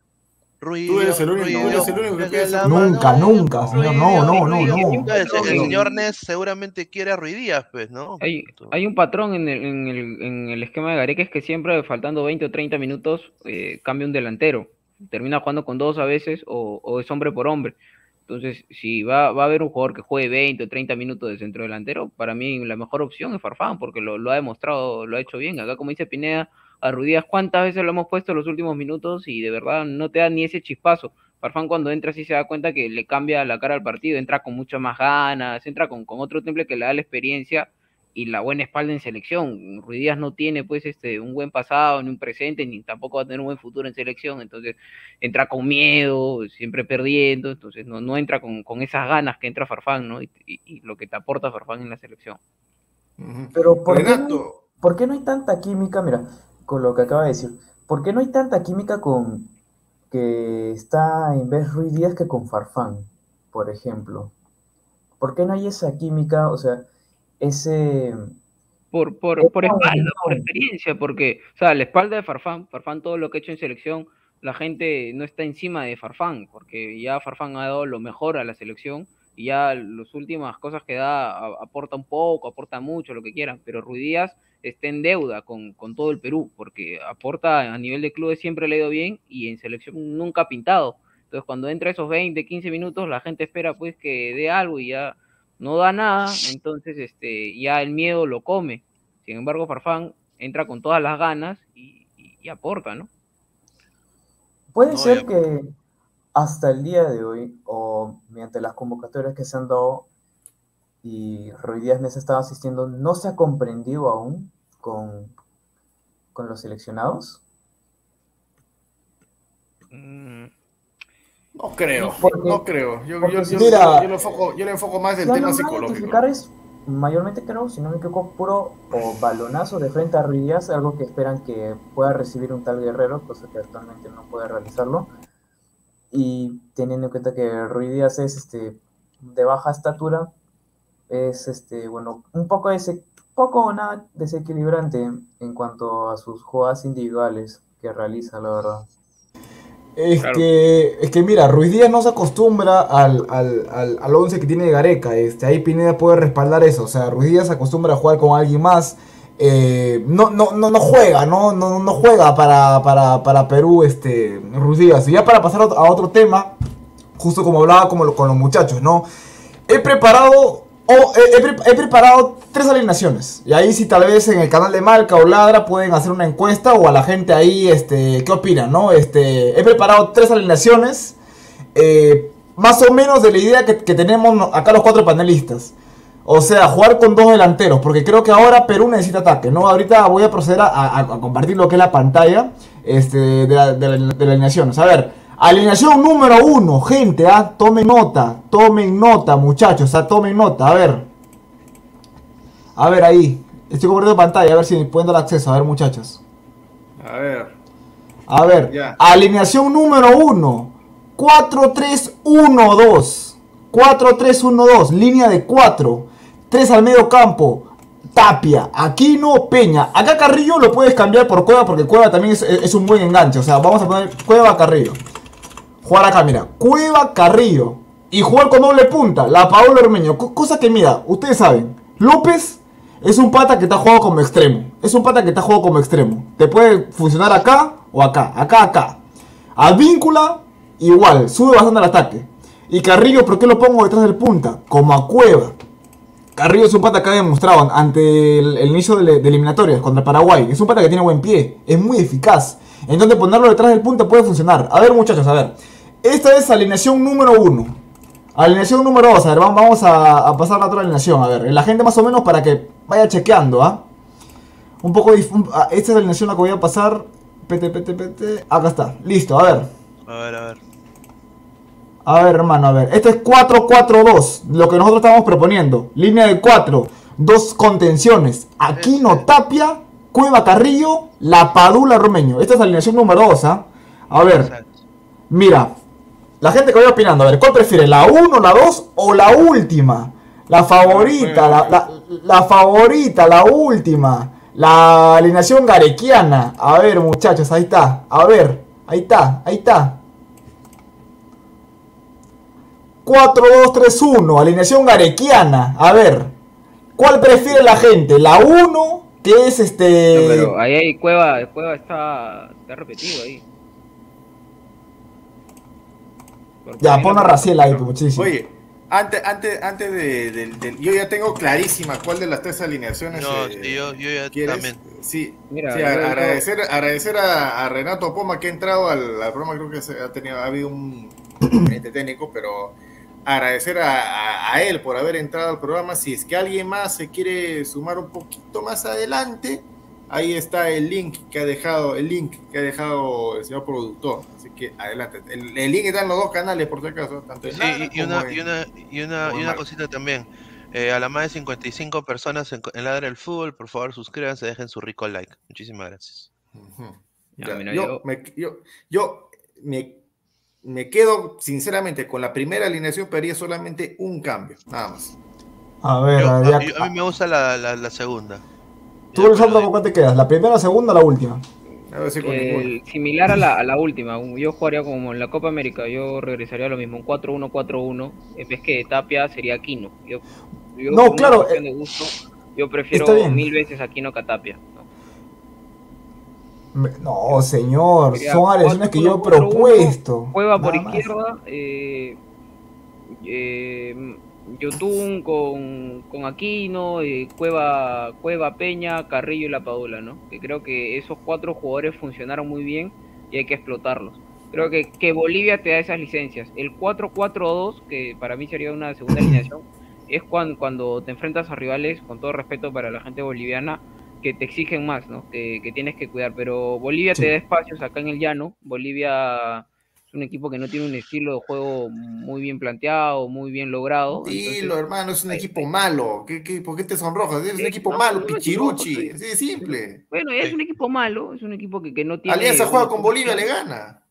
Tú eres el único, tú eres el único que piensa. la Nunca, nunca, señor. No, no, no, no. Entonces, el No. señor Ness seguramente quiere a Ruidías, pues, ¿no? Hay, hay un patrón en el, en, el, en el esquema de Gareca, es que siempre faltando 20 o 30 minutos eh, cambia un delantero. Termina jugando con dos a veces o, o es hombre por hombre. Entonces, si va, va a haber un jugador que juegue 20 o 30 minutos de centro delantero, para mí la mejor opción es Farfán, porque lo, lo ha demostrado, lo ha hecho bien. Acá, como dice Pineda, a Ruidías, ¿cuántas veces lo hemos puesto en los últimos minutos? Y de verdad no te da ni ese chispazo. Farfán cuando entra sí se da cuenta que le cambia la cara al partido, entra con muchas más ganas, entra con, con otro temple que le da la experiencia y la buena espalda en selección. Ruidías no tiene pues este un buen pasado, ni un presente, ni tampoco va a tener un buen futuro en selección, entonces entra con miedo, siempre perdiendo, entonces no, no entra con, con esas ganas que entra Farfán, ¿no? Y, y- y lo que te aporta Farfán en la selección. Pero ¿por qué, no, Renato, por qué no hay tanta química? Mira, con lo que acaba de decir, ¿por qué no hay tanta química con que está en vez Ruiz Díaz que con Farfán, por ejemplo. ¿Por qué no hay esa química? O sea, ese... Por, por, por espalda, por experiencia, porque, o sea, la espalda de Farfán, Farfán todo lo que ha hecho en selección, la gente no está encima de Farfán, porque ya Farfán ha dado lo mejor a la selección y ya las últimas cosas que da aporta un poco, aporta mucho, lo que quieran, pero Ruiz Díaz está en deuda con, todo el Perú, porque aporta a nivel de clubes siempre le ha ido bien y en selección nunca ha pintado. Entonces cuando entra esos 20, 15 minutos, la gente espera pues que dé algo y ya no da nada, entonces este, ya el miedo lo come. Sin embargo, Farfán entra con todas las ganas y, aporta, ¿no? Puede ser que hasta el día de hoy, o mediante las convocatorias que se han dado, y Roy Díaz Mesa estaba asistiendo, no se ha comprendido aún con, con los seleccionados. Mm, no creo, no creo. Yo, yo, yo, lo enfoco, yo, le enfoco, más del tema psicológico. mayormente creo, si no me equivoco, puro o balonazo de frente a Díaz, algo que esperan que pueda recibir un tal guerrero, cosa que actualmente no puede realizarlo. Y teniendo en cuenta que Ruiz es este, de baja estatura, es este, bueno, un poco ese, poco o nada desequilibrante en cuanto a sus jugadas individuales que realiza, la verdad. Es, que, es que mira, Ruiz Díaz no se acostumbra al, al, al, al once que tiene Gareca. Este, ahí Pineda puede respaldar eso. O sea, Ruiz Díaz se acostumbra a jugar con alguien más. Eh, no, no, no, no juega, no, no, no juega para, para, para Perú este, Ruiz Díaz. Y ya para pasar a otro tema, justo como hablaba como con los muchachos, ¿no? He preparado, he, preparado tres alineaciones. Y ahí si tal vez en el canal de Marca o Ladra pueden hacer una encuesta o a la gente ahí, este, ¿qué opinan, no? Este, he preparado tres alineaciones. Eh, más o menos de la idea que, tenemos acá los cuatro panelistas. O sea, jugar con dos delanteros, porque creo que ahora Perú necesita ataque, ¿no? Ahorita voy a proceder a, compartir lo que es la pantalla este, de, la, alineación. a ver, alineación número uno, gente, ¿ah? Tomen nota, tomen nota, muchachos, ¿ah? Tomen nota, a ver. A ver, ahí. Estoy compartiendo pantalla, a ver si me pueden dar acceso, a ver, muchachos. A ver. A ver, alineación número uno, 4-3-1-2. 4-3-1-2, línea de 4. Tres al medio campo. Tapia, Aquino, Peña. Acá Carrillo lo puedes cambiar por Cueva porque Cueva también es, un buen enganche. O sea, vamos a poner Cueva Carrillo. Jugar acá, mira. Cueva Carrillo. Y jugar con doble punta. La Paolo Hermeño. Cosa que, mira, ustedes saben. López es un pata que está jugado como extremo. Es un pata que está jugado como extremo. Te puede funcionar acá o acá. Acá, acá. Advíncula, igual. Sube bastante al ataque. Y Carrillo, ¿por qué lo pongo detrás del punta? Como a Cueva. Carrillo es un pata que ha demostrado ante el, inicio de, eliminatorias contra Paraguay. Es un pata que tiene buen pie, es muy eficaz. Entonces ponerlo detrás del punto puede funcionar. A ver muchachos, a ver. Esta es alineación número uno. Alineación número dos, a ver, vamos a, pasar la otra alineación. A ver, la gente más o menos para que vaya chequeando, ¿ah? Un poco... Ah, esta es la alineación la que voy a pasar. Pete, pete, pete. Acá está, listo, a ver. A ver, a ver. A ver, hermano, a ver. Este es 4-4-2, lo que nosotros estamos proponiendo. Línea de 4, dos contenciones. Aquino Tapia, Cueva Carrillo, La Padula Romeño. Esta es la alineación número 2, ¿ah? A ver, mira, la gente que vaya opinando, a ver, ¿cuál prefiere? ¿La 1, la 2 o la última? La favorita, la, la favorita, la última. La alineación garequiana. A ver, muchachos, ahí está. A ver, ahí está, ahí está. 4-2-3-1, alineación garequiana. A ver, ¿cuál prefiere la gente? ¿La 1, que es este. pero ahí hay Cueva, Cueva está, está repetido ahí. ya, pon a Raciel ahí, muchísimo. Oye, antes, antes, antes de, Yo ya tengo clarísima cuál de las tres alineaciones. No, eh, yo, yo ya también. Sí, Mira, agradecer, agradecer a, Renato Poma que ha entrado al, al programa. Creo que ha, tenido, ha habido un técnico, pero agradecer a, él por haber entrado al programa. Si es que alguien más se quiere sumar un poquito más adelante, ahí está el link que ha dejado, el link que ha dejado el señor productor. Así que adelante. El, link está en los dos canales, por si acaso. Tanto sí, y, una, y, una, y, una, y una cosita también. Eh, a la más de 55 personas en, en Ladra del Fútbol, por favor suscríbanse, dejen su rico like. Muchísimas gracias. yo, me, yo, yo me me quedo sinceramente con la primera alineación, pero haría solamente un cambio, nada más. A ver, Yo- a mí, a mí me gusta la, la- la segunda. tú, Lisandro, ¿con cuál te quedas? ¿La primera, la segunda o la última? A ver si con El- ninguno. similar a la, a la última, yo jugaría como en la Copa América, yo regresaría a lo mismo, un 4-1-4-1, en vez que de Tapia sería Aquino. Yo, yo No, claro, eh, de gusto, yo prefiero mil veces Aquino que a Tapia. ¿No? Señor, Sería son alineaciones que yo he 4-1-4-1, propuesto. Cueva por izquierda, eh, eh, Yotun con, con Aquino, eh, Cueva, Cueva Peña, Carrillo y La Padula, ¿no? Que creo que esos cuatro jugadores funcionaron muy bien y hay que explotarlos. Creo que, que Bolivia te da esas licencias. El 4-4-2, que para mí sería una segunda alineación, es cuando, cuando te enfrentas a rivales, con todo respeto para la gente boliviana, que te exigen más, ¿no? Que, que tienes que cuidar. Pero Bolivia Sí. te da espacios acá en el llano. Bolivia es un equipo que no tiene un estilo de juego muy bien planteado, muy bien logrado. Dilo, hermano, es un equipo malo. ¿Qué, qué, por qué te sonrojas? Es un Sí, equipo no, malo, no, pichiruchi. no, de simple. Bueno, es un equipo malo, es un equipo que, que no tiene... Alianza juega con Bolivia, le gana.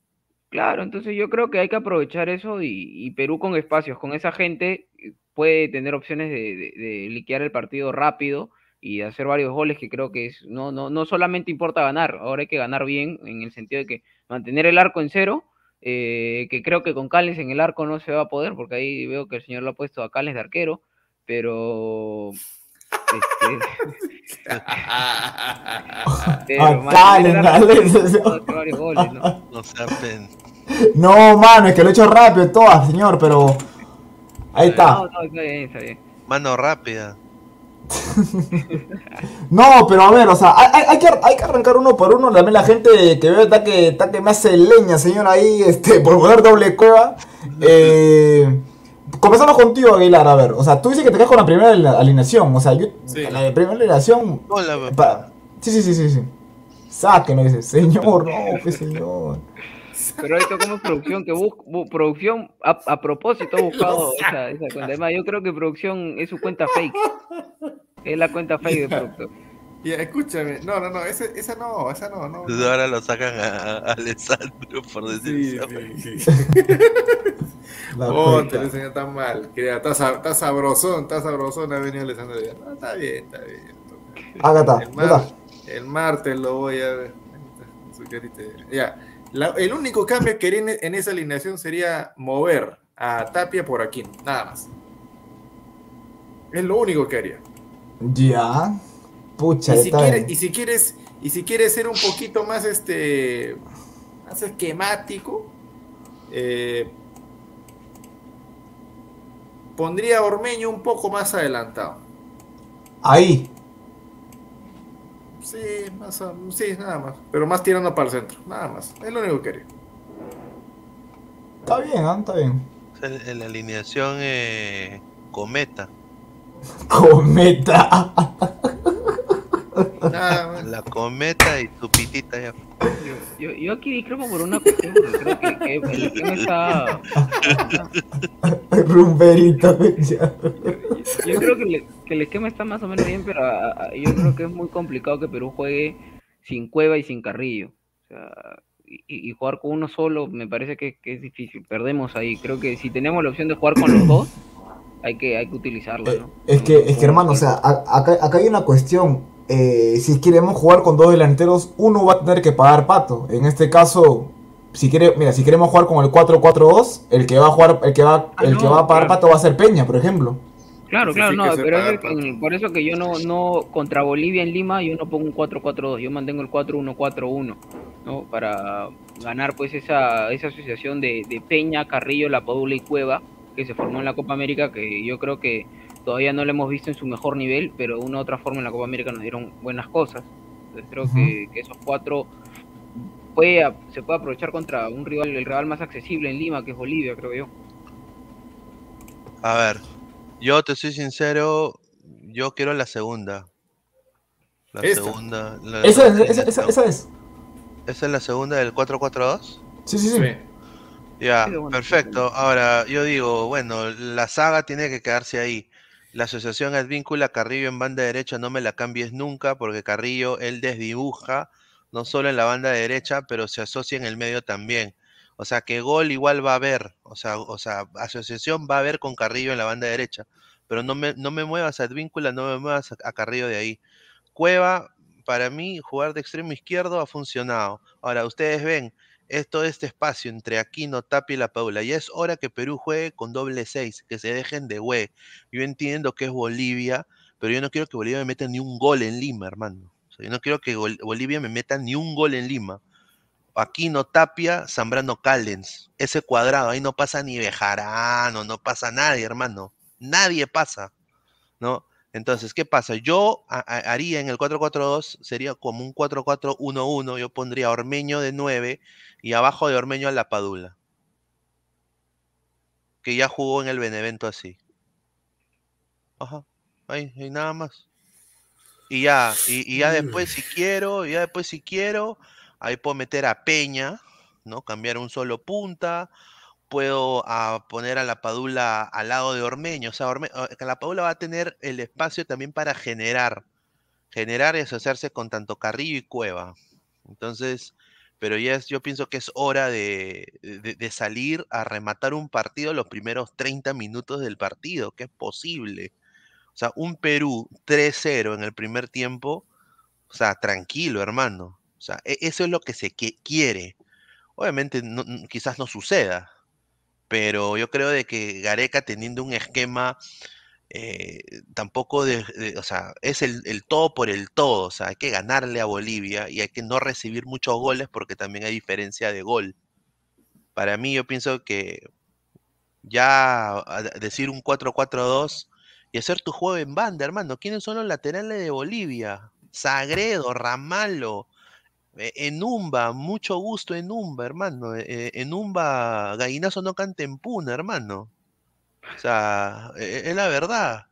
Claro, entonces yo creo que hay que aprovechar eso y, y Perú con espacios, con esa gente, eh, puede tener opciones de, de- de liquidar el partido rápido y de hacer varios goles que creo que es, no, no, no solamente importa ganar, ahora hay que ganar bien en el sentido de que mantener el arco en cero, eh, que creo que con Cales en el arco no se va a poder, porque ahí veo que el señor lo ha puesto a Cales de arquero, pero... este, pero Cales, goles, ¿no? No mano, es que lo he hecho rápido todas, señor, pero. Ahí No, está. no, está bien, está bien. Mano rápida. No, pero a ver, o sea, hay, que, hay que arrancar uno por uno. También la gente que veo está que, está que me hace leña, señor, ahí, este, por poner doble cueva. Eh, comenzamos contigo, Aguilar, a ver. O sea, tú dices que te quedas con la primera aline- alineación. O sea, yo, Sí. la primera alineación. Hola, pa- sí, sí, sí, sí, sí. Sáquenlo, dice. Señor, no, pues señor. Pero ahorita como es producción que busca, producción a, a propósito ha buscado esa, esa cuenta. Además, yo creo que producción es su cuenta fake. Es la cuenta fake de producción. Ya, escúchame. No, no, no, ese- esa no, esa no, no. Entonces ahora lo sacan a, a Alessandro por decir Sí, eso. sí, sí. La Oh, cuenta. te lo enseñé tan mal. Está, sab- está sabrosón, está sabrosón. Ha venido Alessandro. No, está bien, está bien. Acá está, El, mar- el martes lo voy a ver. Ya. La- el único cambio que haría en, en esa alineación sería mover a Tapia por aquí, nada más. Es lo único que haría. Ya. Pucha, Y si, quieres, y si quieres, y si quieres ser un poquito más este más esquemático, eh, pondría a Ormeño un poco más adelantado. Ahí. Sí, más a- sí, nada más. Pero más tirando para el centro, nada más. Es lo único que haría. Está bien, ¿ah? Está bien. En, en la alineación eh, Cometa. Cometa. Nada más. La Cometa y tu pitita ya. Yo, yo, yo aquí discrepo por una cuestión, porque creo que, que el esquema está. Rumberito. ya. Yo creo que, le- que el esquema está más o menos bien, pero a- a- yo creo que es muy complicado que Perú juegue sin Cueva y sin Carrillo. O sea, y, y jugar con uno solo me parece que, que es difícil. Perdemos ahí. Creo que si tenemos la opción de jugar con los dos, hay que, hay que utilizarlo. Eh, ¿no? Es que, es que hermano, o sea, acá, acá hay una cuestión. Eh, si queremos jugar con dos delanteros, uno va a tener que pagar pato. En este caso, si quiere, mira, si queremos jugar con el 4-4-2, el que va a jugar, el que va, Ah, el que no, va a pagar claro. pato va a ser Peña, por ejemplo. Claro, Sí, claro, sí, no, que pero es el por eso que yo no, no, contra Bolivia en Lima, yo no pongo un 4-4-2, yo mantengo el 4-1-4-1, ¿no? Para ganar pues esa, esa asociación de, de Peña, Carrillo, La Padula y Cueva, que se formó en la Copa América, que yo creo que todavía no lo hemos visto en su mejor nivel, pero de una u otra forma en la Copa América nos dieron buenas cosas. Entonces creo que, que esos cuatro puede, se puede aprovechar contra un rival, el rival más accesible en Lima, que es Bolivia, creo yo. A ver, yo te soy sincero, yo quiero la segunda. La Esta. segunda. la- Esa es, esa, esa- es. ¿Esa es la segunda del 4-4-2? Sí, sí, sí. Sí. Ya, perfecto. Ahora, yo digo, bueno, la saga tiene que quedarse ahí. La asociación Advíncula Carrillo en banda derecha no me la cambies nunca, porque Carrillo él desdibuja, no solo en la banda derecha, pero se asocia en el medio también. O sea, que gol igual va a haber, o sea, o sea, asociación va a haber con Carrillo en la banda derecha, pero no me, no me muevas a Advíncula, no me muevas a, a Carrillo de ahí. Cueva, para mí, jugar de extremo izquierdo ha funcionado. Ahora, ustedes ven, es todo este espacio entre Aquino, Tapia y La Paula. Ya es hora que Perú juegue con doble seis, que se dejen de güey. Yo entiendo que es Bolivia, pero yo no quiero que Bolivia me meta ni un gol en Lima, hermano. Yo no quiero que Bol- Bolivia me meta ni un gol en Lima. Aquino, Tapia, Zambrano, Callens. Ese cuadrado, ahí no pasa ni Bejarano, no pasa nadie, hermano. Nadie pasa, ¿no? Entonces, ¿qué pasa? Yo haría en el 4-4-2, sería como un 4-4-1-1, yo pondría a Ormeño de 9 y abajo de Ormeño a La Padula, que ya jugó en el Benevento así. Ajá, ahí, ahí nada más. Y ya, y, y ya después si quiero, ya después si quiero, ahí puedo meter a Peña, ¿no? Cambiar un solo punta, puedo ah, poner a la Padula al lado de Ormeño, o sea, Orme- la Padula va a tener el espacio también para generar, generar y asociarse con tanto Carrillo y Cueva. Entonces, pero ya es, yo pienso que es hora de, salir a rematar un partido los primeros 30 minutos del partido, que es posible. O sea, un Perú 3-0 en el primer tiempo, o sea, tranquilo, hermano. O sea, e- eso es lo que se quiere. Obviamente quizás no suceda, pero yo creo de que Gareca teniendo un esquema eh, tampoco de, o sea, es el, todo por el todo, o sea, hay que ganarle a Bolivia y hay que no recibir muchos goles porque también hay diferencia de gol. Para mí yo pienso que ya decir un 4-4-2 y hacer tu juego en banda, hermano, ¿quiénes son los laterales de Bolivia? Sagredo, Ramalo, Enumba, mucho gusto Enumba, hermano. eh, eh, Enumba, gallinazo no canta en puna, hermano. O sea, e- e- es la verdad.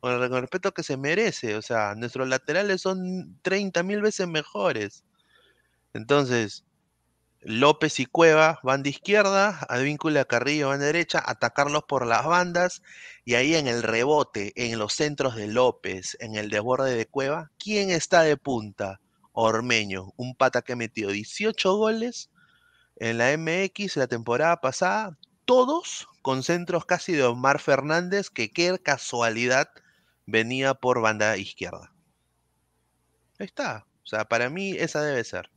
Con el respeto que se merece. O sea, nuestros laterales son 30 mil veces mejores. Entonces, López y Cueva van de izquierda, Advíncula Carrillo van de derecha, atacarlos por las bandas y ahí en el rebote, en los centros de López, en el desborde de Cueva, ¿quién está de punta? Ormeño, un pata que metió 18 goles en la MX la temporada pasada, todos con centros casi de Omar Fernández, que qué casualidad venía por banda izquierda. Ahí está. O sea, para mí esa debe ser.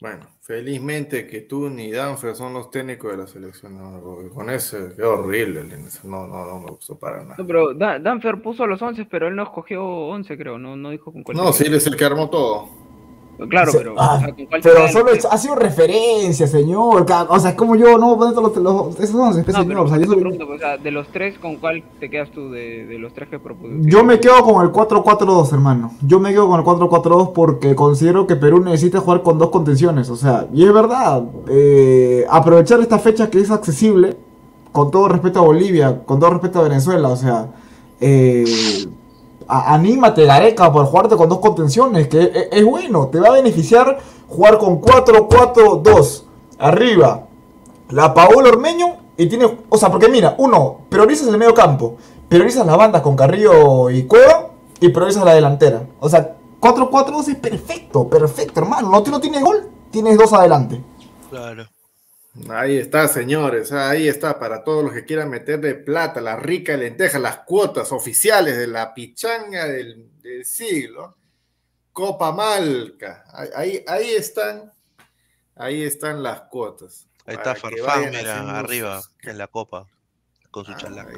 Bueno, felizmente que tú ni Danfer son los técnicos de la selección. no, porque con ese, qué horrible. No, no, no me gustó para nada. No, pero Da- Danfer puso los 11, pero él no escogió 11, creo, no, no dijo con cuál. No, sí, quedó. él es el que armó todo. Claro, pero. ah, o sea, ¿con cuál se pero solo ha sido referencia, señor. O sea, es como yo no todos los, los- esos 11, pues, No, señor. O sea, yo, soy- pregunto, pues, o sea, de los tres, ¿con cuál te quedas tú de, de los tres que propuse? yo me quedo con el 4-4-2, hermano. Yo me quedo con el 4-4-2 porque considero que Perú necesita jugar con dos contenciones. O sea, y es verdad. eh, aprovechar esta fecha que es accesible, con todo respeto a Bolivia, con todo respeto a Venezuela. O sea, eh, anímate, Gareca, por jugarte con dos contenciones, que e- es, bueno, te va a beneficiar jugar con 4-4-2. Arriba, la Paola Ormeño y tiene, o sea, porque mira, uno, priorizas el medio campo, priorizas las bandas con Carrillo y Cueva y priorizas la delantera. O sea, 4-4-2 es perfecto, perfecto, hermano. No, no tienes gol, tienes dos adelante. Claro. Ahí está, señores. Ahí está para todos los que quieran meterle plata, la rica lenteja, las cuotas oficiales de la pichanga del, del siglo. Copa Malca. Ahí, ahí, están. Ahí están las cuotas. Ahí está Farfán, mira, arriba, en la copa, con su Ah, chalaca.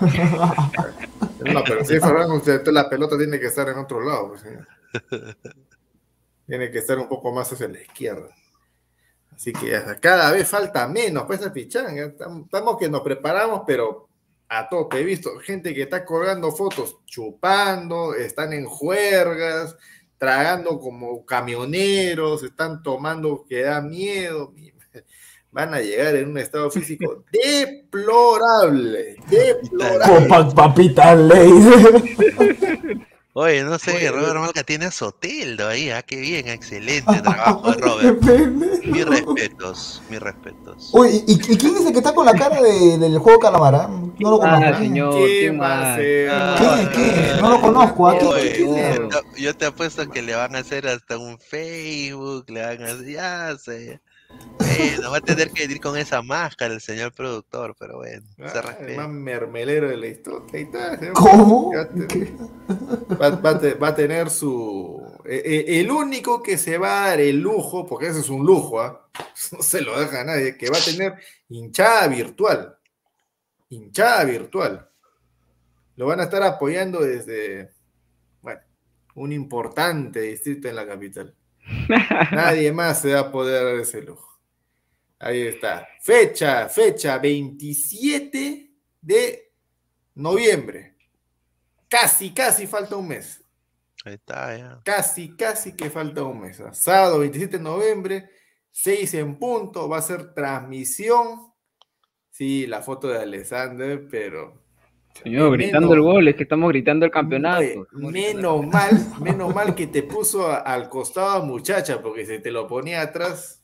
No, pero si es Farfán, usted, la pelota tiene que estar en otro lado. pues. Tiene que estar un poco más hacia la izquierda. Así que cada vez falta menos para esa pichanga. Estamos que nos preparamos, pero a tope. He visto gente que está colgando fotos chupando, están en juergas, tragando como camioneros, están tomando que da miedo. Van a llegar en un estado físico deplorable, deplorable. Copa papita ley. Oye, no sé, Oye, Robert Malca tiene a Soteldo ahí, ah, qué bien, excelente trabajo, Robert. Mis respetos, mis respetos. Uy, ¿y, y quién es el que está con la cara de- del juego Calamara? No lo conozco. Ah, señor, ¿Qué. ¿Qué? ¿Qué? No lo conozco. ¿a qué- Oye, quién es? yo te- yo te apuesto que le van a hacer hasta un Facebook, le van a hacer, ya sé. Bueno, va a tener que ir con esa máscara el señor productor, pero bueno, se Ah, el respeta. más mermelero de la historia. Ahí está, señor. ¿Cómo? Va a tener- Va, va a te- va a tener su. eh, eh, el único que se va a dar el lujo, porque ese es un lujo, ¿ah? no se lo deja a nadie, que va a tener hinchada virtual. Hinchada virtual. Lo van a estar apoyando desde, bueno, un importante distrito en la capital. Nadie más se va a poder dar ese lujo. Ahí está. Fecha, fecha 27 de noviembre. Casi, casi falta un mes. Ahí está, ya. Casi, casi que falta un mes. Sábado 27 de noviembre, 6 en punto. Va a ser transmisión. Sí, la foto de Alexander, pero. Señor, gritando el gol, es que estamos gritando el campeonato. Oye, menos mal, menos mal que te puso a- al costado a muchacha, porque si te lo ponía atrás.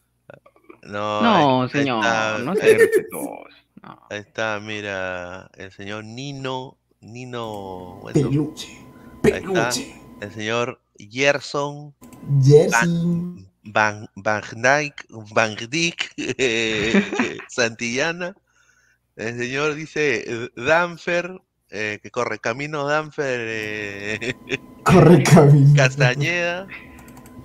No, No, ahí- ahí señor, está, no sea irrespetuoso. Ahí está, mira, el señor Nino, Nino, bueno, Peluche. ahí está, Peluche. el señor Gerson Jersey. Van, Van Dijk, Van Dijk, eh, Santillana, el señor dice Danfer, eh, que corre camino Danfer, eh, Corre camino. Castañeda,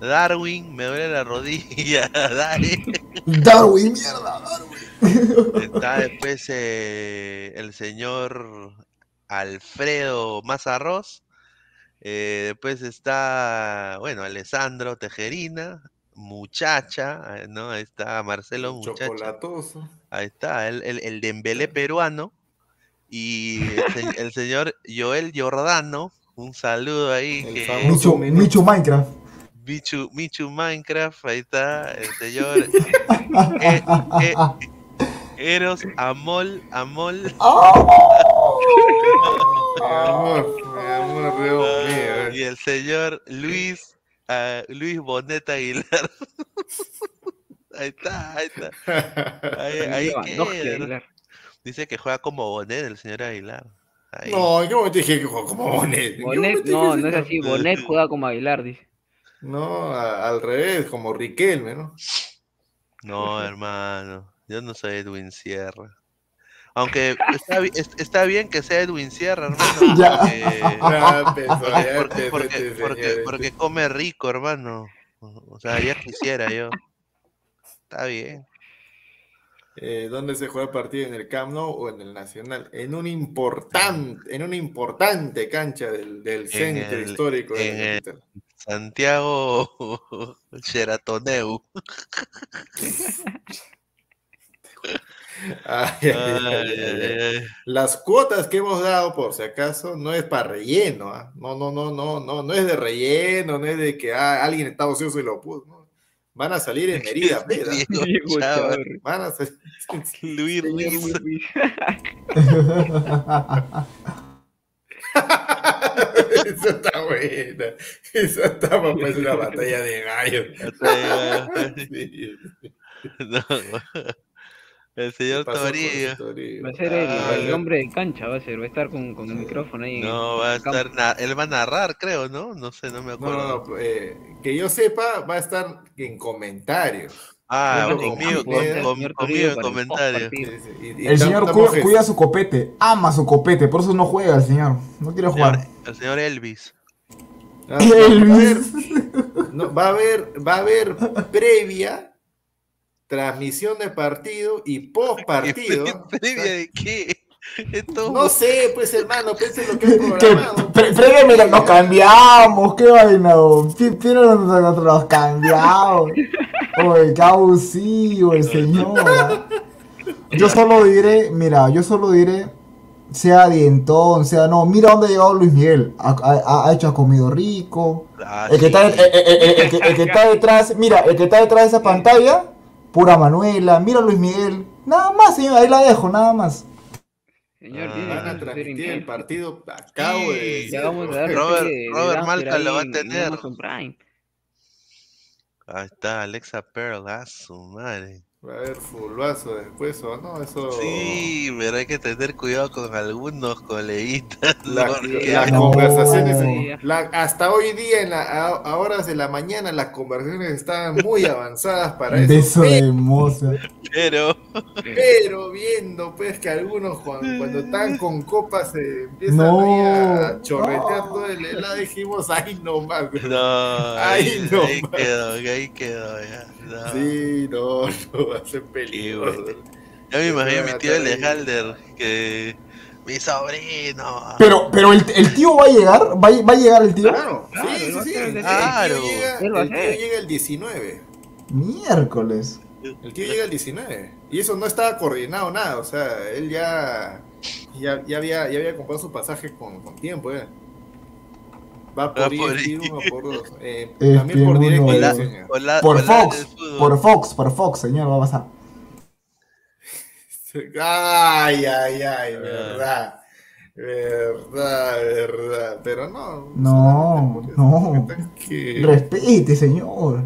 Darwin, me duele la rodilla, dale. Darwin, mierda, Darwin. Está después eh, el señor Alfredo Mazarros. eh, después está, bueno, Alessandro Tejerina, muchacha, eh, ¿no? Ahí está Marcelo Muchacha. Chocolatoso. Ahí está, el, el, el Dembélé peruano. Y el, se- el señor Joel Giordano. Un saludo ahí. El que- famoso Michu, Michu Minecraft. Michu, Michu Minecraft, ahí está, el señor eh, eh, Eros Amol, Amol. Mi amor, mi amor, Dios mío. eh. Y el señor Luis, ah, Luis Boneta Aguilar. ahí está, ahí está. Ahí, ahí. Dice que juega como Bonet el señor Aguilar. Ahí. No, yo me dije que como Bonet. ¿En qué Bonet, no, no es así. Bonet juega como Aguilar, dice. No, a- al revés, como Riquelme, ¿no? No, hermano, yo no soy Edwin Sierra. Aunque está, bi- es- está bien que sea Edwin Sierra, hermano. Ya. Porque, Ya empezó, ya porque, porque- porque- porque come rico, hermano. O sea, ya quisiera yo. Está bien. Eh, ¿Dónde se juega el partido? ¿En el Camp Nou o en el Nacional? En un importante, en una importante cancha del, del centro el- histórico de en la el-. Santiago Sheratoneu. Ay, ay, ay, Ay, ay, ay. ay, ay. Las cuotas que hemos dado, por si acaso, no es para relleno, ¿ah? No, no, no, no, no, no es de relleno, no es de que ah, alguien está ocioso y lo puso. ¿no? Van a salir en Chávez. Van a salir. Luis Ruiz. Eso está buena. Eso está para pues, una batalla de gallos. Sí. No. El señor Torillo. Torillo. Va a ser el, Ah, el no. hombre de cancha, va a ser. Va a estar con, con el micrófono ahí. No, va a estar. na- Él va a narrar, creo, ¿no? No sé, no me No, acuerdo. no, no, eh, que yo sepa, va a estar en comentarios. Ah, Bueno, conmigo, en comentarios. El señor cuida, su copete, ama su copete, por eso no juega el señor. No quiere jugar. el señor Elvis. Ah, va, a haber, Elvis. va a haber, va a haber previa transmisión de partido y post partido. ¿Previa de qué? Esto- No sé, pues hermano, pense lo que Que programado. pre- previo, mira, nos cambiamos, qué vaina. Nosotros nos cambiamos. El señor. Yo solo diré, mira, yo solo diré, sea dientón, sea no, mira dónde ha llegado Luis Miguel. Ha, ha- ha hecho, ha comido rico. Ah, El que, sí. está, el- el- el- el que- el que está detrás, mira, el que está detrás de esa pantalla, pura Manuela, mira Luis Miguel. Nada más, señor, ahí la dejo, nada más. Señor, Ah, Van a que ser transmitir el partido. Acabo de Sí, Robert- Robert ahí lo va a en- en tener. Amazon Prime. Ahí está, Alexa Pearl, ah, su madre. Va a haber fulbazo después o no, eso. Sí, pero hay que tener cuidado con algunos coleguitas. La- porque- las No. conversaciones, la- hasta hoy día, en la, a, a horas de la mañana, las conversaciones estaban muy avanzadas para eso. Beso de moza. Pero, Pero viendo pues que algunos cuando, cuando están con copas se empiezan No. ahí a chorretear todo el helado, dijimos, ay no más. no, Ay, ahí, no, ahí quedó, ahí quedó ya. No. Sí, no, no va a ser peligroso. bueno. Ya me imagino a mi tío. Alejandro que mi sobrino. Pero, pero el, el tío va a llegar, va, a- va a llegar el tío. Claro, Claro, sí, sí, sí. el de- tío Claro. llega, el tío llega el 19. Miércoles. El tío llega el 19. Y eso no estaba coordinado nada. O sea, él ya, ya, ya había, ya había comprado su pasaje con, con tiempo. eh. Va por Va por ESPN ahí. uno por dos. Eh, también por directo. uno, Hola, señor. hola, Por hola Fox, por Fox, por Fox, señor, va a pasar. Ay, ay, ay, verdad. Verdad, verdad. Pero no. No, no. por que- Respete, señor.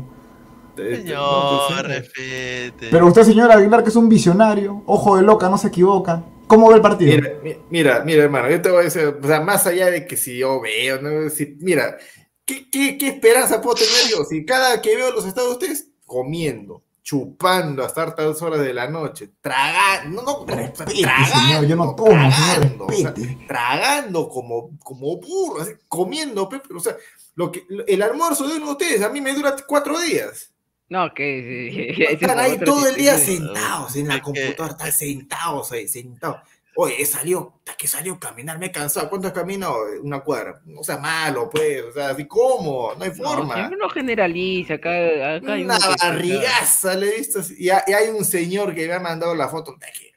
Señor, respete. Pero usted, señor Aguilar, que es un visionario, ojo de loca, no se equivoca. ¿Cómo ve el partido? Mira, mi- mira, mira, hermano, yo te voy a decir, o sea, más allá de que si yo veo, no, si, mira, ¿qué, qué, qué esperanza puedo tener yo? Si cada que veo los estados de ustedes comiendo, chupando hasta hartas horas de la noche, tragando, no, no, Respete, tragando, señor, yo no tomo, señor, tragando, o sea, tragando como, como burro, así, comiendo, pe, pero, o sea, lo que, el almuerzo de uno de ustedes a mí me dura cuatro días. No, que sí, Están ahí todo el día sentados en la computadora, están sentados ahí, sentados. Oye, he salido, hasta que salió a caminar, me he cansado. ¿Cuánto has caminado? Una cuadra. No sea malo, pues. O sea, así como, no hay forma. no generaliza, acá, acá hay Una barrigaza le he visto. Y, ha- y hay un señor que me ha mandado la foto. de que,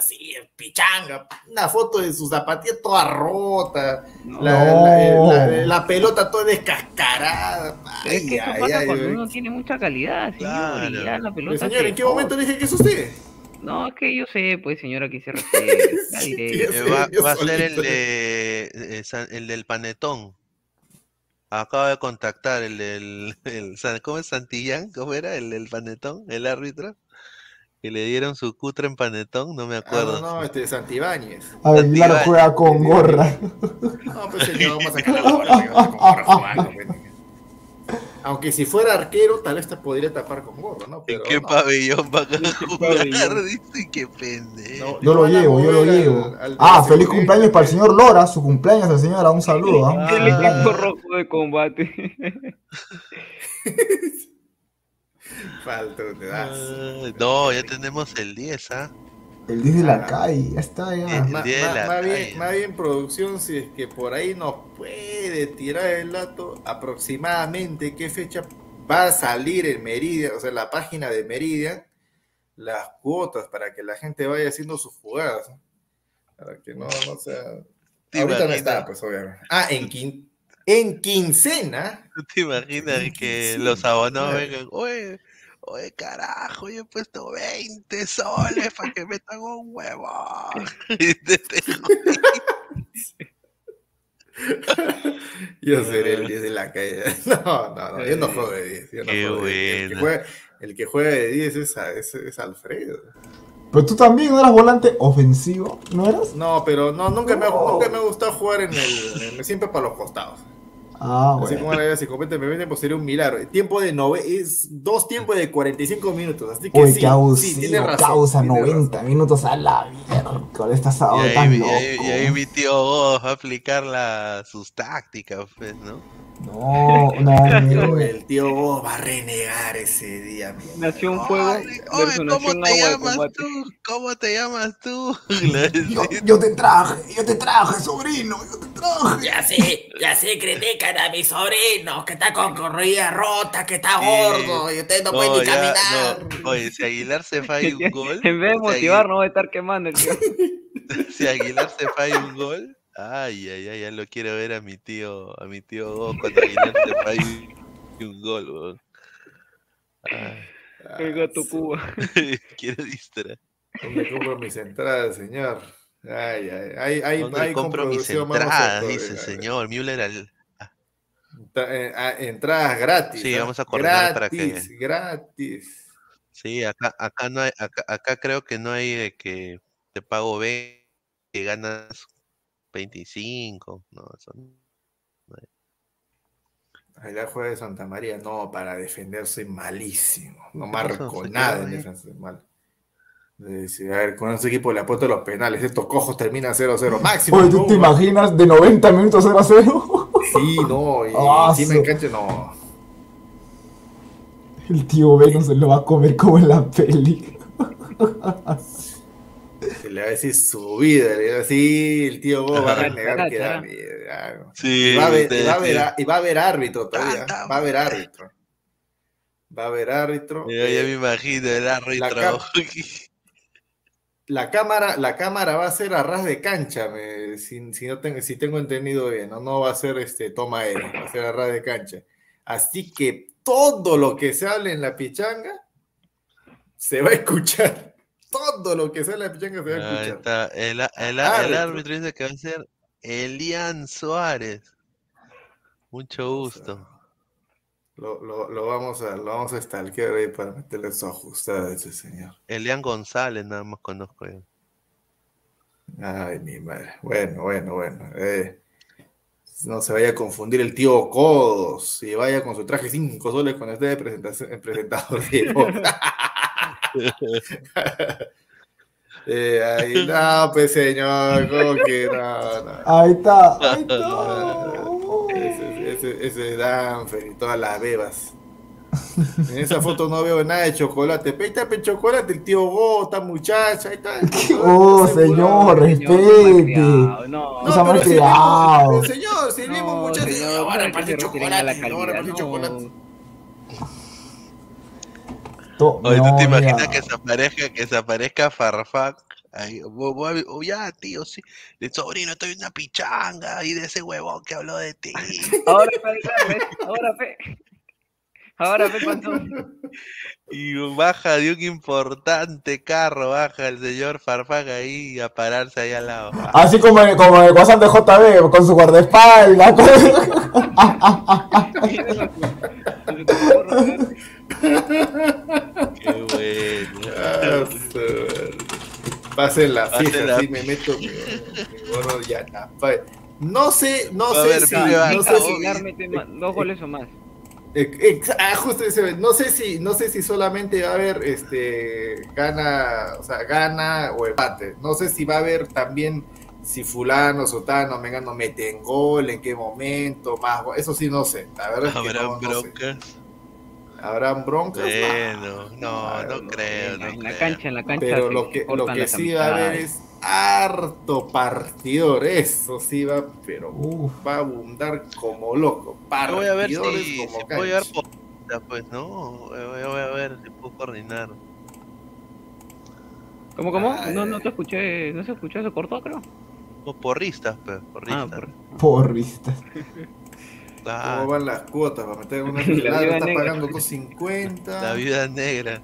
Así, pichanga. Una foto de su zapatilla toda rota. No, La, No. la- la- la- la pelota toda descascarada. es que eso Ay, pasa ay, cuando ay. uno tiene mucha calidad, señor, Claro. y ya la Pero, pelota señor, se ¿en qué momento dije que es usted? No, es que yo sé, pues, señor, aquí se Sí, tío. Eh, va, a ser el de eh, el del panetón. Acabo de contactar el del el San- ¿cómo es Santillán? ¿Cómo era? El del panetón, el árbitro. Que le dieron su cutre en panetón, no me Ah, acuerdo. no, no, este Santibáñez. Santibáñez. juega con gorra. No, pues señor, vamos a sacar la gorra, que vamos con gorra jugando, pues. Aunque si fuera arquero, tal vez te podría tapar con gorra, ¿no? ¿En qué no. pabellón van a qué jugar? Dice qué pendejo. No, Yo lo llevo, yo lo al- llevo. al Ah, feliz cumpleaños para el señor Lora, su cumpleaños al señora, un saludo. ¿ah? El Ah. equipo rojo de combate. Falta te das. Ah, no, ya tenemos el 10, ¿ah? El 10 de la calle, ya está ya. Eh, Ma- día de ma- la más, bien, calle. más bien producción, si es que por ahí nos puede tirar el dato aproximadamente qué fecha va a salir en Meridian, o sea, la página de Meridian, las cuotas para que la gente vaya haciendo sus jugadas. Para que no, no sea... ¿Te Ahorita no está, pues obviamente. Ah, en, quin- en quincena. ¿Tú te imaginas que los abonados vengan? Oye, oye, carajo, yo he puesto 20 soles para que metan un huevo. Y Yo seré el 10 de la calle. No, no, no, yo no juego de 10. yo no Qué juego de 10. El, que juega, el que juega de 10 es, a- es, es Alfredo. Pero tú también no eras volante ofensivo, ¿no eras? No, pero no, nunca, me, ha- No. nunca me ha gustado jugar en el. en- siempre para los costados. Ah, Así bueno. como la si me venden, pues sería un milagro. El tiempo de nove, es dos tiempos de 45 minutos. Así que Uy, sí, tiene razón. causa tiene 90 razón. minutos a la mierda. Estás Y ahí, tan y loco. ahí- y ahí mi tío Goff va a aplicar la, sus tácticas, pues, ¿no? No, no, el tío va a renegar ese día. mi amor. Nación Fuego Oye, ¿cómo te llamas tú? ¿Cómo te llamas tú? Yo, te traje, yo te traje, sobrino, yo te traje. Ya sé, ya sé, critican a mi sobrino que está con corrida rota, que está Sí. gordo y usted no, puede ni ya, caminar. no. Oye, si Aguilar se falla un gol, En vez de si motivar, no va a estar quemando el tío. si Aguilar se falla un gol, ay, ay, ay, ya lo quiero ver a mi tío, a mi tío cuando Aguilar se falla un gol, weón. Ay, El gato Cuba. quiero distraer. ¿Dónde compro mis entradas, señor? Ay, ay, ay, ay, ¿Dónde ay, compro mis entradas? Dice señor Müller al, Entra- eh, ah, entradas gratis. Sí, ¿ah? vamos a coordinar para gratis, gratis. Sí, acá, acá no hay, acá, acá creo que no hay de que te pago 20 y ganas 25. No, eso no hay. Ahí la juega de Santa María, no, para defenderse malísimo. No marco nada en defensa mal. A ver, con ese equipo le apuesto los penales. Estos cojos terminan 0-0. Máximo. Oye, ¿tú te ¿no? imaginas de 90 minutos 0 a 0? Sí, no, y Ah, encima en cancha no. El tío Venom se lo va a comer como en la peli. Se le va a decir su vida, le va a decir, el tío Go va a renegar que da miedo. Sí, Y va a haber, sí, y va a haber, sí. y va a haber árbitro todavía. Va a haber árbitro. Va a haber árbitro. Yo ya Eh, me imagino el árbitro. la cámara, la cámara va a ser a ras de cancha, me- si, si no tengo, si tengo entendido bien, ¿no? No va a ser este toma aérea, va a ser a ras de cancha. Así que todo lo que se hable en la pichanga se va a escuchar. Todo lo que se hable en la pichanga se va a escuchar. está. El, el, Árbitro. dice que va a ser Elian Suárez. Mucho gusto. Lo, lo- lo vamos a, lo vamos a stalkear ahí para meterle su ajustada a ese señor. Elian González, nada más conozco yo. Ay, mi madre. Bueno, bueno, bueno. eh, no se vaya a confundir el tío Codos y vaya con su traje 5 soles cuando esté presentador. Eh, ahí, no, pues señor, ¿cómo que no? no. Ahí está, ahí está. Ese, ese, ese Danfer y todas las bebas. En esa foto no veo nada de chocolate. Ahí está el chocolate, el tío Go, esta muchacha, ahí está. Oh, señor, respete. No, No, ha pero señor, si vimos No, muchas señor, ahora repartir chocolate, ahora repartir chocolate. Oye, ¿tú no, te imaginas que se aparezca, que se aparezca Farfán? Ahí, oh, ya, tío, sí. De sobrino, estoy en una pichanga y de ese huevón que habló de ti. Ahora, fe, ahora, fe. Ahora, fe, cuánto. Y baja de un importante carro, baja el señor Farfán ahí a pararse ahí al lado. Así como en, como el WhatsApp de JB, con su guardaespaldas. Qué bueno. Pasen la la así me meto mi, mi bono ya, No sé, no A sé ver, si, no sé si, dos goles o más. Eh, ah, justo ese, no sé si, no sé si solamente va a haber este gana, o sea, gana o empate. No sé si va a haber también si fulano, sotano, mengano meten gol, en qué momento, más eso sí no sé. La verdad es que Habrá no, no sé. broncas. Habrán broncas. Bueno, no, no no, creo, no En la creo. cancha, en la cancha. Pero lo que, lo que sí va a haber es harto partidor, eso sí va, pero va a abundar como loco. Yo voy a ver Partidores si, como si puedo llevar cancha. por pues, ¿no? Voy a, voy a ver si puedo coordinar. ¿Cómo, cómo? Ay, No, no te escuché, no se escuchó, se cortó, creo. Porristas, pues, Ah, porristas. por... Porristas. Ah, ¿Cómo van las cuotas? Para meter una La pelada, viuda está negra. pagando 250. la vida negra.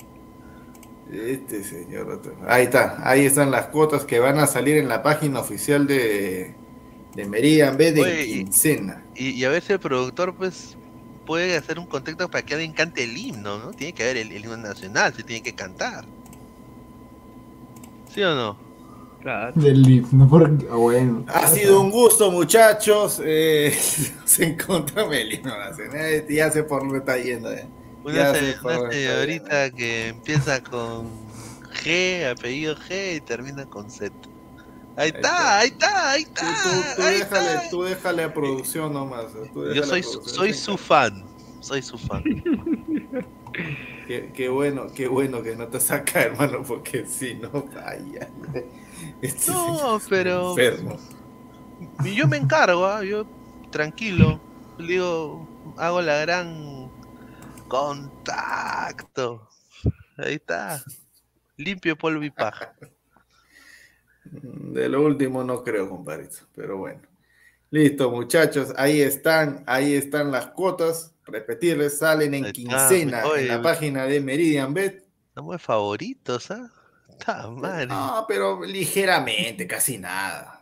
Este señor. otro- Ahí está, ahí están las cuotas que van a salir en la página oficial de, de Meridian B de Oye, y- quincena. Y, y a ver si el productor, pues, puede hacer un contacto para que alguien cante el himno, ¿no? Tiene que haber el, el himno nacional, se tiene que cantar. ¿Sí o no? Claro. Del himno, porque, ah, bueno. Ha sido un gusto, muchachos. Eh, nos encontramos el himno nacional. Eh, Ya sé por dónde está yendo. eh. Una, señorita que empieza con G, apellido G y termina con Z. Ahí está, ahí está, ahí Tú, está. tú- tú ahí déjale, está. tú déjale a producción nomás. eh, tú Yo soy, su- soy su fan, soy su fan. Qué, qué bueno, qué bueno que no te saca, hermano, porque si no, vaya. Este No, pero- Enfermo. Y yo me encargo, ¿ah? yo tranquilo. Digo, hago la gran contacto. Ahí está. Limpio polvo y paja. De lo último no creo, compadrito, pero bueno. Listo, muchachos, ahí están, ahí están las cuotas. Repetirles, salen en quincena en la página de Meridian Bet. Somos de favoritos, ¿ah? Está mal. No, pero ligeramente, casi nada.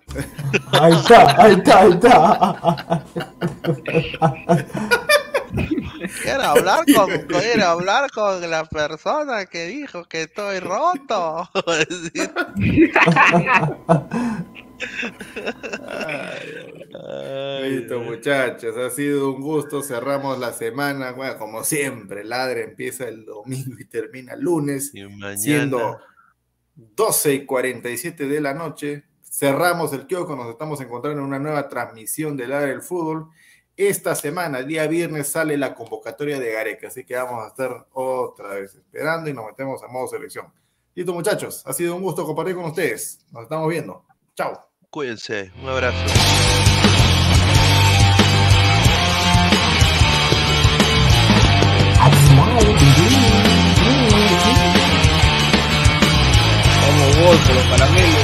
Ahí está, ahí está, ahí está. Quiero hablar con, quiero hablar con la persona que dijo que estoy roto. Listo, muchachos, ha sido un gusto. Cerramos la semana. Bueno, como siempre, Ladre empieza el domingo y termina el lunes, mañana. siendo 12 y 47 de la noche. Cerramos el kiosco, nos estamos encontrando en una nueva transmisión de Ladre del Fútbol. Esta semana, el día viernes, sale la convocatoria de Gareca, así que vamos a estar otra vez esperando y nos metemos a modo selección. Listo, muchachos, ha sido un gusto compartir con ustedes. Nos estamos viendo. Chao. Cuídense, un abrazo. Como vos, los caramelos.